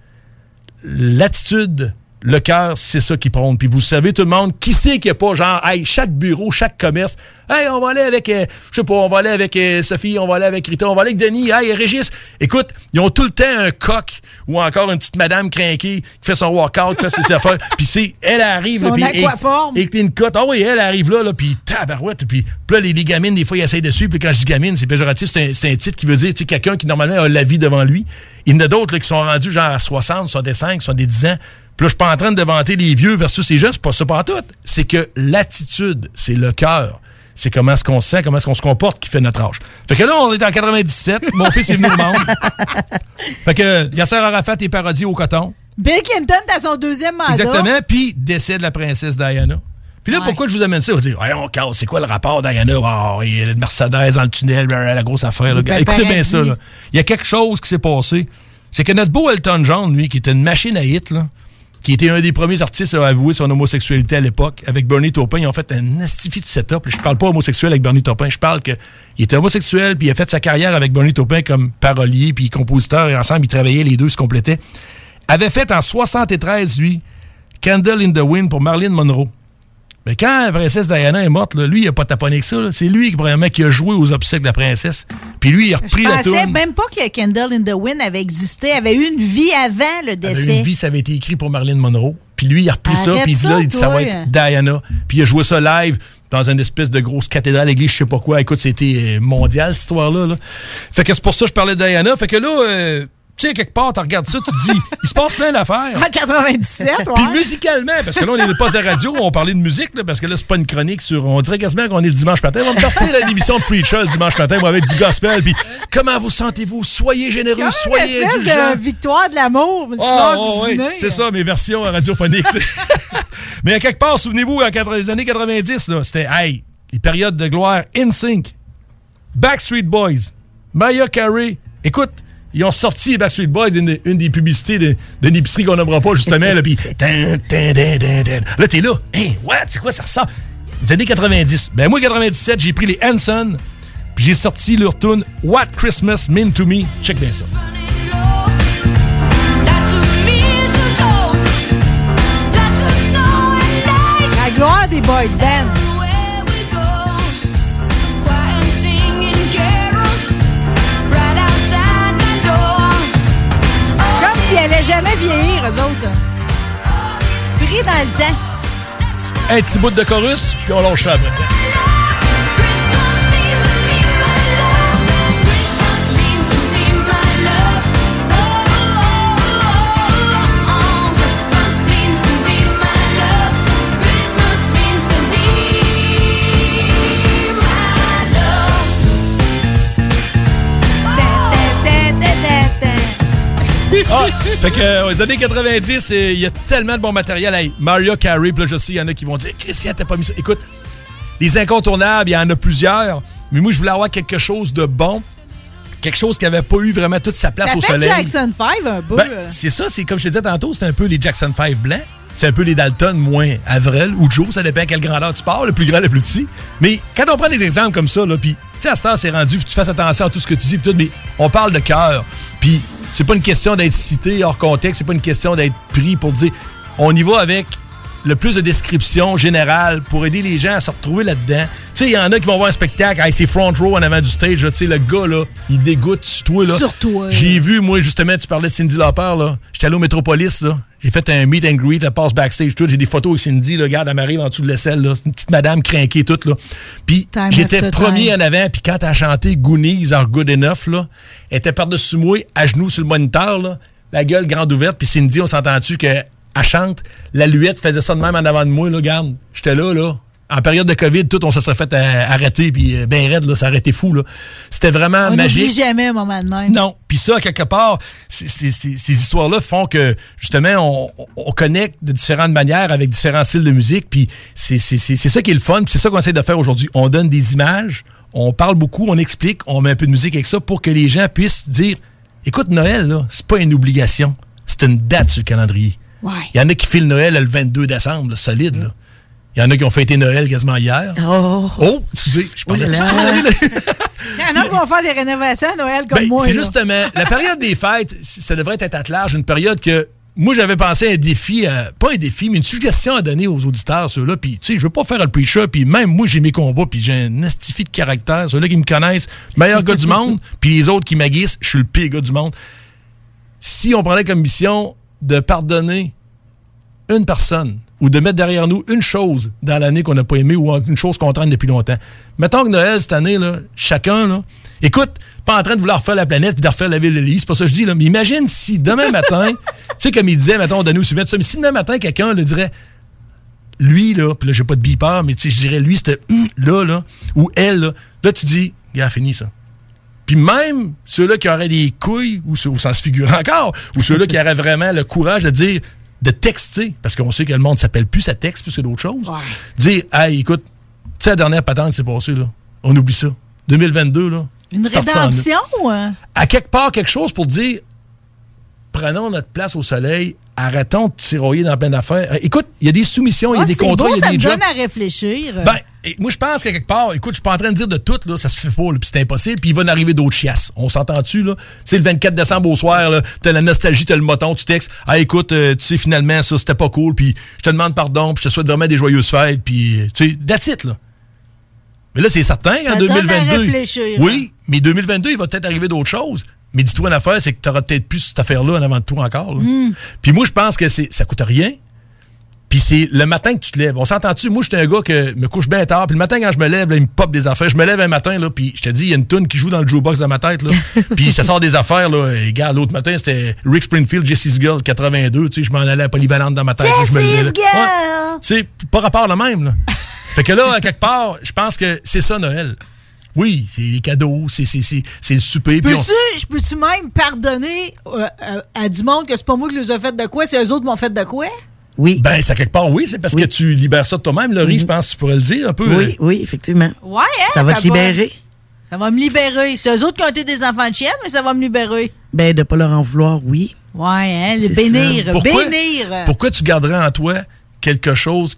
Speaker 6: L'attitude, le cœur, c'est ça qui prône. Puis vous savez, tout le monde, qui sait qu'il n'y a pas genre, hey, chaque bureau, chaque commerce, hey, on va aller avec, euh, je sais pas, on va aller avec euh, Sophie, on va aller avec Rita, on va aller avec Denis, hey, Régis. Écoute, ils ont tout le temps un coq ou encore une petite madame crinquée qui fait son workout, qui fait ses affaires. Puis c'est, elle arrive,
Speaker 5: Son
Speaker 6: là, puis et-
Speaker 5: aquaforme.
Speaker 6: et une cote. Ah oui, elle arrive là, là puis tabarouette. Puis là, les, les gamines, des fois, ils essayent de suivre. Puis quand je dis gamine, c'est péjoratif. C'est un, c'est un titre qui veut dire tu sais, quelqu'un qui, normalement, a la vie devant lui. Il y en a d'autres là, qui sont rendus genre à 60, 65, 70 ans. Puis là, je suis pas en train de vanter les vieux versus les jeunes. C'est pas ça pas tout. C'est que l'attitude, c'est le cœur. C'est comment est-ce qu'on se sent, comment est-ce qu'on se comporte qui fait notre âge. Fait que là, on est en 97. Mon fils est venu au monde. Fait que Yasser Arafat est parodié au coton.
Speaker 5: Bill Clinton, dans son deuxième mandat.
Speaker 6: Exactement. Puis décès de la princesse Diana. Puis là,
Speaker 5: Ouais.
Speaker 6: pourquoi je vous amène ça? Vous dire, on casse, c'est quoi le rapport Diana? Oh, il y a le Mercedes dans le tunnel, la grosse affaire. là. Écoutez bien ça. là. Il y a quelque chose qui s'est passé. C'est que notre beau Elton John, lui, qui était une machine à hit, là, qui était un des premiers artistes à avouer son homosexualité à l'époque, avec Bernie Taupin, ils ont fait un astifi de setup. Je parle pas homosexuel avec Bernie Taupin, je parle qu'il était homosexuel, puis il a fait sa carrière avec Bernie Taupin comme parolier, puis compositeur, et ensemble, ils travaillaient, les deux se complétaient. Avait fait en 73, lui, Candle in the Wind pour Marilyn Monroe. Mais quand la princesse Diana est morte, là, lui, il a pas taponné que ça. C'est lui, probablement, qui a joué aux obsèques de la princesse. Puis lui, il a
Speaker 5: Je
Speaker 6: repris la
Speaker 5: pensais
Speaker 6: tourne.
Speaker 5: même pas que Candle in the Wind avait existé, avait eu une vie avant le
Speaker 6: avait
Speaker 5: décès.
Speaker 6: une vie, ça avait été écrit pour Marilyn Monroe. Puis lui, il a repris ça, puis il dit là, il dit, ça va être Diana. Puis il a joué ça live dans une espèce de grosse cathédrale, église, je sais pas quoi. Écoute, c'était euh, mondial, cette histoire-là. là. Fait que c'est pour ça que je parlais de Diana. Fait que là, euh, tu sais, quelque part, tu regardes ça, tu te dis, il se passe plein d'affaires.
Speaker 5: En 97, ouais.
Speaker 6: Puis musicalement, parce que là, on est le poste de radio, on parlait de musique, là, parce que là, c'est pas une chronique sur. On dirait quasiment qu'on est le dimanche matin. On va partir à l'émission de Preacher le dimanche matin, moi, avec du gospel. Puis comment vous sentez-vous? Soyez généreux, soyez indulgents.
Speaker 5: de victoire de l'amour.
Speaker 6: oh,
Speaker 5: du
Speaker 6: oui, c'est ça, mes versions radiophoniques. Mais à quelque part, souvenez-vous, en 80 les années 90, là, c'était, hey, les périodes de gloire InSync, Backstreet Boys, Maya Carey. Écoute, ils ont sorti les Backstreet Boys une, une des publicités de- d'une épicerie qu'on n'aimera pas, justement, là, puis là, t'es là, hey, what, c'est quoi ça ressort? Les années 90. Ben, moi, 97, j'ai pris les Hanson, puis j'ai sorti leur tune What Christmas Mean to Me. Check bien ça.
Speaker 5: La gloire des boys band. Comme s'ils allaient jamais vieillir, eux autres. Pris dans le temps.
Speaker 6: un petit bout de chorus, puis on lâche ça après. Fait que, euh, aux années 90, euh, il y a tellement de bon matériel. Hey, Mario Carey, là, je sais, il y en a qui vont dire Christian, t'as pas mis ça. Écoute, les incontournables, il y en a plusieurs, mais moi, je voulais avoir quelque chose de bon. quelque chose qui avait pas eu vraiment toute sa place
Speaker 5: Ça
Speaker 6: au
Speaker 5: fait
Speaker 6: soleil.
Speaker 5: Jackson 5 un peu.
Speaker 6: Ben,
Speaker 5: euh.
Speaker 6: c'est ça, c'est comme je te disais tantôt, c'est un peu les Jackson 5 blancs. C'est un peu les Dalton moins Avril ou Joe, ça dépend à quelle grandeur tu pars, le plus grand, le plus petit. Mais quand on prend des exemples comme ça, là, puis, tu sais, à ce temps, c'est rendu, tu fasses attention à tout ce que tu dis, puis tout, mais on parle de cœur. Puis, c'est pas une question d'être cité hors contexte, c'est pas une question d'être pris pour dire, on y va avec le plus de description générale pour aider les gens à se retrouver là-dedans. Tu sais, il y en a qui vont voir un spectacle, hey, c'est front row en avant du stage, tu sais, le gars, là, il dégoûte sur toi, là.
Speaker 5: Sur toi.
Speaker 6: J'ai vu, moi, justement, tu parlais de Cindy Lauper, là. J'étais allé au Métropolis, là. J'ai fait un meet and greet, la passe backstage, tout. J'ai des photos avec Cindy, là. Regarde, elle m'arrive en dessous de l'aisselle, là. C'est une petite madame crinquée, toute, là. Puis j'étais premier
Speaker 5: time.
Speaker 6: en avant, puis quand elle a chanté Goonies are good enough, là, elle était par-dessus moi, à genoux sur le moniteur, là. La gueule grande ouverte, puis Cindy, on s'entend-tu que elle chante, la luette faisait ça de même en avant de moi, là, regarde. J'étais là, là. En période de COVID, tout, on se serait fait euh, arrêter, puis euh, ben raide, là, ça aurait été fou, là. C'était vraiment
Speaker 5: On
Speaker 6: magique.
Speaker 5: n'oublie jamais un moment de même.
Speaker 6: Non. Puis ça, quelque part, ces histoires-là font que, justement, on, on- on connecte de différentes manières avec différents styles de musique. Puis c'est ça qui est le fun. C'est ça qu'on essaie de faire aujourd'hui. On donne des images, on parle beaucoup, on explique, on met un peu de musique avec ça pour que les gens puissent dire écoute, Noël, là, c'est pas une obligation. C'est une date sur le calendrier.
Speaker 5: Ouais.
Speaker 6: Il y en a qui filent Noël le 22 décembre, là, solide. là. Il y en a qui ont fêté Noël quasiment hier.
Speaker 4: Oh,
Speaker 6: Oh, excusez, je parlais de.
Speaker 5: Il y en a qui vont faire des rénovations à Noël comme
Speaker 6: Ben,
Speaker 5: moi.
Speaker 6: c'est justement, la période des fêtes, ça devrait être à large, une période que moi, j'avais pensé à un défi, euh, pas un défi, mais une suggestion à donner aux auditeurs, ceux-là. Puis, tu sais, je veux pas faire le pre-show, puis même moi, j'ai mes combats, puis j'ai un estifi de caractère. Ceux-là qui me connaissent, meilleur gars du monde, puis les autres qui m'aguissent, je suis le pire gars du monde. Si on prenait comme mission de pardonner une personne ou de mettre derrière nous une chose dans l'année qu'on n'a pas aimée ou une chose qu'on traîne depuis longtemps. Mettons que Noël, cette année, là, chacun, là, écoute, pas en train de vouloir refaire la planète et de refaire la ville de l'île, c'est pas ça que je dis, là, mais imagine si demain matin, tu sais, comme il disait, mettons, Denis souvent ça, mais si demain matin, quelqu'un le dirait, lui, là, puis là, j'ai pas de beeper, mais tu sais, je dirais, lui, c'était hum, là, là, ou elle, là, là, tu dis, gars, fini ça. Puis même ceux-là qui auraient des couilles, ou, ceux- ou ça se figure encore, ou ceux-là qui auraient vraiment le courage de dire, de texter, parce qu'on sait que le monde s'appelle plus à texte plus que d'autres choses. Dire, hey, écoute, tu sais, la dernière patente qui s'est passée, là, on oublie ça. 2022, là.
Speaker 5: Une
Speaker 6: ça
Speaker 5: rédemption? hein?
Speaker 6: À quelque part, quelque chose pour dire, prenons notre place au soleil, arrêtons de tiroyer dans plein d'affaires. Euh, Écoute, il y a des soumissions, il y a
Speaker 5: Ah,
Speaker 6: des contrats, il y a
Speaker 5: ça
Speaker 6: des
Speaker 5: me
Speaker 6: jobs.
Speaker 5: donne à réfléchir.
Speaker 6: Ben, et moi, je pense qu'à quelque part, écoute, je suis pas en train de dire de tout, là, ça se fait pas, puis c'est impossible, puis il va en arriver d'autres chiasses. On s'entend-tu, là? C'est le 24 décembre au soir, là, t'as la nostalgie, t'as le moton, tu textes, ah, écoute, euh, tu sais, finalement, ça, c'était pas cool, puis je te demande pardon, puis je te souhaite vraiment des joyeuses fêtes, puis, euh, tu sais, that's it, là. Mais là, c'est certain qu'en
Speaker 5: à
Speaker 6: 2022.
Speaker 5: réfléchir,
Speaker 6: Oui, mais 2022, il va peut-être arriver d'autres choses. Mais dis-toi une affaire, c'est que tu auras peut-être plus cette affaire-là en avant de toi encore. là.
Speaker 5: Mm.
Speaker 6: Puis moi, je pense que c'est ça coûte rien. Puis c'est le matin que tu te lèves. On s'entend-tu? Moi, j'étais un gars que me couche bien tard. Puis le matin, quand je me lève, là, il me pop des affaires. Je me lève un matin, là, puis je te dis, il y a une tune qui joue dans le jukebox dans ma tête. Là. puis ça sort des affaires. Là. Et gars, l'autre matin, c'était Rick Springfield, Jesse's Girl, 82. Tu sais, je m'en allais à polyvalente dans ma tête.
Speaker 5: Jesse's Girl!
Speaker 6: Tu sais, pas rapport le même. Là. fait que là, à quelque part, je pense que c'est ça, Noël. Oui, c'est les cadeaux, c'est c'est- c'est- c'est le souper.
Speaker 5: Peux-tu, je peux-tu même pardonner euh, euh, à du monde que c'est pas moi qui les ai fait de quoi, c'est eux autres qui m'ont fait de quoi?
Speaker 4: Oui.
Speaker 6: Ben, ça quelque part, oui, c'est parce que tu libères ça de toi-même, Laurie, je pense que tu pourrais le dire un peu.
Speaker 4: Oui,
Speaker 6: euh.
Speaker 4: oui, effectivement.
Speaker 5: Ouais, hein,
Speaker 4: Ça va te libérer.
Speaker 5: Ça va me libérer. C'est eux autres qui ont été des enfants de chienne, mais ça va me libérer.
Speaker 4: Ben, de pas leur en vouloir, oui.
Speaker 5: Ouais, hein, les bénir.
Speaker 4: ça.
Speaker 6: Pourquoi,
Speaker 5: Bénir.
Speaker 6: pourquoi tu garderais en toi quelque chose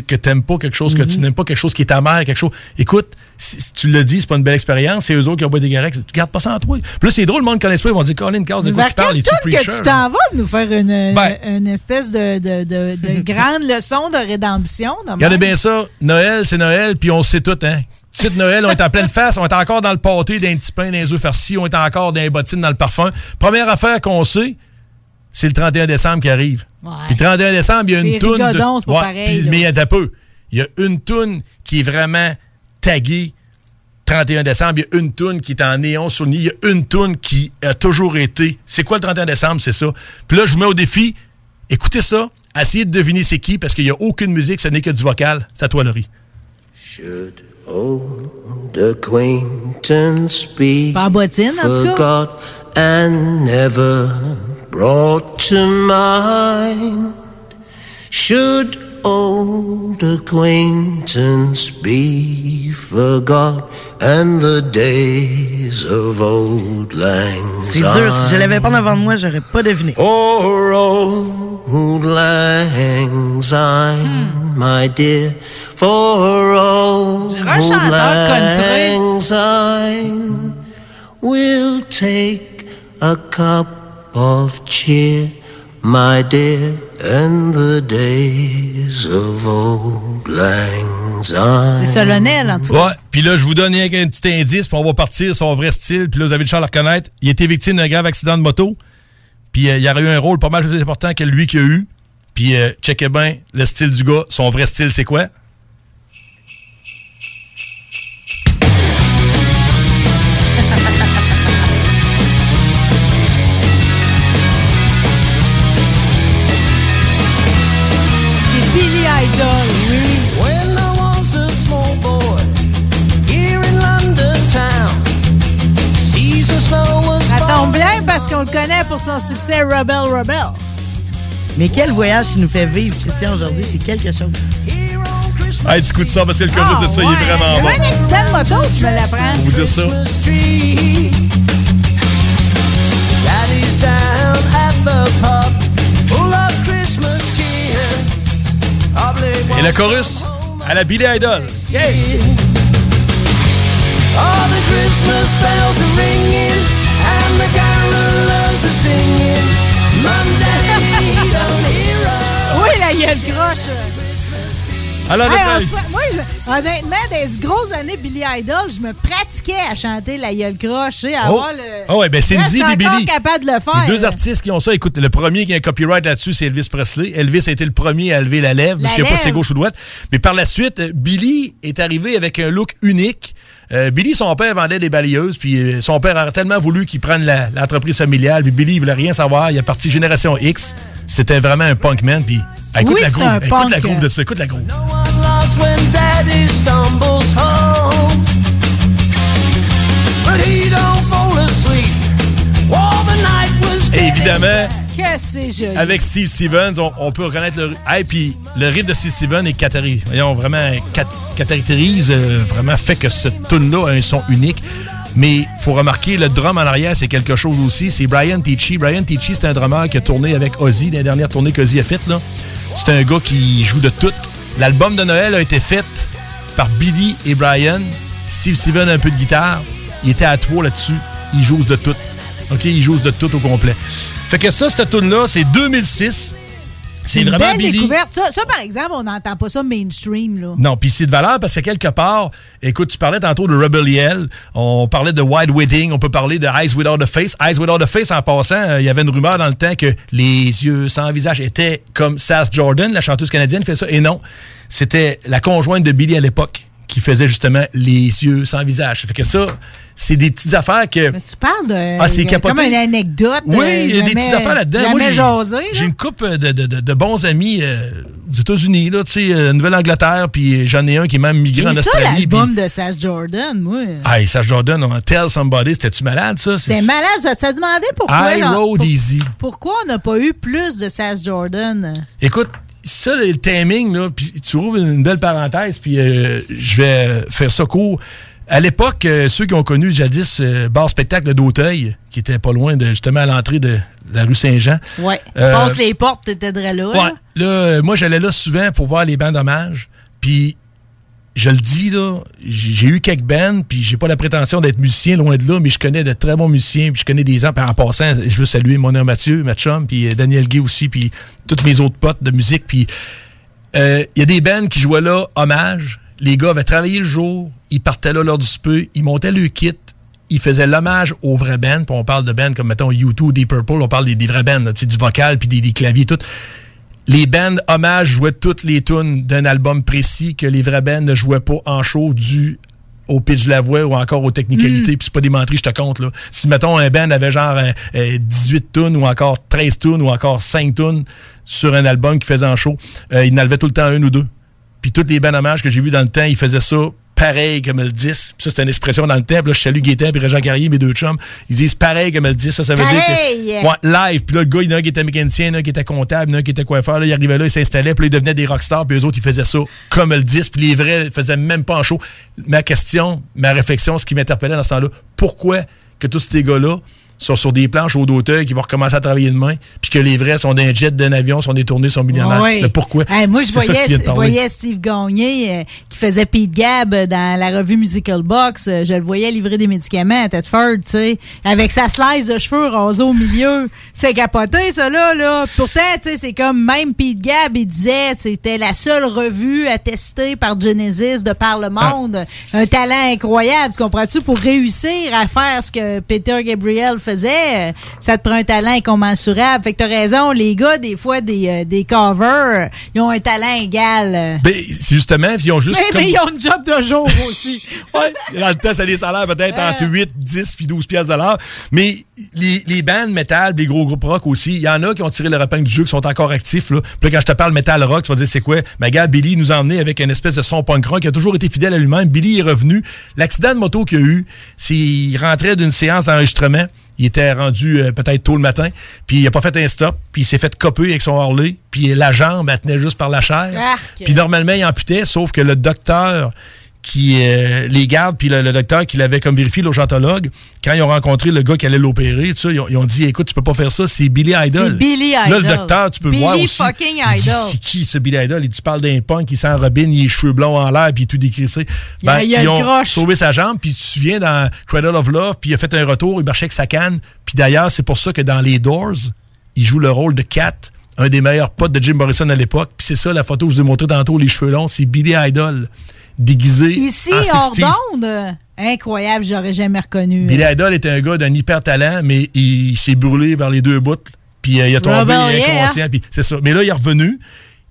Speaker 6: que, que t'aimes pas, quelque chose que tu n'aimes pas, quelque chose qui est amer, quelque chose. Écoute, si, si tu le dis, c'est pas une belle expérience, c'est eux autres qui ont pas des corrects. Tu gardes pas ça en toi. Là, c'est drôle, le monde connaît pas, ils vont dire, Colin, cause de quoi tu parles,
Speaker 5: que
Speaker 6: preacher?
Speaker 5: tu t'en vas nous faire une,
Speaker 6: Ben.
Speaker 5: une espèce de, de, de, de grande leçon de rédemption? de
Speaker 6: Regardez bien ça. Noël, c'est Noël, puis on sait tout, hein. Tu sais, de Noël, on est en pleine face, on est encore dans le pâté, d'un petit pain, d'un œuf farci, on est encore dans les bottines, dans le parfum. Première affaire qu'on sait, c'est le 31 décembre qui arrive. Puis le 31 décembre, il y a une toune.
Speaker 5: pareil,
Speaker 6: mais attends un peu. Il y a une toune qui est vraiment taguée 31 décembre. Il y a une toune qui est en néon sur le nid. Il y a une toune qui a toujours été. C'est quoi le 31 décembre? C'est ça. Puis là, je vous mets au défi. Écoutez ça. Essayez de deviner c'est qui parce qu'il n'y a aucune musique, ce n'est que du vocal. C'est à toi, Laurie.
Speaker 24: Old acquaintance be
Speaker 5: Pas en bottine, en tout cas.
Speaker 24: and never brought to mind. Should old acquaintance be forgot and the days of old lang
Speaker 4: C'est dur. Si je l'avais pas devant moi, j'aurais pas deviné.
Speaker 24: For old lang syne, hmm. my dear, for old
Speaker 4: un chanteur country.
Speaker 24: lang syne, we'll take a cup of cheer, my dear, and the days of old lang syne.
Speaker 5: C'est solennel, en tout cas.
Speaker 6: Ouais, puis là, je vous donne qu'un petit indice, puis on va partir son vrai style, puis là, vous avez le chance de le reconnaître. Il été victime d'un grave accident de moto, puis euh, il aurait eu un rôle pas mal plus important que lui qu'il a eu. Puis, euh, checkez bien le style du gars. Son vrai style, c'est quoi?
Speaker 5: C'est Billy Idol, oui.
Speaker 25: When I was a small boy, here in London town, Caesar Snow was
Speaker 5: Ça tombe bien parce qu'on le connaît pour son succès Rebel Rebel.
Speaker 4: Mais quel voyage il nous fait vivre, Christian, aujourd'hui, c'est quelque chose.
Speaker 6: Hey, tu écoutes ça parce que le chorus de ça, il est vraiment
Speaker 5: Il y
Speaker 6: bon.
Speaker 5: avait un accident de moto, tu me l'apprends.
Speaker 6: Pour vous dire ça.
Speaker 25: tree. Daddy's down at the pub,
Speaker 6: Et le chorus à la Billy Idol. Yeah!
Speaker 25: All the Christmas bells are ringing and the carolers are singing. Mom, Daddy, don't hear us.
Speaker 5: Oui, la gueule croche.
Speaker 6: Alors,
Speaker 5: Hey, moi, je- honnêtement, des grosses années Billy Idol, je me pratiquais à chanter la gueule croche, à
Speaker 6: Oh.
Speaker 5: avoir le...
Speaker 6: Ah ouais, ben Cindy et Billy.
Speaker 5: capable de le faire.
Speaker 6: Les deux artistes qui ont ça, écoute, le premier qui a un copyright là-dessus, c'est Elvis Presley. Elvis a été le premier à lever la lèvre.
Speaker 5: La
Speaker 6: je sais pas si c'est gauche ou droite. Mais par la suite, euh, Billy est arrivé avec un look unique. Euh, Billy, son père vendait des balayeuses, puis euh, son père a tellement voulu qu'il prenne la- l'entreprise familiale, puis Billy, il voulait rien savoir. Il est parti Génération X. C'était vraiment un punk man, puis ah, écoute
Speaker 25: Oui,
Speaker 6: la groove, écoute la groove de ça, écoute la groove.
Speaker 25: I'm lost when Daddy stumbles home. But he don't fall asleep while the night was
Speaker 6: Et évidemment,
Speaker 5: Que.
Speaker 6: Avec Steve Stevens, on, on peut reconnaître le. Hey, puis le riff de Steve Stevens est catari- voyons, vraiment cat- caractérise, euh, vraiment fait que ce tune-là a un son unique. Mais faut remarquer, le drum en arrière, c'est quelque chose aussi. C'est Brian Tichy. Brian Tichy, c'est un drummer qui a tourné avec Ozzy, dans les dernières tournées qu'Ozzy a faites. là. C'est un gars qui joue de tout. L'album de Noël a été fait par Billy et Brian. Steve Stevens a un peu de guitare. Il était à trois là-dessus. Il joue de tout. OK, il joue de tout au complet. Fait que ça, cette tune-là, c'est 2006. C'est
Speaker 5: une
Speaker 6: vraiment
Speaker 5: belle
Speaker 6: Billy.
Speaker 5: découverte. Ça, ça, par exemple, on n'entend pas ça mainstream. Là.
Speaker 6: Non, puis c'est de valeur parce que quelque part, écoute, tu parlais tantôt de Rebel Yell, on parlait de Wide Wedding, on peut parler de Eyes Without a Face. Eyes Without a Face, en passant, euh, il y avait une rumeur dans le temps que les yeux sans visage étaient comme Sass Jordan, la chanteuse canadienne, fait ça. Et non, c'était la conjointe de Billy à l'époque qui faisait justement les yeux sans visage. Ça fait que ça, c'est des petites affaires que...
Speaker 5: Tu parles de.
Speaker 6: Ah, c'est.
Speaker 5: Comme une anecdote.
Speaker 6: Oui,
Speaker 5: euh,
Speaker 6: il y a des petites affaires là-dedans. Moi, j'ai- une couple de, de- de- de bons amis euh, aux États-Unis, là, tu sais, euh, Nouvelle-Angleterre, puis j'en ai un qui est même migré en
Speaker 5: C'est ça
Speaker 6: Australie.
Speaker 5: l'album de Sass Jordan, moi.
Speaker 6: Ah, Sash Jordan, on Tell Somebody, c'était-tu malade, ça? C'est-
Speaker 5: C'est malade. Je te demandais pourquoi.
Speaker 6: I
Speaker 5: non,
Speaker 6: Rode
Speaker 5: pour-
Speaker 6: Easy.
Speaker 5: Pourquoi on n'a pas eu plus de Sass Jordan?
Speaker 6: Écoute, ça, le timing, là, puis tu ouvres une belle parenthèse, puis euh, je vais faire ça court. À l'époque, euh, ceux qui ont connu jadis euh, bar spectacle d'Auteuil, qui était pas loin de justement à l'entrée de la rue Saint-Jean.
Speaker 5: Ouais. Tu
Speaker 6: Euh,
Speaker 5: passes les portes, t'étais là.
Speaker 6: Ouais. Là, moi, j'allais là souvent pour voir les bandes d'hommage. Puis, je le dis, là, j'ai eu quelques bands, puis j'ai pas la prétention d'être musicien, loin de là, mais je connais de très bons musiciens, puis je connais des gens. Puis en passant, je veux saluer mon nom Mathieu, ma chum, puis Daniel Gay aussi, puis tous mes autres potes de musique. Puis, euh, il y a des bands qui jouaient là, hommage. Les gars avaient travaillé le jour, ils partaient là lors du souper, ils montaient le kit, ils faisaient l'hommage aux vrais bands. Puis on parle de bands comme, mettons, U2, Deep Purple, on parle des, des vrais bands, là, du vocal, puis des, des claviers, tout. Les bands hommage jouaient toutes les tunes d'un album précis que les vrais bands ne jouaient pas en show dû au pitch de la voix ou encore aux technicalités. Puis c'est pas des menteries, je te compte. Là. Si, mettons, un band avait genre euh, euh, 18 tunes ou encore 13 tunes ou encore 5 tunes sur un album qu'il faisait en show, euh, il en avait tout le temps un ou deux. Puis toutes les bands hommages que j'ai vus dans le temps, ils faisaient ça pareil comme le 10. Puis ça, c'est une expression dans le. Puis là, je salue Gaétan puis Régent Carrier, mes deux chums. Ils disent pareil comme le 10. Ça, ça veut
Speaker 5: Pareil!
Speaker 6: dire que. Ouais, live. Puis là, le gars, il y en a un qui était mécanicien, il y en a un qui était comptable, il y en a un qui était coiffeur. Là, il arrivait là, il s'installait, puis là, il devenait des rockstars, puis eux autres, ils faisaient ça comme le 10. Puis les vrais faisaient même pas en show. Ma question, ma réflexion, ce qui m'interpellait dans ce temps-là, pourquoi que tous ces gars-là sont sur des planches au d'auteuil qui vont recommencer à travailler demain, puis que les vrais sont d'un jet, d'un avion, sont détournés, sont millionnaires. Le pourquoi?
Speaker 5: Hey, moi, je voyais, je voyais Steve Gagné euh, qui faisait Pete Gab euh, dans la revue Musical Box. Euh, je le voyais livrer des médicaments à Tedford, tu sais, avec sa slice de cheveux rasée au milieu. C'est capoté, ça, là. là. Pourtant, tu sais, c'est comme même Pete Gab, il disait c'était la seule revue attestée par Genesis de par le monde. Un talent incroyable, tu comprends-tu? Pour réussir à faire ce que Peter Gabriel faisait, euh, ça te prend un talent incommensurable. Fait que t'as raison, les gars, des fois, des, euh, des covers, ils ont un talent égal.
Speaker 6: Ben, c'est justement, ils ont juste.
Speaker 5: Mais,
Speaker 6: comme-
Speaker 5: mais ils ont une job de jour aussi.
Speaker 6: ouais. Dans le temps, ça a des salaires peut-être entre 8, 10 puis 12 piastres de l'heure. Mais les, les bands metal, les gros groupes rock aussi, il y en a qui ont tiré le repin du jeu, qui sont encore actifs. Là. Puis là, quand je te parle metal rock, tu vas dire c'est quoi? Mais gars, Billy nous a emmené avec une espèce de son punk rock. qui a toujours été fidèle à lui-même. Billy est revenu. L'accident de moto qu'il a eu, c'est il rentrait d'une séance d'enregistrement. Il était rendu euh, peut-être tôt le matin, puis il a pas fait un stop, puis il s'est fait coper avec son Harley, puis la jambe, elle tenait juste par la chair.
Speaker 5: Arc.
Speaker 6: Puis normalement, il amputait, sauf que le docteur qui euh, les garde, puis le, le docteur qui l'avait comme vérifié, l'urgentologue, quand ils ont rencontré le gars qui allait l'opérer, ils, ont, ils ont dit, écoute, tu peux pas faire ça, c'est Billy Idol.
Speaker 5: C'est Billy
Speaker 6: Là,
Speaker 5: Idol.
Speaker 6: le docteur, tu peux
Speaker 5: Billy
Speaker 6: le voir aussi.
Speaker 5: fucking Idol.
Speaker 6: C'est qui ce Billy Idol? Il dit, tu parles d'un punk, il sent Robin, il a les cheveux blonds en l'air, puis il est tout décrissé.
Speaker 5: Il a- il a
Speaker 6: ils ont
Speaker 5: croche.
Speaker 6: sauvé sa jambe, puis tu te souviens dans Cradle of Love, puis il a fait un retour, il marchait avec sa canne. Puis d'ailleurs, c'est pour ça que dans les Doors, il joue le rôle de Cat, un des meilleurs potes de Jim Morrison à l'époque. Puis c'est ça, la photo que je vous ai montrée tantôt, les cheveux longs, c'est Billy Idol, déguisé
Speaker 5: Ici,
Speaker 6: en
Speaker 5: hors
Speaker 6: 60s.
Speaker 5: d'onde, incroyable, j'aurais jamais reconnu.
Speaker 6: Billy Idol était un gars d'un hyper talent, mais il s'est brûlé par les deux bouts. Puis euh, il a tombé
Speaker 5: Robert, yeah.
Speaker 6: inconscient. Puis c'est ça. Mais là, il est revenu.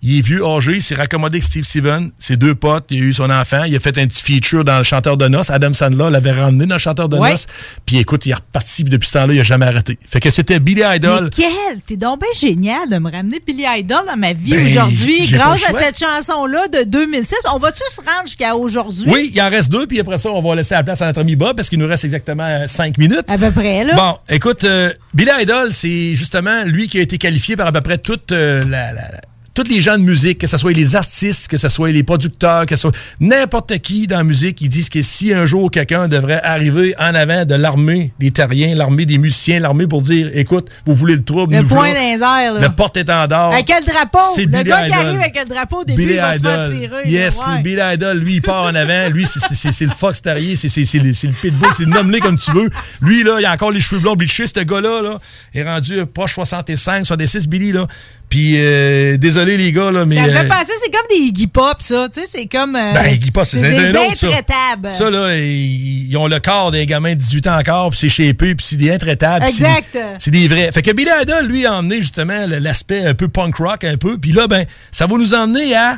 Speaker 6: Il est vieux, âgé, il s'est raccommodé avec Steve Steven, ses deux potes, il a eu son enfant, il a fait un petit feature dans le chanteur de noces. Adam Sandler l'avait ramené dans le chanteur de
Speaker 5: Ouais.
Speaker 6: noces. Puis écoute, il est reparti, puis depuis ce temps-là, il a jamais arrêté. Fait que c'était Billy Idol.
Speaker 5: Mais quel! T'es donc bien génial de me ramener Billy Idol dans ma vie
Speaker 6: Ben,
Speaker 5: aujourd'hui grâce à cette chanson-là de 2006. On va-tu se rendre jusqu'à aujourd'hui?
Speaker 6: Oui, il en reste deux, puis après ça, on va laisser la place à notre ami Bob parce qu'il nous reste exactement euh, cinq minutes.
Speaker 5: À peu près, là.
Speaker 6: Bon, écoute, euh, Billy Idol, c'est justement lui qui a été qualifié par à peu près toute euh, la, la- la- tous les gens de musique, que ce soit les artistes, que ce soit les producteurs, que ce soit n'importe qui dans la musique, ils disent que si un jour quelqu'un devrait arriver en avant de l'armée des terriens, l'armée des musiciens, l'armée pour dire, écoute, vous voulez le trouble,
Speaker 5: Le
Speaker 6: nous
Speaker 5: point airs, là.
Speaker 6: le porte-étendard.
Speaker 5: Avec quel drapeau?
Speaker 6: C'est
Speaker 5: Le
Speaker 6: Billy
Speaker 5: gars qui
Speaker 6: Idol.
Speaker 5: arrive avec le drapeau au début,
Speaker 6: Billy
Speaker 5: il va se faire
Speaker 6: Idol.
Speaker 5: tirer.
Speaker 6: Yes,
Speaker 5: là,
Speaker 6: c'est
Speaker 5: ouais.
Speaker 6: Billy Idol. Lui, il part en avant. Lui, c'est- le Fox Terrier. C'est le, c'est le Pitbull. C'est nomme-le comme tu veux. Lui, là, il a encore les cheveux blonds bleachés. Ce gars-là, là, est rendu euh, proche 65, 66, Billy, là. Puis, euh, désolé, les gars, là, mais.
Speaker 5: Ça me fait
Speaker 6: euh,
Speaker 5: penser, c'est comme des Iggy Pop, ça. Tu sais, c'est comme. euh,
Speaker 6: ben, Iggy Pop, c'est
Speaker 5: des
Speaker 6: un autre,
Speaker 5: intraitables.
Speaker 6: Ça, là, ils, ils ont le corps des gamins de 18 ans encore, puis c'est shapé, puis c'est des intraitables. puis c'est des-
Speaker 5: Exact.
Speaker 6: C'est des vrais. Fait que Billy Idol, lui, a emmené justement l'aspect un peu punk rock, un peu. Puis là, ben, ça va nous emmener à.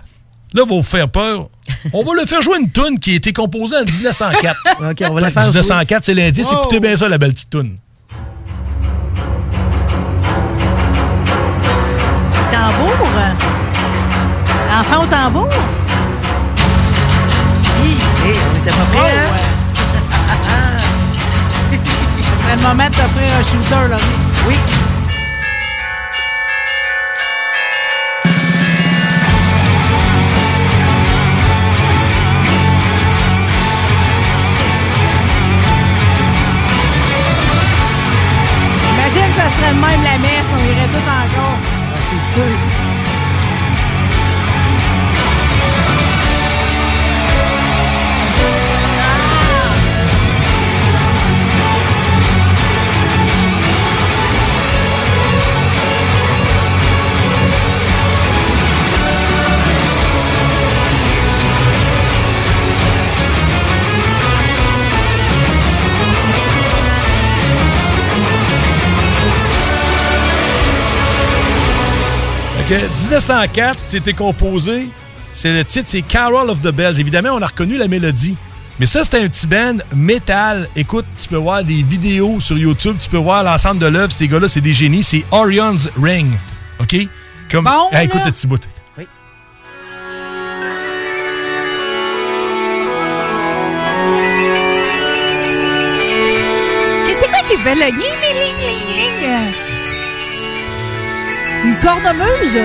Speaker 6: Là, va vous faire peur. On va le faire jouer une toune qui a été composée en 1904.
Speaker 4: OK, on va la faire
Speaker 6: 1904, c'est l'indice.
Speaker 5: Wow.
Speaker 6: Écoutez bien ça, la belle petite toune.
Speaker 5: Enfant au tambour. Hi.
Speaker 4: Hey, on était pas prêts, hein?
Speaker 5: Ce serait le moment de t'offrir un shooter, là.
Speaker 4: Oui.
Speaker 5: Imagine, ça serait même la messe,
Speaker 4: c'est
Speaker 6: 1904, c'était composé. C'est le titre, c'est Carol of the Bells. Évidemment, on a reconnu la mélodie. Mais ça, c'était un petit band métal. Écoute, tu peux voir des vidéos sur YouTube, tu peux voir l'ensemble de l'œuvre. Ces gars-là, c'est des génies. C'est Orion's Ring. OK? Comme.
Speaker 5: Bon,
Speaker 6: écoute le petit bout.
Speaker 5: Oui. C'est quoi qui une cornemuse.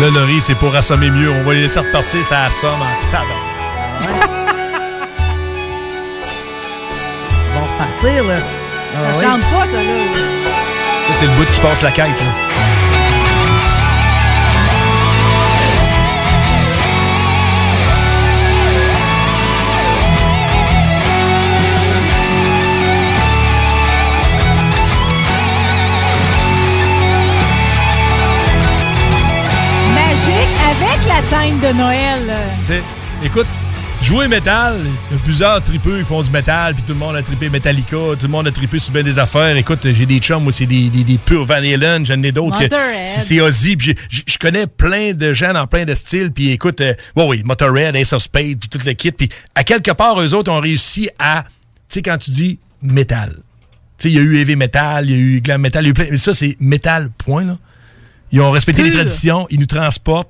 Speaker 6: Là, Laurie, c'est pour assommer mieux. On va les laisser repartir, ça assomme en tabac.
Speaker 4: Bon, partir, là. Ah
Speaker 5: Ça
Speaker 4: oui.
Speaker 5: chante pas, ça, là.
Speaker 6: Ça, c'est le bout qui passe la quête. Là.
Speaker 5: Teinte de Noël.
Speaker 6: C'est. Écoute, jouer métal, il y a plusieurs tripeux, ils font du métal, puis tout le monde a trippé Metallica, tout le monde a trippé sur bien des affaires. Écoute, j'ai des chums, moi, c'est des, des, des purs Van Halen, j'en ai d'autres. C'est Ozzy, puis je connais plein de gens dans plein de styles, puis écoute, euh, ouais, oui, Motorhead, Ace of Spades, puis tout le kit, puis à quelque part, eux autres ont réussi à, tu sais, quand tu dis métal, tu sais, il y a eu heavy metal, il y a eu glam metal, il y a eu plein, mais ça, c'est métal, point, là. Ils ont respecté les traditions, ils nous transportent,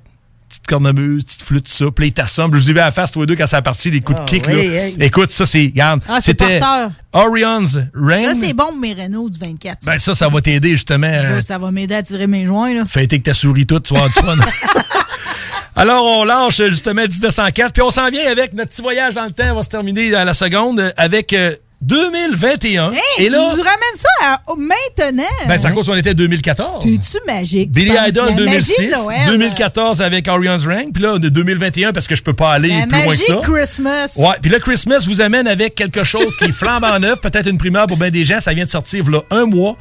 Speaker 6: petite cornemuse, petite flûte, tout ça, puis là, ils t'assemblent. Je vous ai vu à la face, toi deux, quand ça a parti, les coups
Speaker 5: Ah,
Speaker 6: de kick,
Speaker 5: oui,
Speaker 6: là. Écoute, ça, c'est, regarde,
Speaker 5: Ah, c'est
Speaker 6: c'était
Speaker 5: porteur.
Speaker 6: Orion's
Speaker 5: Ça,
Speaker 6: Reign.
Speaker 5: c'est bon pour mes Renault du 24.
Speaker 6: Ben, ça, ça va t'aider, justement,
Speaker 5: Là, ça va m'aider à tirer mes joints, là.
Speaker 6: fêter que ta souris toute, tu vas du fun. Alors, on lâche, justement, 1904, puis on s'en vient avec notre petit voyage dans le temps, on va se terminer à la seconde, euh, avec euh, 2021.
Speaker 5: Hey,
Speaker 6: Et
Speaker 5: tu
Speaker 6: là,
Speaker 5: nous ramènes ça à- au- maintenant.
Speaker 6: ben, c'est à cause qu'on était 2014.
Speaker 5: T'es-tu magique? tu
Speaker 6: Billy? Idol
Speaker 5: La magie de
Speaker 6: 2006,
Speaker 5: Noël,
Speaker 6: 2014 avec Orion's Ring, puis là de 2021 parce que je peux pas aller
Speaker 5: La
Speaker 6: plus loin que ça.
Speaker 5: Christmas.
Speaker 6: Ouais, puis là Christmas vous amène avec quelque chose qui est flambant neuf, peut-être une primeur pour bien des gens, ça vient de sortir là un mois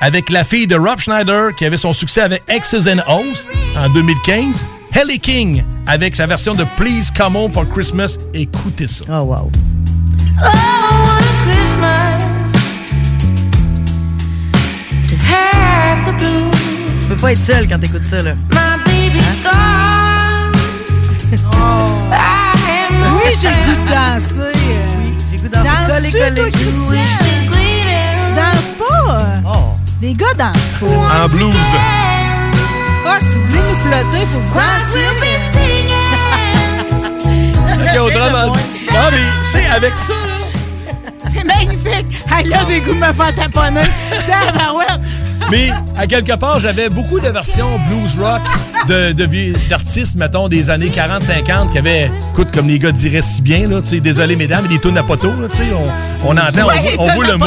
Speaker 6: avec la fille de Rob Schneider qui avait son succès avec X's and O's en 2015, Helly King avec sa version de Please Come Home for Christmas. Écoutez ça.
Speaker 4: Oh wow.
Speaker 25: Oh, what a Christmas to have the blues.
Speaker 4: Tu peux pas être seul quand t'écoutes ça, là.
Speaker 25: My baby's gone. I am no
Speaker 5: Oui, j'ai le goût de danser. Oui,
Speaker 4: j'ai le goût
Speaker 5: de danser. Danses-tu, toi? Tu danses pas?
Speaker 4: Oh.
Speaker 5: Les gars dansent pas.
Speaker 6: En blues.
Speaker 5: Fuck, si vous voulez nous plotter, faut vous danser.
Speaker 6: Ok, au drum, on dit- Non, mais tu sais, avec ça, là.
Speaker 5: C'est magnifique. Hey, là, j'ai le goût de me faire taponner.
Speaker 6: Mais à quelque part, j'avais beaucoup de versions blues rock de, d'artistes, mettons, des années 40-50 qui avaient, écoute, comme les gars diraient si bien, là, tu sais, désolé mesdames, mais des tunes à poteau, là, on, on entend,
Speaker 5: Ouais,
Speaker 6: on, on voit le mot.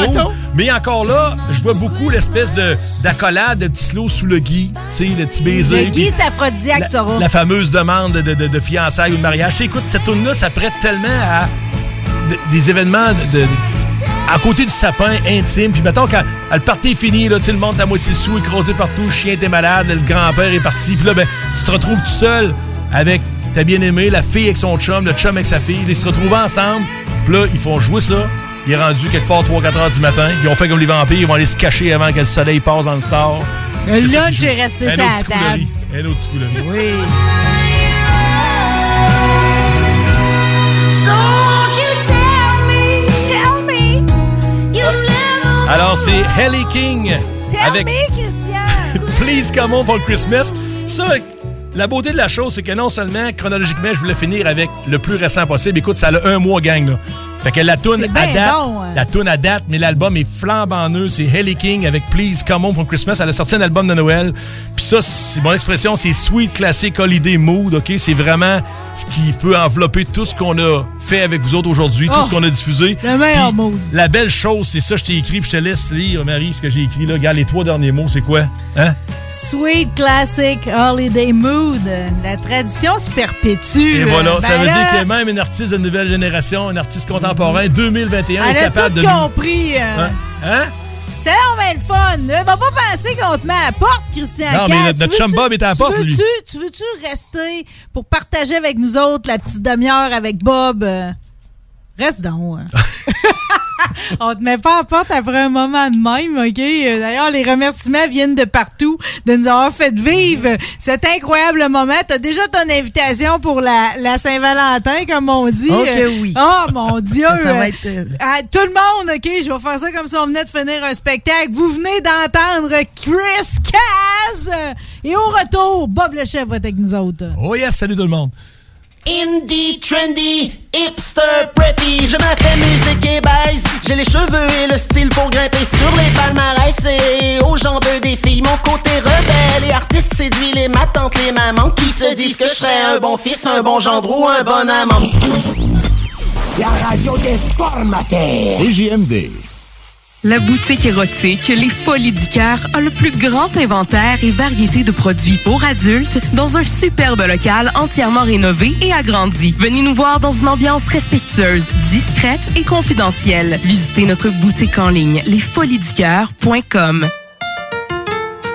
Speaker 6: Mais encore là, je vois beaucoup l'espèce de, d'accolade, de petits slow sous le gui, tu sais, le petit baiser.
Speaker 5: Le c'est aphrodisiaque,
Speaker 6: la, la fameuse demande de, de- de fiançailles ou de mariage. Écoute, cette tune là ça prête tellement à des événements de, de- à côté du sapin intime. Puis mettons, quand le party est fini, là, le monde est à moitié sous, écrasé partout, le chien était malade, le grand-père est parti. Puis là, ben, tu te retrouves tout seul avec ta bien-aimée, la fille avec son chum, le chum avec sa fille. Ils se retrouvent ensemble. Puis là, ils font jouer ça. Il est rendu quelque part 3-4 heures du matin. Ils ont fait comme les vampires. Ils vont aller se cacher avant que le soleil passe dans le star. Ça joue.
Speaker 5: est resté
Speaker 6: coup de
Speaker 5: table.
Speaker 6: Un autre petit coup de riz.
Speaker 4: Oui.
Speaker 6: Alors, c'est Helly King avec
Speaker 5: Christian.
Speaker 6: Please Come Home for Christmas. Ça, la beauté de la chose, c'est que non seulement, chronologiquement, je voulais finir avec le plus récent possible. Écoute, ça a un mois, gang, là. Fait que la toune à date,
Speaker 5: bon, hein.
Speaker 6: la toune à date, mais l'album est flambant neuf. C'est Helly King avec Please Come Home for Christmas. Elle a sorti un album de Noël. Puis ça, c'est mon expression, c'est Sweet Classic Holiday Mood, OK? C'est vraiment ce qui peut envelopper tout ce qu'on a fait avec vous autres aujourd'hui, tout
Speaker 5: Oh,
Speaker 6: ce qu'on a diffusé.
Speaker 5: le meilleur mood.
Speaker 6: La belle chose, c'est ça, je t'ai écrit, puis je te laisse lire, Marie, ce que j'ai écrit là. Regarde, les trois derniers mots, c'est quoi? Hein?
Speaker 5: Sweet Classic Holiday Mood. La tradition se perpétue.
Speaker 6: Et voilà,
Speaker 5: Ben
Speaker 6: ça veut
Speaker 5: là,
Speaker 6: dire que même une artiste de nouvelle génération, un artiste contemporain, 2021, est
Speaker 5: Elle a
Speaker 6: capable
Speaker 5: tout
Speaker 6: de nous...
Speaker 5: compris. euh,
Speaker 6: Hein? Hein?
Speaker 5: C'est vraiment le fun. Là. Va pas penser qu'on te met à la porte, Christian.
Speaker 6: Non, mais notre- notre
Speaker 5: Tu
Speaker 6: chum Bob est à la
Speaker 5: tu
Speaker 6: porte,
Speaker 5: veux-tu-
Speaker 6: lui.
Speaker 5: Tu veux-tu rester pour partager avec nous autres la petite demi-heure avec Bob? Reste donc. hein. On te met pas à la porte après un moment de même, OK? D'ailleurs, les remerciements viennent de partout de nous avoir fait vivre cet incroyable moment. T'as déjà ton invitation pour la, la Saint-Valentin, comme on dit.
Speaker 4: Ok,
Speaker 5: Euh,
Speaker 4: oui.
Speaker 5: Oh, mon Dieu!
Speaker 4: Ça, va être, euh,
Speaker 5: à tout le monde, OK? Je vais faire ça comme si on venait de finir un spectacle. Vous venez d'entendre Chris Caz! Et au retour, Bob le chef va être avec nous autres.
Speaker 6: Oh yes, salut tout le monde.
Speaker 24: Indie, trendy, hipster, preppy Je me fais musique et baise J'ai les cheveux et le style pour grimper sur les palmarès Et aux jambes des filles Mon côté rebelle et artiste séduit Les ma tante, les mamans Qui se disent que je serais un bon fils Un bon gendre ou un bon amant
Speaker 26: La radio des formateurs.
Speaker 15: CJMD. La boutique érotique Les Folies du Cœur a le plus grand inventaire et variété de produits pour adultes dans un superbe local entièrement rénové et agrandi. Venez nous voir dans une ambiance respectueuse, discrète et confidentielle. Visitez notre boutique en ligne lesfoliesducoeur.com.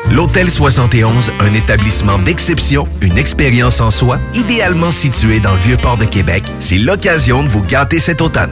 Speaker 21: L'Hôtel 71, un établissement d'exception, une expérience en soi, idéalement situé dans le Vieux-Port de Québec, c'est l'occasion de vous gâter cet automne.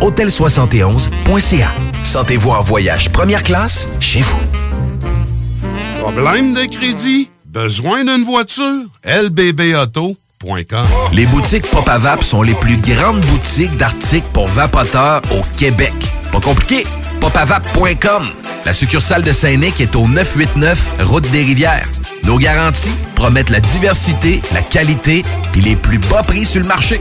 Speaker 21: Hôtel71.ca. Sentez-vous en voyage première classe chez vous.
Speaker 27: Problème de crédit? Besoin d'une voiture? lbbauto.com
Speaker 21: Les boutiques Pop à Vap sont les plus grandes boutiques d'articles pour vapoteurs au Québec. Pas compliqué, popavap.com. La succursale de Saint-Nic est au 989 Route des Rivières. Nos garanties promettent la diversité, la qualité puis les plus bas prix sur le marché.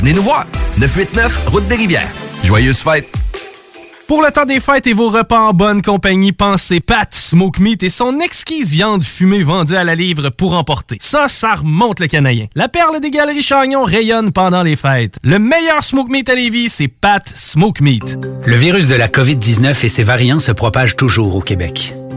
Speaker 21: Venez nous voir. 989 Route des Rivières. Joyeuses fêtes!
Speaker 28: Pour le temps des fêtes et vos repas en bonne compagnie, pensez Pat Smoke Meat et son exquise viande fumée vendue à la livre pour emporter. Ça, ça remonte le canadien. La perle des galeries Chagnon rayonne pendant les fêtes. Le meilleur Smoke Meat à Lévis, c'est Pat Smoke Meat.
Speaker 14: Le virus de la COVID-19 et ses variants se propagent toujours au Québec.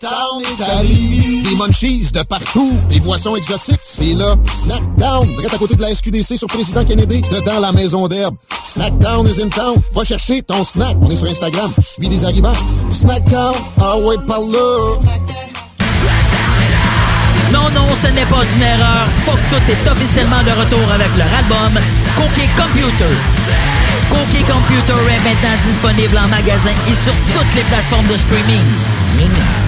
Speaker 29: Snackdown. Des munchies de partout. Des boissons exotiques. C'est là. Snackdown. Direct à côté de la SQDC sur Président Kennedy. Dedans la maison d'herbe. Snackdown is in town. Va chercher ton snack. On est sur Instagram. Suis des arrivants. Snackdown. Ah ouais, par là.
Speaker 30: Non, non, ce n'est pas une erreur. Fuck tout est officiellement de retour avec leur album Cookie Computer. Cookie Computer est maintenant disponible en magasin et sur toutes les plateformes de streaming.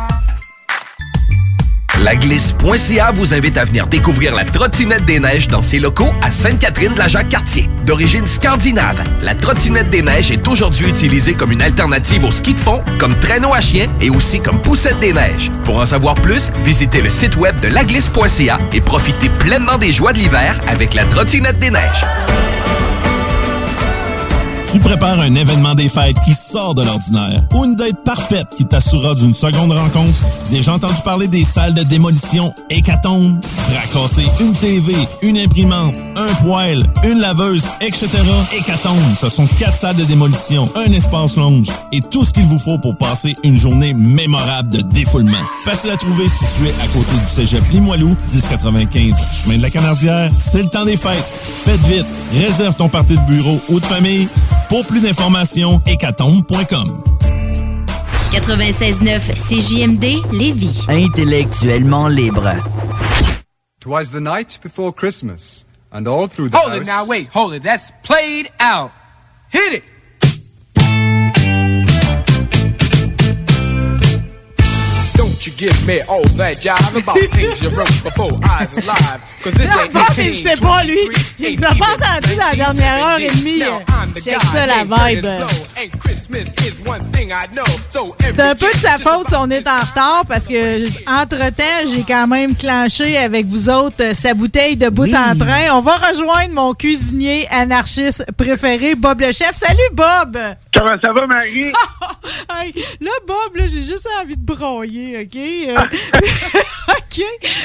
Speaker 21: Laglisse.ca vous invite à venir découvrir la trottinette des neiges dans ses locaux à Sainte-Catherine de la Jacques-Cartier. D'origine scandinave, la trottinette des neiges est aujourd'hui utilisée comme une alternative au ski de fond, comme traîneau à chien et aussi comme poussette des neiges. Pour en savoir plus, visitez le site web de laglisse.ca et profitez pleinement des joies de l'hiver avec la trottinette des neiges.
Speaker 1: Tu prépares un événement des fêtes qui sort de l'ordinaire ou une date parfaite qui t'assurera d'une seconde rencontre? Déjà entendu parler des salles de démolition Hécatombe? Racasser une TV, une imprimante, un poêle, une laveuse, etc. Hécatombe, ce sont quatre salles de démolition, un espace lounge et tout ce qu'il vous faut pour passer une journée mémorable de défoulement. Facile à trouver situé à côté du cégep Limoilou, 1095 chemin de la Canardière. C'est le temps des fêtes. Faites vite, réserve ton parti de bureau ou de famille. Pour plus d'informations, hécatombe.com.
Speaker 31: 96.9 CJMD Lévis.
Speaker 32: Intellectuellement libre.
Speaker 33: Twas the night before Christmas, and all through the
Speaker 34: Hold
Speaker 33: house...
Speaker 34: it now, wait, hold it. That's played out. Hit it. Don't you give me all that jive about things you wrote before I was alive. Cause this ain't
Speaker 5: il sait pas, lui. Il nous a pas entendu dans la dernière heure et demie. Check ça, la vibe. C'est un peu de sa faute si on est en retard parce que, entre-temps, j'ai quand même clenché avec vous autres euh, sa bouteille de bout en train. On va rejoindre mon cuisinier anarchiste préféré, Bob le chef. Salut, Bob!
Speaker 35: Comment ça va, Marie?
Speaker 5: Hey, là, Bob, là, j'ai juste envie de broyer, OK? Euh, OK?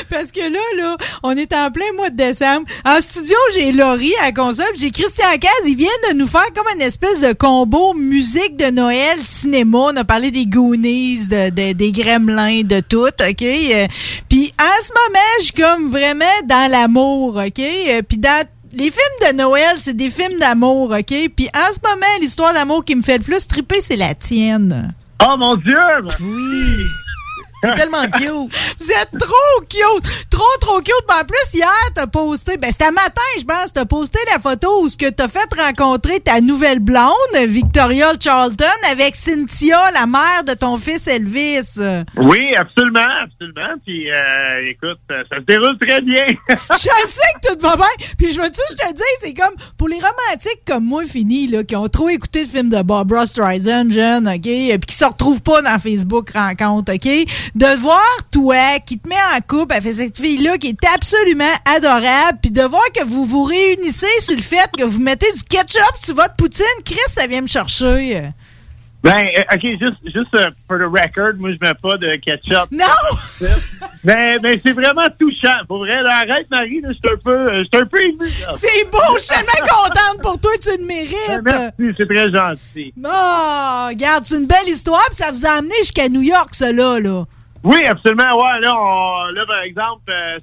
Speaker 5: Parce que là, là, on est en plein mois de décembre. En studio, j'ai Laurie à la console, puis j'ai Christian Caz. Il vient de nous faire comme une espèce de combo musique de Noël, cinéma. On a parlé des Goonies, de- de- des Gremlins, de tout, OK? Euh, Puis en ce moment, je suis comme vraiment dans l'amour, OK? Euh, Puis dans les films de Noël, c'est des films d'amour, OK? Puis en ce moment, l'histoire d'amour qui me fait le plus triper, c'est la tienne.
Speaker 35: Oh mon Dieu!
Speaker 4: Oui! C'est tellement cute!
Speaker 5: Vous êtes trop cute! Trop, trop cute! Mais en plus, hier, t'as posté, ben c'était matin, je pense, t'as posté la photo où ce que t'as fait rencontrer ta nouvelle blonde, Victoria Charlton, avec Cynthia, la mère de ton fils Elvis.
Speaker 35: Oui, absolument, absolument. Puis, euh, écoute, ça, ça se déroule très bien.
Speaker 5: Je sais que tout va bien. Puis je veux-tu, je te dis, c'est comme pour les romantiques comme moi finis, là, qui ont trop écouté le film de Barbara Streisand, jeune, OK, et puis qui se retrouvent pas dans Facebook Rencontre, OK, de voir toi qui te met en couple avec cette fille-là qui est absolument adorable, puis de voir que vous vous réunissez sur le fait que vous mettez du ketchup sur votre poutine, Chris, ça vient me chercher.
Speaker 35: Ben, euh, OK, juste, juste euh, for the record, moi, je mets pas de ketchup.
Speaker 5: Non!
Speaker 35: Ben, ben c'est vraiment touchant. Pour vrai, là, arrête, Marie, là, je suis un peu, euh, je suis un peu ému.
Speaker 5: C'est beau, je suis tellement contente pour toi, tu le mérites.
Speaker 35: Ben, merci, c'est très gentil.
Speaker 5: Oh, regarde, c'est une belle histoire, puis ça vous a amené jusqu'à New York, ça, là, là.
Speaker 35: Oui, absolument. Ouais, là, on- là par exemple, euh,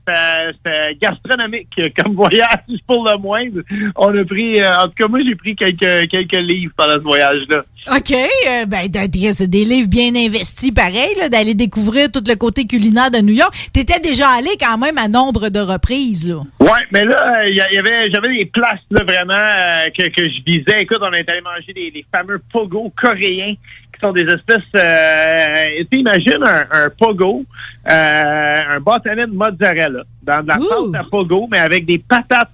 Speaker 35: c'était- gastronomique comme voyage pour le moins. On a pris, euh, en tout cas, moi, j'ai pris quelques, quelques livres pendant ce voyage-là.
Speaker 5: OK, euh, ben, c'est des livres bien investis, pareil, d'aller découvrir tout le côté culinaire de New York. T'étais déjà allé quand même à nombre de reprises, là.
Speaker 35: Ouais, mais là, euh, il y, avait, j'avais des places là vraiment euh, que, que je visais. Écoute, on est allé manger des, les fameux pogo coréens, sont des espèces. Euh, imagine un, un pogo, euh, un bâtonnet de mozzarella dans de la pâte à pogo, mais avec des patates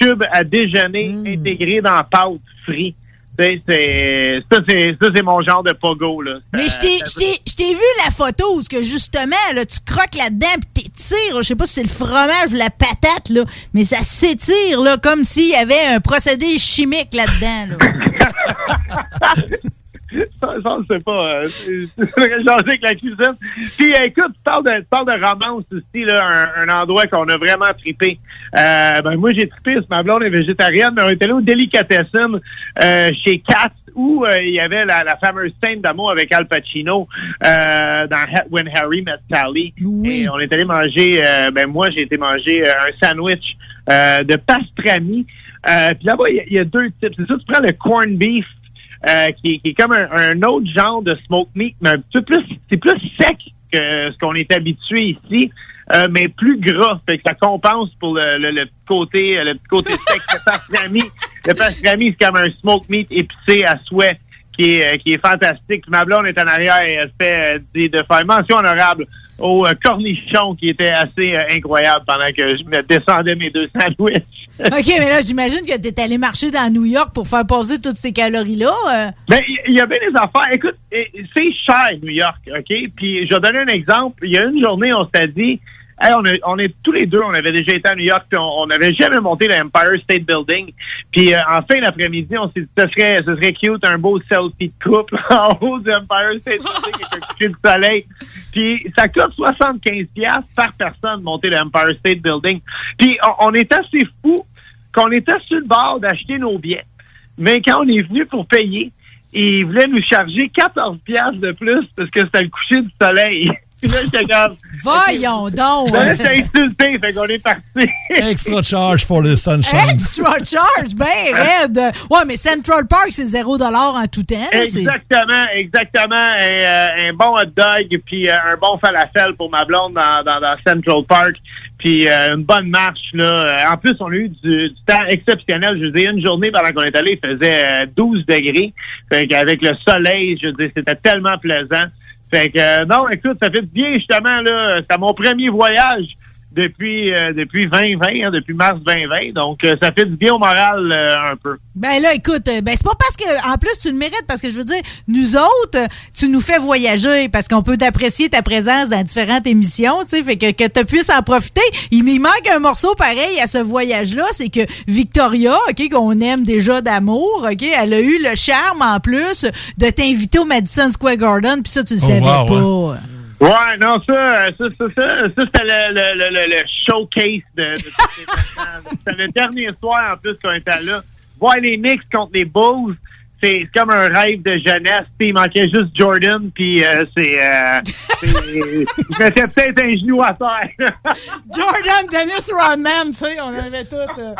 Speaker 35: cubes à déjeuner intégrées dans la pâte frite. C'est ça, c'est ça, c'est mon genre de pogo là.
Speaker 5: Mais je t'ai- vu la photo où que justement, là, tu croques là-dedans pis t'étires. Je sais pas si c'est le fromage ou la patate, là, mais ça s'étire, là, comme s'il y avait un procédé chimique là-dedans, là.
Speaker 35: ça, ça, on sait pas. euh, sais avec la cuisine. Puis, euh, écoute, tu parles de, tu parles de romance aussi, là, un, un endroit qu'on a vraiment trippé. Euh, ben, moi, j'ai trippé, ma blonde est végétarienne, mais on est allé au Delicatessen euh, chez Katz où euh, il y avait la, la fameuse scène d'amour avec Al Pacino euh, dans When Harry Met Sally. Et on est allé manger, euh, ben moi, j'ai été manger euh, un sandwich euh, de pastrami. Euh, Puis là-bas, il y a- il y, a deux types. C'est ça, tu prends le corned beef euh, qui, est- qui est comme un, un autre genre de smoke meat, mais un petit peu plus, c'est plus sec que ce qu'on est habitué ici, euh, mais plus gras. Fait que ça compense pour le, le- le petit côté, le petit côté sec. Le pastrami, le pastrami, c'est comme un smoke meat épicé à souhait. Qui est, euh, qui est fantastique. Ma blonde est en arrière et elle fait euh, dit de faire mention honorable au euh, cornichon qui était assez euh, incroyable pendant que je me descendais mes deux sandwichs.
Speaker 5: OK, mais là, j'imagine que t'es allé marcher dans New York pour faire passer toutes ces calories-là. euh.
Speaker 35: Ben, il y a bien des affaires. Écoute, eh, c'est cher, New York, OK? Puis, je vais donner un exemple. Il y a une journée, on s'est dit, Hey, on, a- on est tous les deux, on avait déjà été à New York, puis on n'avait jamais monté l'Empire State Building. Puis euh, en fin d'après-midi, on s'est dit ce serait, ce serait cute, un beau selfie de couple en haut du Empire State Building avec un coucher de soleil. Puis ça coûte 75 piastres par personne de monter l'Empire State Building. Puis on, on est assez fou qu'on était sur le bord d'acheter nos billets. Mais quand on est venu pour payer, ils voulaient nous charger 14 piastres de plus parce que c'était le coucher du soleil. Puis là, j'étais comme...
Speaker 5: Voyons donc.
Speaker 35: Là, j'étais insulté, fait qu'on est parti.
Speaker 36: Extra charge for the sunshine.
Speaker 5: Extra charge, ben raide. Ouais, mais Central Park, c'est 0 en tout temps. là,
Speaker 35: Exactement, exactement. Un, euh, un bon hot dog, puis euh, un bon falafel pour ma blonde dans, dans, dans Central Park, puis euh, une bonne marche. là. En plus, on a eu du, du temps exceptionnel. Je veux dire, une journée pendant qu'on est allé, il faisait euh, 12 degrés. Fait qu'avec le soleil, je veux dire, c'était tellement plaisant. Fait que, euh, non, écoute, ça fait bien, justement, là. C'était mon premier voyage depuis euh, depuis 2020, hein, depuis mars 2020. Donc, euh, ça fait du bien au moral euh, un peu.
Speaker 5: Ben là, écoute, euh, ben c'est pas parce que, en plus, tu le mérites, parce que je veux dire, nous autres, tu nous fais voyager, parce qu'on peut t'apprécier ta présence dans différentes émissions, tu sais, fait que, que tu puisses en profiter. Il m'y manque un morceau pareil à ce voyage-là, c'est que Victoria, OK, qu'on aime déjà d'amour, OK, elle a eu le charme, en plus, de t'inviter au Madison Square Garden, puis ça, tu le
Speaker 35: Oh,
Speaker 5: savais
Speaker 35: wow,
Speaker 5: pas.
Speaker 35: Ouais, non, ça, euh, ça, ça, ça, ça c'était le, le, le, le, showcase de, de. C'était le dernier soir, en plus, qu'on était là. Voir les Knicks contre les Bulls, c'est comme un rêve de jeunesse. Il manquait juste Jordan, puis euh, c'est... Euh, je mettais peut-être un genou à terre.
Speaker 5: Jordan, Dennis Rodman, tu sais, on avait tout. euh.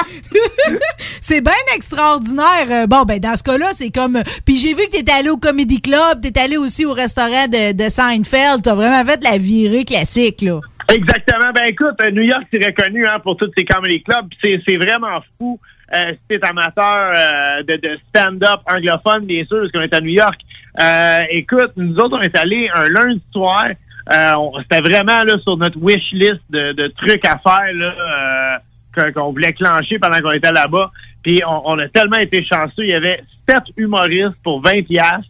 Speaker 5: c'est bien extraordinaire. Euh, Bon, ben dans ce cas-là, c'est comme. Puis j'ai vu que t'étais allé au Comedy Club, t'es allé aussi au restaurant de, de Seinfeld. T'as vraiment fait la virée classique, là.
Speaker 35: Exactement. Ben écoute, New York, c'est reconnu hein, pour tous ces comedy clubs. C'est vraiment fou. Euh, amateur euh, de, de stand-up anglophone, bien sûr, parce qu'on est à New York. Euh, écoute, nous autres, on est allés un lundi soir. Euh, c'était vraiment là sur notre wish list de, de trucs à faire là, euh, qu'on voulait clencher pendant qu'on était là-bas. Puis on, on a tellement été chanceux. Il y avait sept humoristes pour 20 piastres.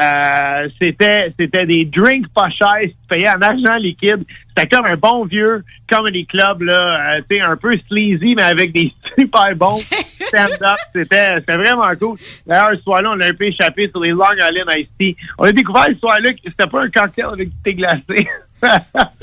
Speaker 35: Euh, c'était c'était des drinks pas chers, tu payais en argent liquide. C'était comme un bon vieux comedy club là, euh, un peu sleazy mais avec des super bons stand-up. C'était c'était vraiment cool. D'ailleurs ce soir-là, on a un peu échappé sur les Long Island Ice. On a découvert ce soir-là que c'était pas un cocktail avec du thé glacé.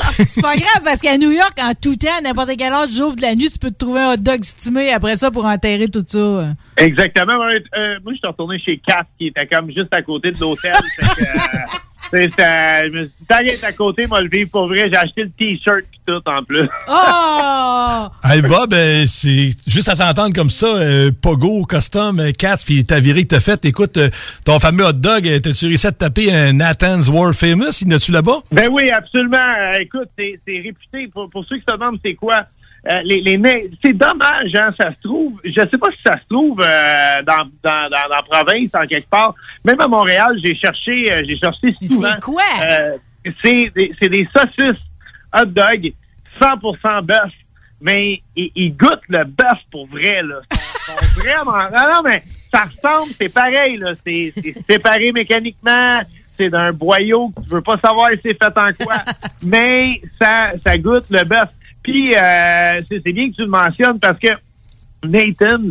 Speaker 5: C'est pas grave parce qu'à New York, en tout temps, à n'importe quel heure du jour ou de la nuit, tu peux te trouver un hot dog stimé après ça pour enterrer tout ça.
Speaker 35: Exactement. Euh, moi, je suis retourné chez Kat, qui était comme juste à côté de l'hôtel. Ça, je me suis dit, tant qu'elle est à côté, moi, le vivre pour vrai. J'ai acheté le T-shirt pis tout, en plus.
Speaker 5: Oh!
Speaker 36: Hey Bob, euh, c'est juste à t'entendre comme ça, euh, Pogo, Custom, euh, Cats, puis ta virée que t'as faite. Écoute, ton fameux hot dog, t'as-tu réussi à te taper un Nathan's World Famous? Il tu là-bas?
Speaker 35: Ben oui, absolument. Écoute, c'est c'est réputé. Pour, pour ceux qui se demandent c'est quoi, euh, les, c'est dommage, hein, ça se trouve. Je sais pas si ça se trouve euh, dans, dans, dans, dans la province, en quelque part. Même à Montréal, j'ai cherché, euh, j'ai cherché souvent.
Speaker 5: c'est quoi?
Speaker 35: Euh, c'est des, des saucisses hot dog, 100% bœuf. Mais ils, ils goûtent le bœuf pour vrai, là. Ils sont, sont vraiment. Non, non, mais ça ressemble, c'est pareil, là. C'est c'est séparé mécaniquement. C'est d'un boyau que tu veux pas savoir si c'est fait en quoi. mais ça, ça goûte le bœuf. Puis, euh, c'est bien que tu le mentionnes parce que Nathan,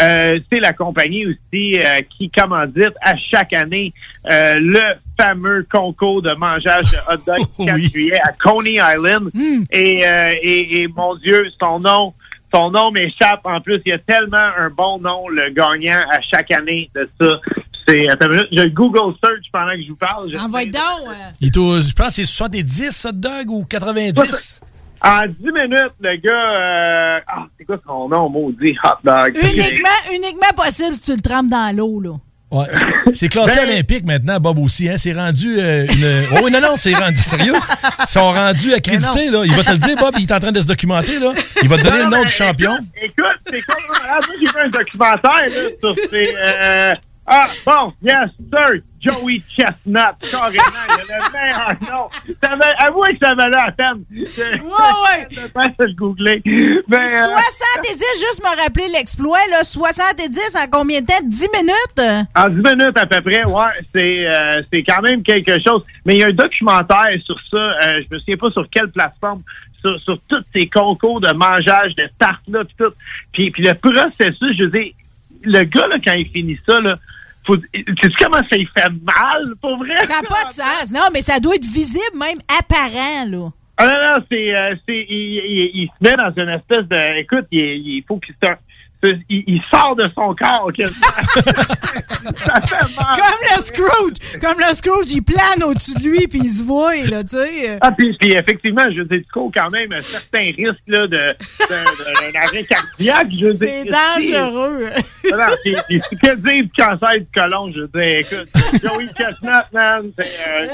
Speaker 35: euh, c'est la compagnie aussi euh, qui commandite à chaque année euh, le fameux concours de mangeage de hot dog 4 juillet à Coney Island. Et, euh, et, et mon Dieu, son nom, son nom m'échappe. En plus, il y a tellement un bon nom, le gagnant à chaque année de ça. C'est, attends une minute, je Google search pendant que je vous parle. Je
Speaker 5: Envoie donc! euh.
Speaker 36: Il est au- je pense que c'est 70 hot dog ou 90?
Speaker 35: En 10 minutes, le gars, euh, ah, c'est quoi son nom, maudit hot dog?
Speaker 5: Uniquement, uniquement possible si tu le trempes dans l'eau, là.
Speaker 36: Ouais. C'est classé
Speaker 35: Ben-
Speaker 36: olympique maintenant, Bob aussi. Hein? C'est rendu euh, une. Oh, oui, non, non, c'est rendu. Sérieux? Ils sont rendus accrédités, là. Il va te le dire, Bob, il est en train de se documenter, là. Il va te donner
Speaker 35: Non,
Speaker 36: le nom du champion.
Speaker 35: Écoute, c'est quoi? Moi, j'ai vu un documentaire là, sur ces, euh, Ah, bon, yes, sir. Joey Chestnut, carrément, il a le meilleur nom. Ça avait, avouez que ça valait la peine. Ouais,
Speaker 5: ouais.
Speaker 35: Je je googlais. Mais, euh,
Speaker 5: 70, juste me rappeler l'exploit, là. 70 en combien de temps? 10 minutes?
Speaker 35: En 10 minutes à peu près, ouais, c'est euh, c'est quand même quelque chose. Mais il y a un documentaire sur ça, euh, je me souviens pas sur quelle plateforme, sur, sur tous ces concours de mangeage, de tartes là, pis tout. Puis, puis le processus, je veux dire, le gars là, quand il finit ça, là, faut, sais comment ça lui fait mal, pour vrai?
Speaker 5: Ça n'a pas de sens. Non, mais ça doit être visible, même apparent, là.
Speaker 35: Ah non, non, c'est, euh, c'est, il, il- il se met dans une espèce de, écoute, il, il faut qu'il se, il, il sort de son corps, quasiment. ça fait mal.
Speaker 5: Comme le Scrooge! Comme le Scrooge, il plane au-dessus de lui, puis il se voit, là, tu sais.
Speaker 35: Ah, puis, puis effectivement, je veux dire, tu cours quand même un certain risque là, de, d'un arrêt cardiaque. Je veux dire,
Speaker 5: C'est dangereux.
Speaker 35: Non, c'est- c'est que dire du cancer du colon, je veux dire, écoute, Joey Chestnut, man, c'est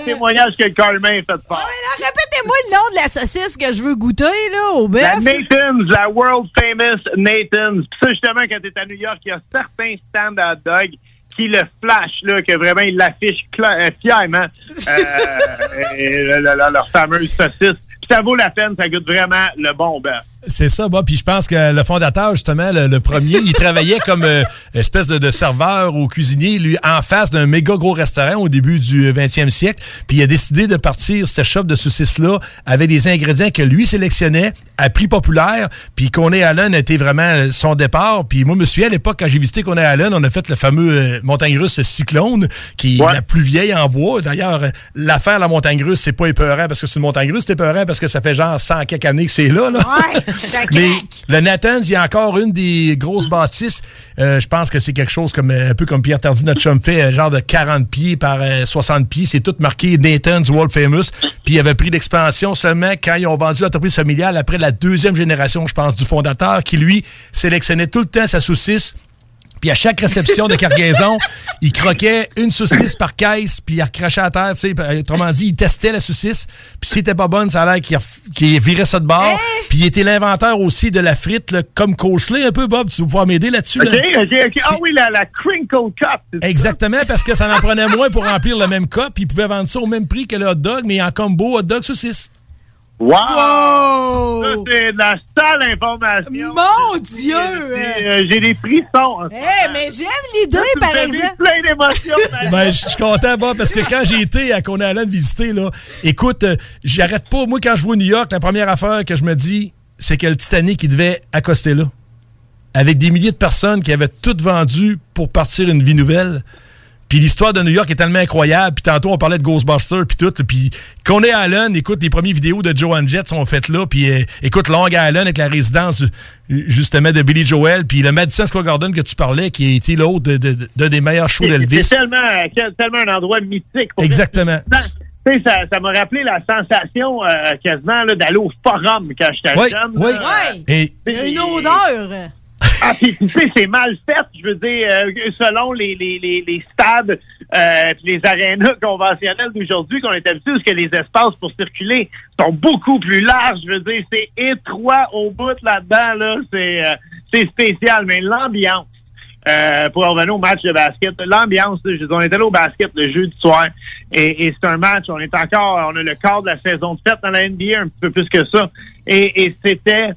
Speaker 35: un témoignage que le Carlin fait fort.
Speaker 5: Alors, répétez-moi le nom de la saucisse que je veux goûter, là, au bœuf.
Speaker 35: La Nathan's, la world famous Nathan's. Puis ça, justement, quand t'es à New York, il y a certains stands à hot dog qui le flash, là, que vraiment, ils l'affichent euh, fièrement, euh, et le- le- le- leur fameuse saucisse. Puis ça vaut la peine, ça goûte vraiment le bon bœuf.
Speaker 6: C'est ça, Bob. Puis je pense que le fondateur, justement, le, le premier, il travaillait comme euh, espèce de, de serveur ou cuisinier, lui, en face d'un méga gros restaurant au début du 20e siècle. Puis il a décidé de partir cette shop de saucisses-là avec des ingrédients que lui sélectionnait à prix populaire. Puis Coney Allen a été vraiment son départ. Puis moi, je me souviens, à l'époque, quand j'ai visité Coney Allen, on a fait le fameux euh, montagne russe Cyclone, qui est la plus vieille en bois. D'ailleurs, euh, l'affaire la montagne russe, c'est pas épeurant parce que c'est une montagne russe, c'est épeurant parce que ça fait genre 100 quelques années que c'est là. là. Mais le Nathan's, il y a encore une des grosses bâtisses. Euh, je pense que c'est quelque chose comme euh, un peu comme Pierre Tardy, notre chum fait, euh, genre de 40 pieds par euh, 60 pieds. C'est tout marqué Nathan's World Famous. Puis il avait pris d'expansion seulement quand ils ont vendu l'entreprise familiale après la deuxième génération, je pense, du fondateur, qui lui sélectionnait tout le temps sa saucisse. Puis à chaque réception de cargaison, il croquait une saucisse par caisse, puis il recrachait à terre, tu sais. Autrement dit, il testait la saucisse. Puis si c'était pas bonne, ça a l'air qu'il virait ça de bord. Puis il était l'inventeur aussi de la frite, là, comme coleslaw un peu, Bob. Tu vas pouvoir m'aider là-dessus.
Speaker 35: Ah oui, la, la crinkle cup. ça?
Speaker 6: Exactement, parce que ça en prenait moins pour remplir le même cup. Puis il pouvait vendre ça au même prix que le hot dog, mais en combo hot dog saucisse.
Speaker 35: Wow! Ça, c'est de la sale information.
Speaker 5: Mon Dieu!
Speaker 35: J'ai euh, j'ai des frissons.
Speaker 5: Eh, mais j'aime l'idée, par exemple.
Speaker 35: plein d'émotions.
Speaker 6: Ben, je suis content, Bob, parce que quand j'ai été à Coney Island visiter, là, écoute, euh, j'arrête pas. Moi, quand je vais au New York, la première affaire que je me dis, c'est que le Titanic, il devait accoster là. Avec des milliers de personnes qui avaient tout vendu pour partir une vie nouvelle. Puis l'histoire de New York est tellement incroyable. Puis tantôt, on parlait de Ghostbusters, puis tout. Puis Coney Island, écoute, les premières vidéos de Joan Jett sont faites là. Puis euh, écoute, Long Island avec la résidence, euh, justement, de Billy Joel. Puis le Madison Square Garden que tu parlais, qui a été l'autre de- de- de- d'un des meilleurs shows d'Elvis.
Speaker 35: C'est tellement, tellement un endroit mythique. pour
Speaker 6: Exactement.
Speaker 35: vrai. Tu sais, ça, ça m'a rappelé la sensation euh, quasiment là, d'aller au forum quand j'étais
Speaker 6: Oui,
Speaker 35: jeune.
Speaker 6: oui.
Speaker 35: là.
Speaker 6: Et-
Speaker 5: une odeur.
Speaker 35: Ah, puis tu sais, c'est mal fait, je veux dire, euh, selon les, les, les, les stades euh, les arénas conventionnels d'aujourd'hui qu'on est habitué, parce que les espaces pour circuler sont beaucoup plus larges, je veux dire, c'est étroit au bout là-dedans, là, c'est euh, spécial, mais l'ambiance, euh, pour revenir au match de basket, l'ambiance, on était là au basket le jeudi soir, et, et c'est un match, on est encore, on a le quart de la saison de fête dans la NBA, un peu plus que ça, et, et c'était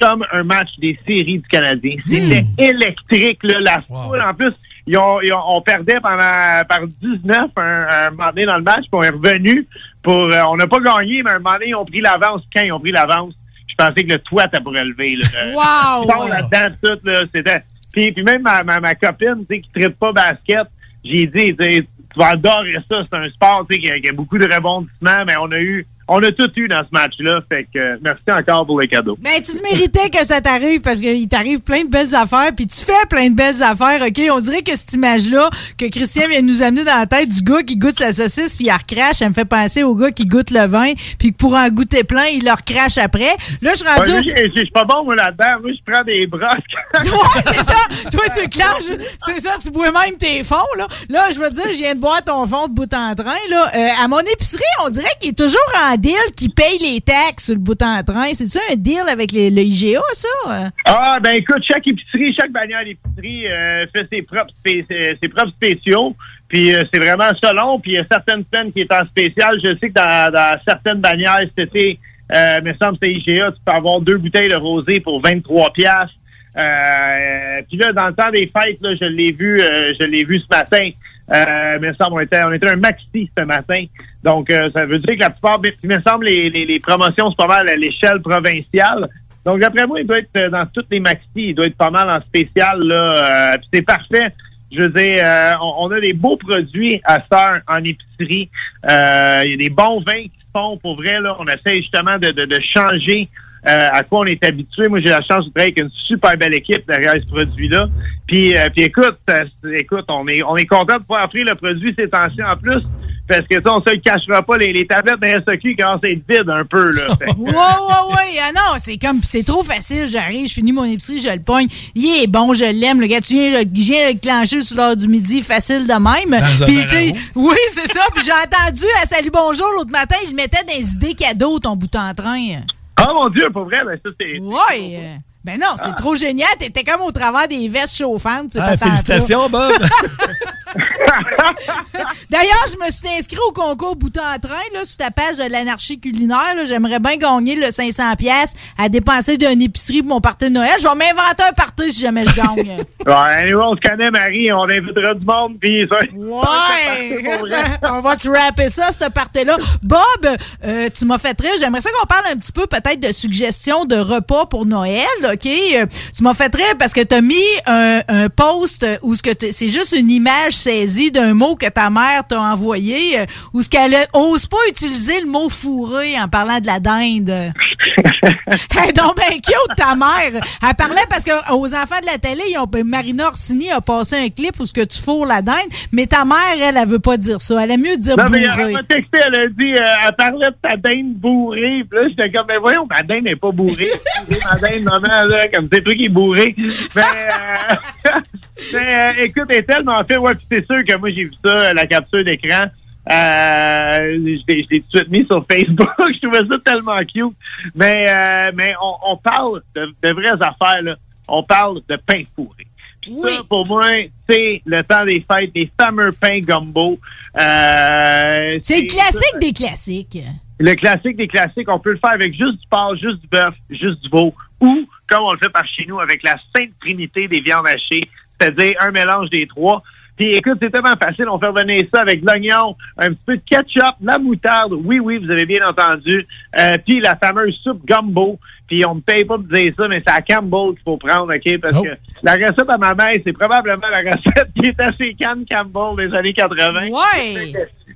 Speaker 35: comme un match des séries du Canadien. C'était électrique, là, la foule. En plus, ils ont, ils ont- on perdait pendant par 19 un, un moment donné dans le match, puis on est revenu pour... euh, on n'a pas gagné, mais un moment donné, ils ont pris l'avance. Quand ils ont pris l'avance, je pensais que le toit t'as pour relever. Là.
Speaker 5: Wow!
Speaker 35: Son là-dedans, tout, là, c'était... Puis, puis même ma, ma, ma copine, tu sais, qui ne pas basket, j'ai dit, tu vas adorer ça, c'est un sport, tu sais, qui a beaucoup de rebondissements, mais on a eu... On a tout eu dans ce match-là, fait que euh, merci encore pour le cadeau.
Speaker 5: Ben, tu te méritais que ça t'arrive parce qu'il t'arrive plein de belles affaires, puis tu fais plein de belles affaires, OK? On dirait que cette image-là que Christian vient de nous amener dans la tête du gars qui goûte sa saucisse puis il la recrache, ça me fait penser au gars qui goûte le vin puis que pour en goûter plein, il le recrache après. Là, je rendu...
Speaker 35: Ouais, Je suis pas bon, moi, là-dedans. Moi, je prends des brosques.
Speaker 5: Ouais, c'est ça. Toi, tu clenches. C'est ça, tu bois même tes fonds, là. Là, je veux dire, je viens de boire ton fond de bout en train, là. Euh, à mon épicerie, on dirait qu'il est toujours en deal qui paye les taxes sur le bout en train. C'est-tu un deal avec les- le IGA, ça?
Speaker 35: Ah, ben écoute, chaque épicerie, chaque bannière d'épicerie euh, fait ses propres, euh, ses propres spéciaux. Puis euh, c'est vraiment selon. Puis il y a certaines semaines qui est en spécial. Je sais que dans, certaines bannières été, euh, me semble c'est IGA, tu peux avoir deux bouteilles de rosé pour 23 piastres. Euh, puis là, dans le temps des fêtes, là, je l'ai vu, je l'ai vu ce matin. Me semble, on était, on était un maxi ce matin. Donc, euh, ça veut dire que la plupart, il me semble, les, les, les promotions, c'est pas mal à l'échelle provinciale. Donc, d'après moi, il doit être euh, dans toutes les maxi, il doit être pas mal en spécial, là. Euh, c'est parfait. Je veux dire, euh, on, on a des beaux produits à faire en épicerie. Euh, Il y a des bons vins qui font, pour vrai, là. On essaie justement de, de, de changer euh, à quoi on est habitué. Moi, j'ai la chance de travailler avec une super belle équipe derrière ce produit-là. Puis, euh, puis écoute, ça- écoute, on est on est content de pouvoir offrir le produit ces temps-ci en plus. Parce que ça, on se le cachera pas, les, les tablettes de SOQ commencent à être vides un peu, là.
Speaker 5: Ouais, ouais, ouais. Ah non, c'est comme, c'est trop facile. J'arrive, je finis mon épicerie, je le pogne. Il est bon, je l'aime. Le gars, tu viens, je viens de clencher sur l'heure du midi, facile de même. Puis, tu oui, c'est ça. Puis j'ai entendu à Salut Bonjour l'autre matin, il mettait des idées cadeaux, ton bout en train.
Speaker 35: Ah mon Dieu, pour vrai, ben ça c'est.
Speaker 5: Ouais. Ben non, c'est trop génial. T'étais comme au travers des vestes chauffantes. c'est
Speaker 36: Ah, félicitations. Bob.
Speaker 5: D'ailleurs, je me suis inscrit au concours Bouton en train là, sur ta page de l'anarchie culinaire. là. J'aimerais bien gagner le 500 pièces à dépenser d'une épicerie pour mon party de Noël. Je vais m'inventer un party si jamais je gagne.
Speaker 35: Ouais, anyway, on se connaît, Marie, on invitera du monde, puis ça.
Speaker 5: Ouais! on va te rapper ça, ce party-là. Bob, euh, tu m'as fait rire. J'aimerais ça qu'on parle un petit peu peut-être de suggestions de repas pour Noël, OK? Euh, Tu m'as fait rire parce que tu as mis un, un post où ce que t- c'est juste une image saisie d'un mot que ta mère t'a envoyé, euh, où ce qu'elle ose pas utiliser le mot fourré en parlant de la dinde. hey, donc ben cute, ta mère. Elle parlait parce que aux enfants de la télé, ils ont, Marina Orsini a passé un clip où ce que tu fourres la dinde, mais ta mère, elle, elle veut pas dire ça. Elle aime mieux dire
Speaker 35: Non, mais elle m'a texté, elle a dit, euh, elle parlait de ta dinde bourrée. Puis là, j'étais comme, mais voyons, ma dinde n'est pas bourrée. ma dinde, maman, là, comme c'est toi qui est bourré. Mais, euh, mais euh, écoute, fait, ouais, puis c'est sûr que moi, j'ai vu ça, la capture d'écran. Euh, je l'ai tout de suite mis sur Facebook. je trouvais ça tellement cute. Mais, euh, mais on, on parle de, de vraies affaires, là. On parle de pain fourré. Puis Ça, pour moi, c'est le temps des fêtes, des fameux pains gumbo. Euh,
Speaker 5: C'est le classique des classiques.
Speaker 35: le classique des classiques, on peut le faire avec juste du porc, juste du bœuf, juste du veau, ou comme on le fait par chez nous avec la sainte trinité des viandes hachées, c'est-à-dire un mélange des trois. Puis écoute, c'est tellement facile, on fait revenir ça avec de l'oignon, un petit peu de ketchup, la moutarde, oui, oui, vous avez bien entendu, euh, puis la fameuse soupe gumbo. Puis on ne paye pas pour dire ça, mais c'est à Campbell qu'il faut prendre, OK? Parce que la recette à ma mère, c'est probablement la recette qui est assez canne Campbell des années 80.
Speaker 5: Ouais!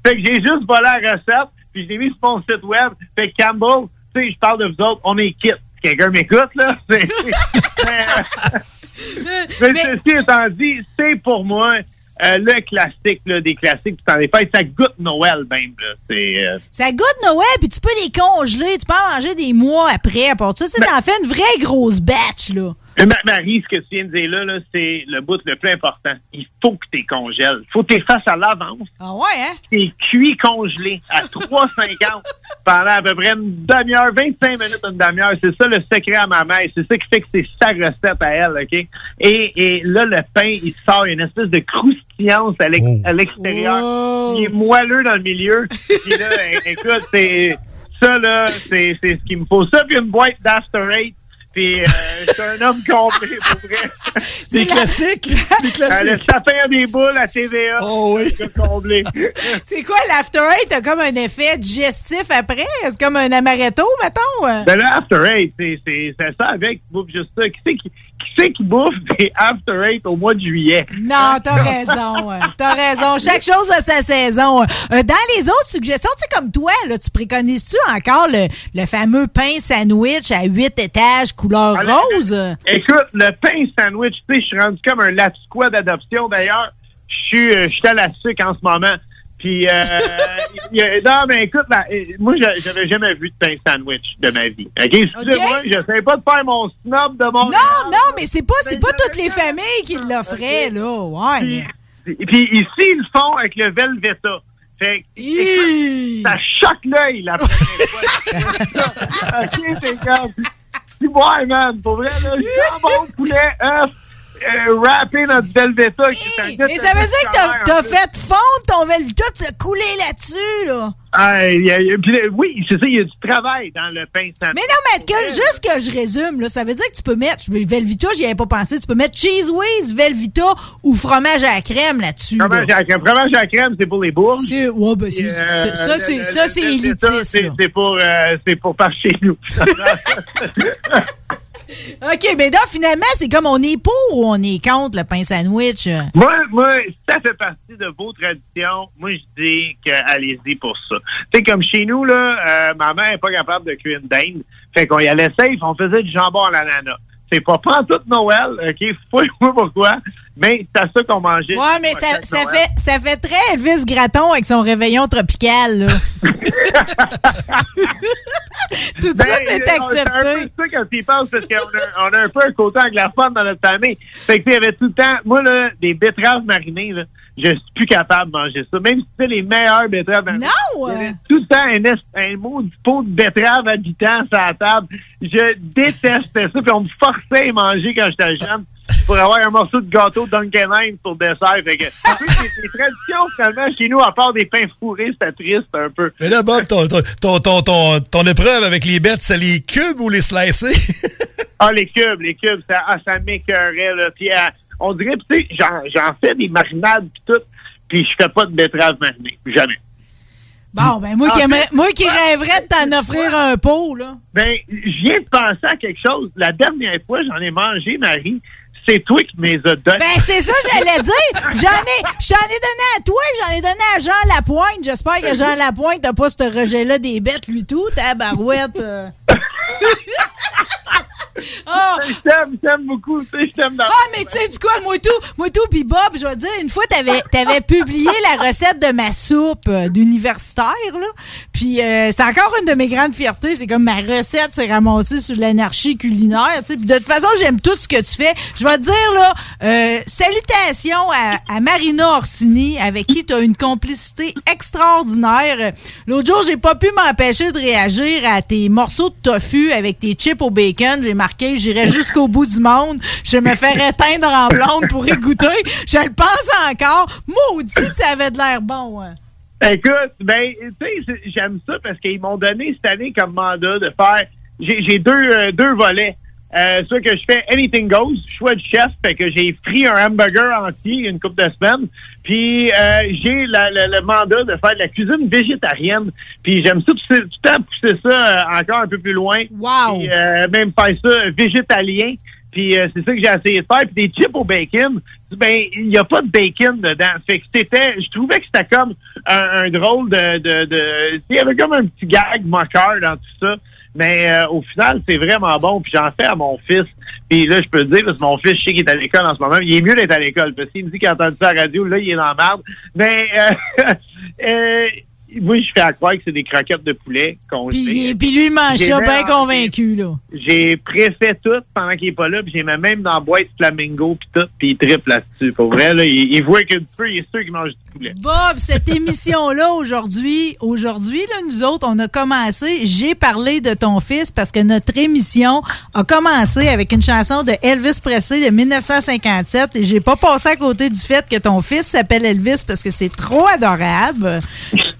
Speaker 35: Fait que j'ai juste volé la recette, puis je l'ai mis sur mon site web. Fait que Campbell, tu sais, je parle de vous autres, on est quitte. Quelqu'un m'écoute, là. c'est- mais, mais ceci étant dit, c'est pour moi euh, le classique là, des classiques du temps des fêtes. Ça goûte Noël, même. Là. Euh,
Speaker 5: Ça goûte Noël, puis tu peux les congeler. Tu peux en manger des mois après. Part ça,
Speaker 35: Ben
Speaker 5: tu sais, t'en fais une vraie grosse batch, là.
Speaker 35: Mais Marie, ce que tu viens de dire là, là c'est le bout le plus important. Il faut que tu les congèles. Il faut que tu les fasses à l'avance.
Speaker 5: Ah ouais, hein?
Speaker 35: C'est cuit congelé à 3,50 pendant à peu près une demi-heure, 25 minutes, une demi-heure. C'est ça le secret à ma mère. C'est ça qui fait que c'est sa recette à elle, OK? Et, et là, le pain, il sort une espèce de croustillance à l'ex- à l'extérieur. Il est moelleux dans le milieu. Puis là, écoute, c'est ça, là, c'est c'est ce qu'il me faut. Ça, puis une boîte d'After Eight. Puis euh, je suis un homme complet, pour vrai.
Speaker 36: Des classiques? Des classiques.
Speaker 35: Euh, le sapin à des boules à TVA.
Speaker 36: Oh oui.
Speaker 35: comblé.
Speaker 5: C'est quoi l'after eight? T'as comme un effet digestif après? C'est comme un amaretto, mettons?
Speaker 35: Ben là, After Eight, c'est ça avec, juste ça. Qui c'est qui, qui, c'est qui bouffe des After Eight au mois de juillet?
Speaker 5: Non, t'as raison. euh, T'as raison. Chaque chose a sa saison. Euh, dans les autres suggestions, tu sais, comme toi, là, tu préconises-tu encore le, le fameux pain sandwich à huit étages couleur
Speaker 35: Ah,
Speaker 5: rose?
Speaker 35: Écoute, le pain sandwich, tu sais, je suis rendu comme un lapsquois d'adoption. D'ailleurs, je suis euh, je suis à la sucre en ce moment. Puis, euh, non, mais écoute, là, euh, moi, j'a- j'avais jamais vu de pain sandwich de ma vie. OK? Excusez-moi, j'essaie pas de faire mon snob de mon...
Speaker 5: Non, non, mais c'est pas, c'est pas toutes les familles qui l'offraient, là. Ouais.
Speaker 35: Puis ici, ils le font avec le Velveta. Fait que, écoute, ça choque l'œil la première fois. ok, c'est comme. Tu vois, man, pour vrai, là, jambon, poulet, œuf, euh, râpé notre Velveta.
Speaker 5: Et ça veut dire que t'as- fait fondre ton Velvita, t'as coulé là-dessus, là.
Speaker 35: Il y a- il y a- puis là, oui, c'est ça, il y a du travail dans le pain.
Speaker 5: Mais non, mais que, juste que je résume, là, ça veut dire que tu peux mettre, je- Velvita, j'y avais pas pensé, tu peux mettre Cheese Whiz, Velvita ou fromage à la crème là-dessus. là.
Speaker 35: Fromage à la crème, fromage à la crème, c'est pour les bourges.
Speaker 5: C'est- ouais, ben, ça, c'est- ça, c'est élitiste,
Speaker 35: c'est pour, euh, c'est pour par chez nous.
Speaker 5: OK, mais là, finalement, c'est comme on est pour ou on est contre le pain sandwich?
Speaker 35: moi, moi, ça fait partie de vos traditions. Moi, je dis que allez-y pour ça. Tu comme chez nous, là, euh, ma mère n'est pas capable de cuire une dinde. Fait qu'on y allait safe, on faisait du jambon à l'ananas. C'est pas pas tout Noël, OK? Faut moi pourquoi. Mais c'est à ça qu'on mangeait.
Speaker 5: Ouais, mais ça, fait, ça fait très Elvis Graton avec son réveillon tropical, là. Tout
Speaker 35: Ben,
Speaker 5: ça, c'est
Speaker 35: euh, C'est un
Speaker 5: accepté.
Speaker 35: peu ça quand tu y penses, parce qu'on a, on a un peu un côté anglophone dans notre famille. Fait que, tu sais, il y avait tout le temps, moi, là, des betteraves marinées, là, je suis plus capable de manger ça. Même si c'est les meilleures betteraves.
Speaker 5: Non!
Speaker 35: Tout le temps un, mot du pot de betterave habitant sur la table. Je détestais ça, puis on me forçait à manger quand j'étais jeune pour avoir un morceau de gâteau Dunkin' Hines pour le dessert. Fait que, c'est des traditions, finalement, chez nous, à part des pains fourrés, c'était triste un peu.
Speaker 36: Mais là, Bob, ton, ton, ton, ton, ton- ton épreuve avec les bêtes, c'est les cubes ou les slicés?
Speaker 35: Ah, les cubes, les cubes, ça, ah, ça m'écœurait, là. Puis, euh, on dirait, tu sais, j'en, fais des marinades pis tout, puis je fais pas de betterave marinée. Jamais.
Speaker 5: Bon, ben, moi, qui, moi qui rêverais de t'en offrir un pot, là.
Speaker 35: Ben, je viens de penser à quelque chose. La dernière fois, j'en ai mangé, Marie. C'est toi qui me les as donnés.
Speaker 5: Ben, c'est ça, j'allais dire. J'en ai, j'en ai donné à toi, j'en ai donné à Jean Lapointe. J'espère que Jean Lapointe n'a pas ce rejet-là des bêtes, lui tout, ta barouette. euh. Ah!
Speaker 35: Je t'aime, je t'aime beaucoup. Tu sais, je t'aime dans
Speaker 5: Ah, mais tu sais du quoi, moi tout, moi tout, puis Bob, je vais te dire, une fois, t'avais, t'avais publié la recette de ma soupe euh, d'universitaire, là. Puis euh, c'est encore une de mes grandes fiertés, c'est comme ma recette s'est ramassée sur l'anarchie culinaire, tu sais. Puis de toute façon, j'aime tout ce que tu fais. Je vais te dire, là, euh, salutations à, à Marina Orsini, avec qui tu as une complicité extraordinaire. L'autre jour, j'ai pas pu m'empêcher de réagir à tes morceaux de tofu avec tes chips au bacon. J'ai marqué, j'irai jusqu'au bout du monde. Je me faire éteindre en blonde pour y goûter. Je le pense encore. Maudit que ça avait de l'air bon. hein.
Speaker 35: Écoute, ben, tu sais, j'aime ça parce qu'ils m'ont donné cette année comme mandat de faire. J'ai j'ai deux, euh, deux volets. Euh, que je fais anything goes, choix du chef, fait que j'ai pris un hamburger entier une couple de semaines, puis euh, j'ai la- la- le mandat de faire de la cuisine végétarienne, puis j'aime ça pousser, tout le temps pousser ça euh, encore un peu plus loin,
Speaker 5: wow.
Speaker 35: puis euh, même faire ça végétalien, puis euh, c'est ça que j'ai essayé de faire, puis des chips au bacon, ben il n'y a pas de bacon dedans, fait que c'était, je trouvais que c'était comme un, un drôle de, de, de il y avait comme un petit gag moqueur dans tout ça. Mais euh, au final, c'est vraiment bon. Puis j'en fais à mon fils. Puis là, je peux te dire, parce que mon fils, je sais qu'il est à l'école en ce moment. Il est mieux d'être à l'école. Parce qu'il me dit qu'il a entendu ça à la radio, là, il est dans la merde. Mais euh, euh, moi, je fais à croire que c'est des croquettes de poulet qu'on
Speaker 5: Puis, puis lui, il mange ça bien
Speaker 35: en-
Speaker 5: convaincu, là.
Speaker 35: J'ai préfait tout pendant qu'il est pas là, puis j'ai même dans la boîte flamingo puis tout, puis il triple là-dessus. Pour vrai, là, il, il voit que du peu, il est sûr qu'il mange du poulet.
Speaker 5: Bob, cette émission-là aujourd'hui, aujourd'hui, là, nous autres, on a commencé. J'ai parlé de ton fils parce que notre émission a commencé avec une chanson de Elvis Presley de 1957 et j'ai pas passé à côté du fait que ton fils s'appelle Elvis parce que c'est trop adorable.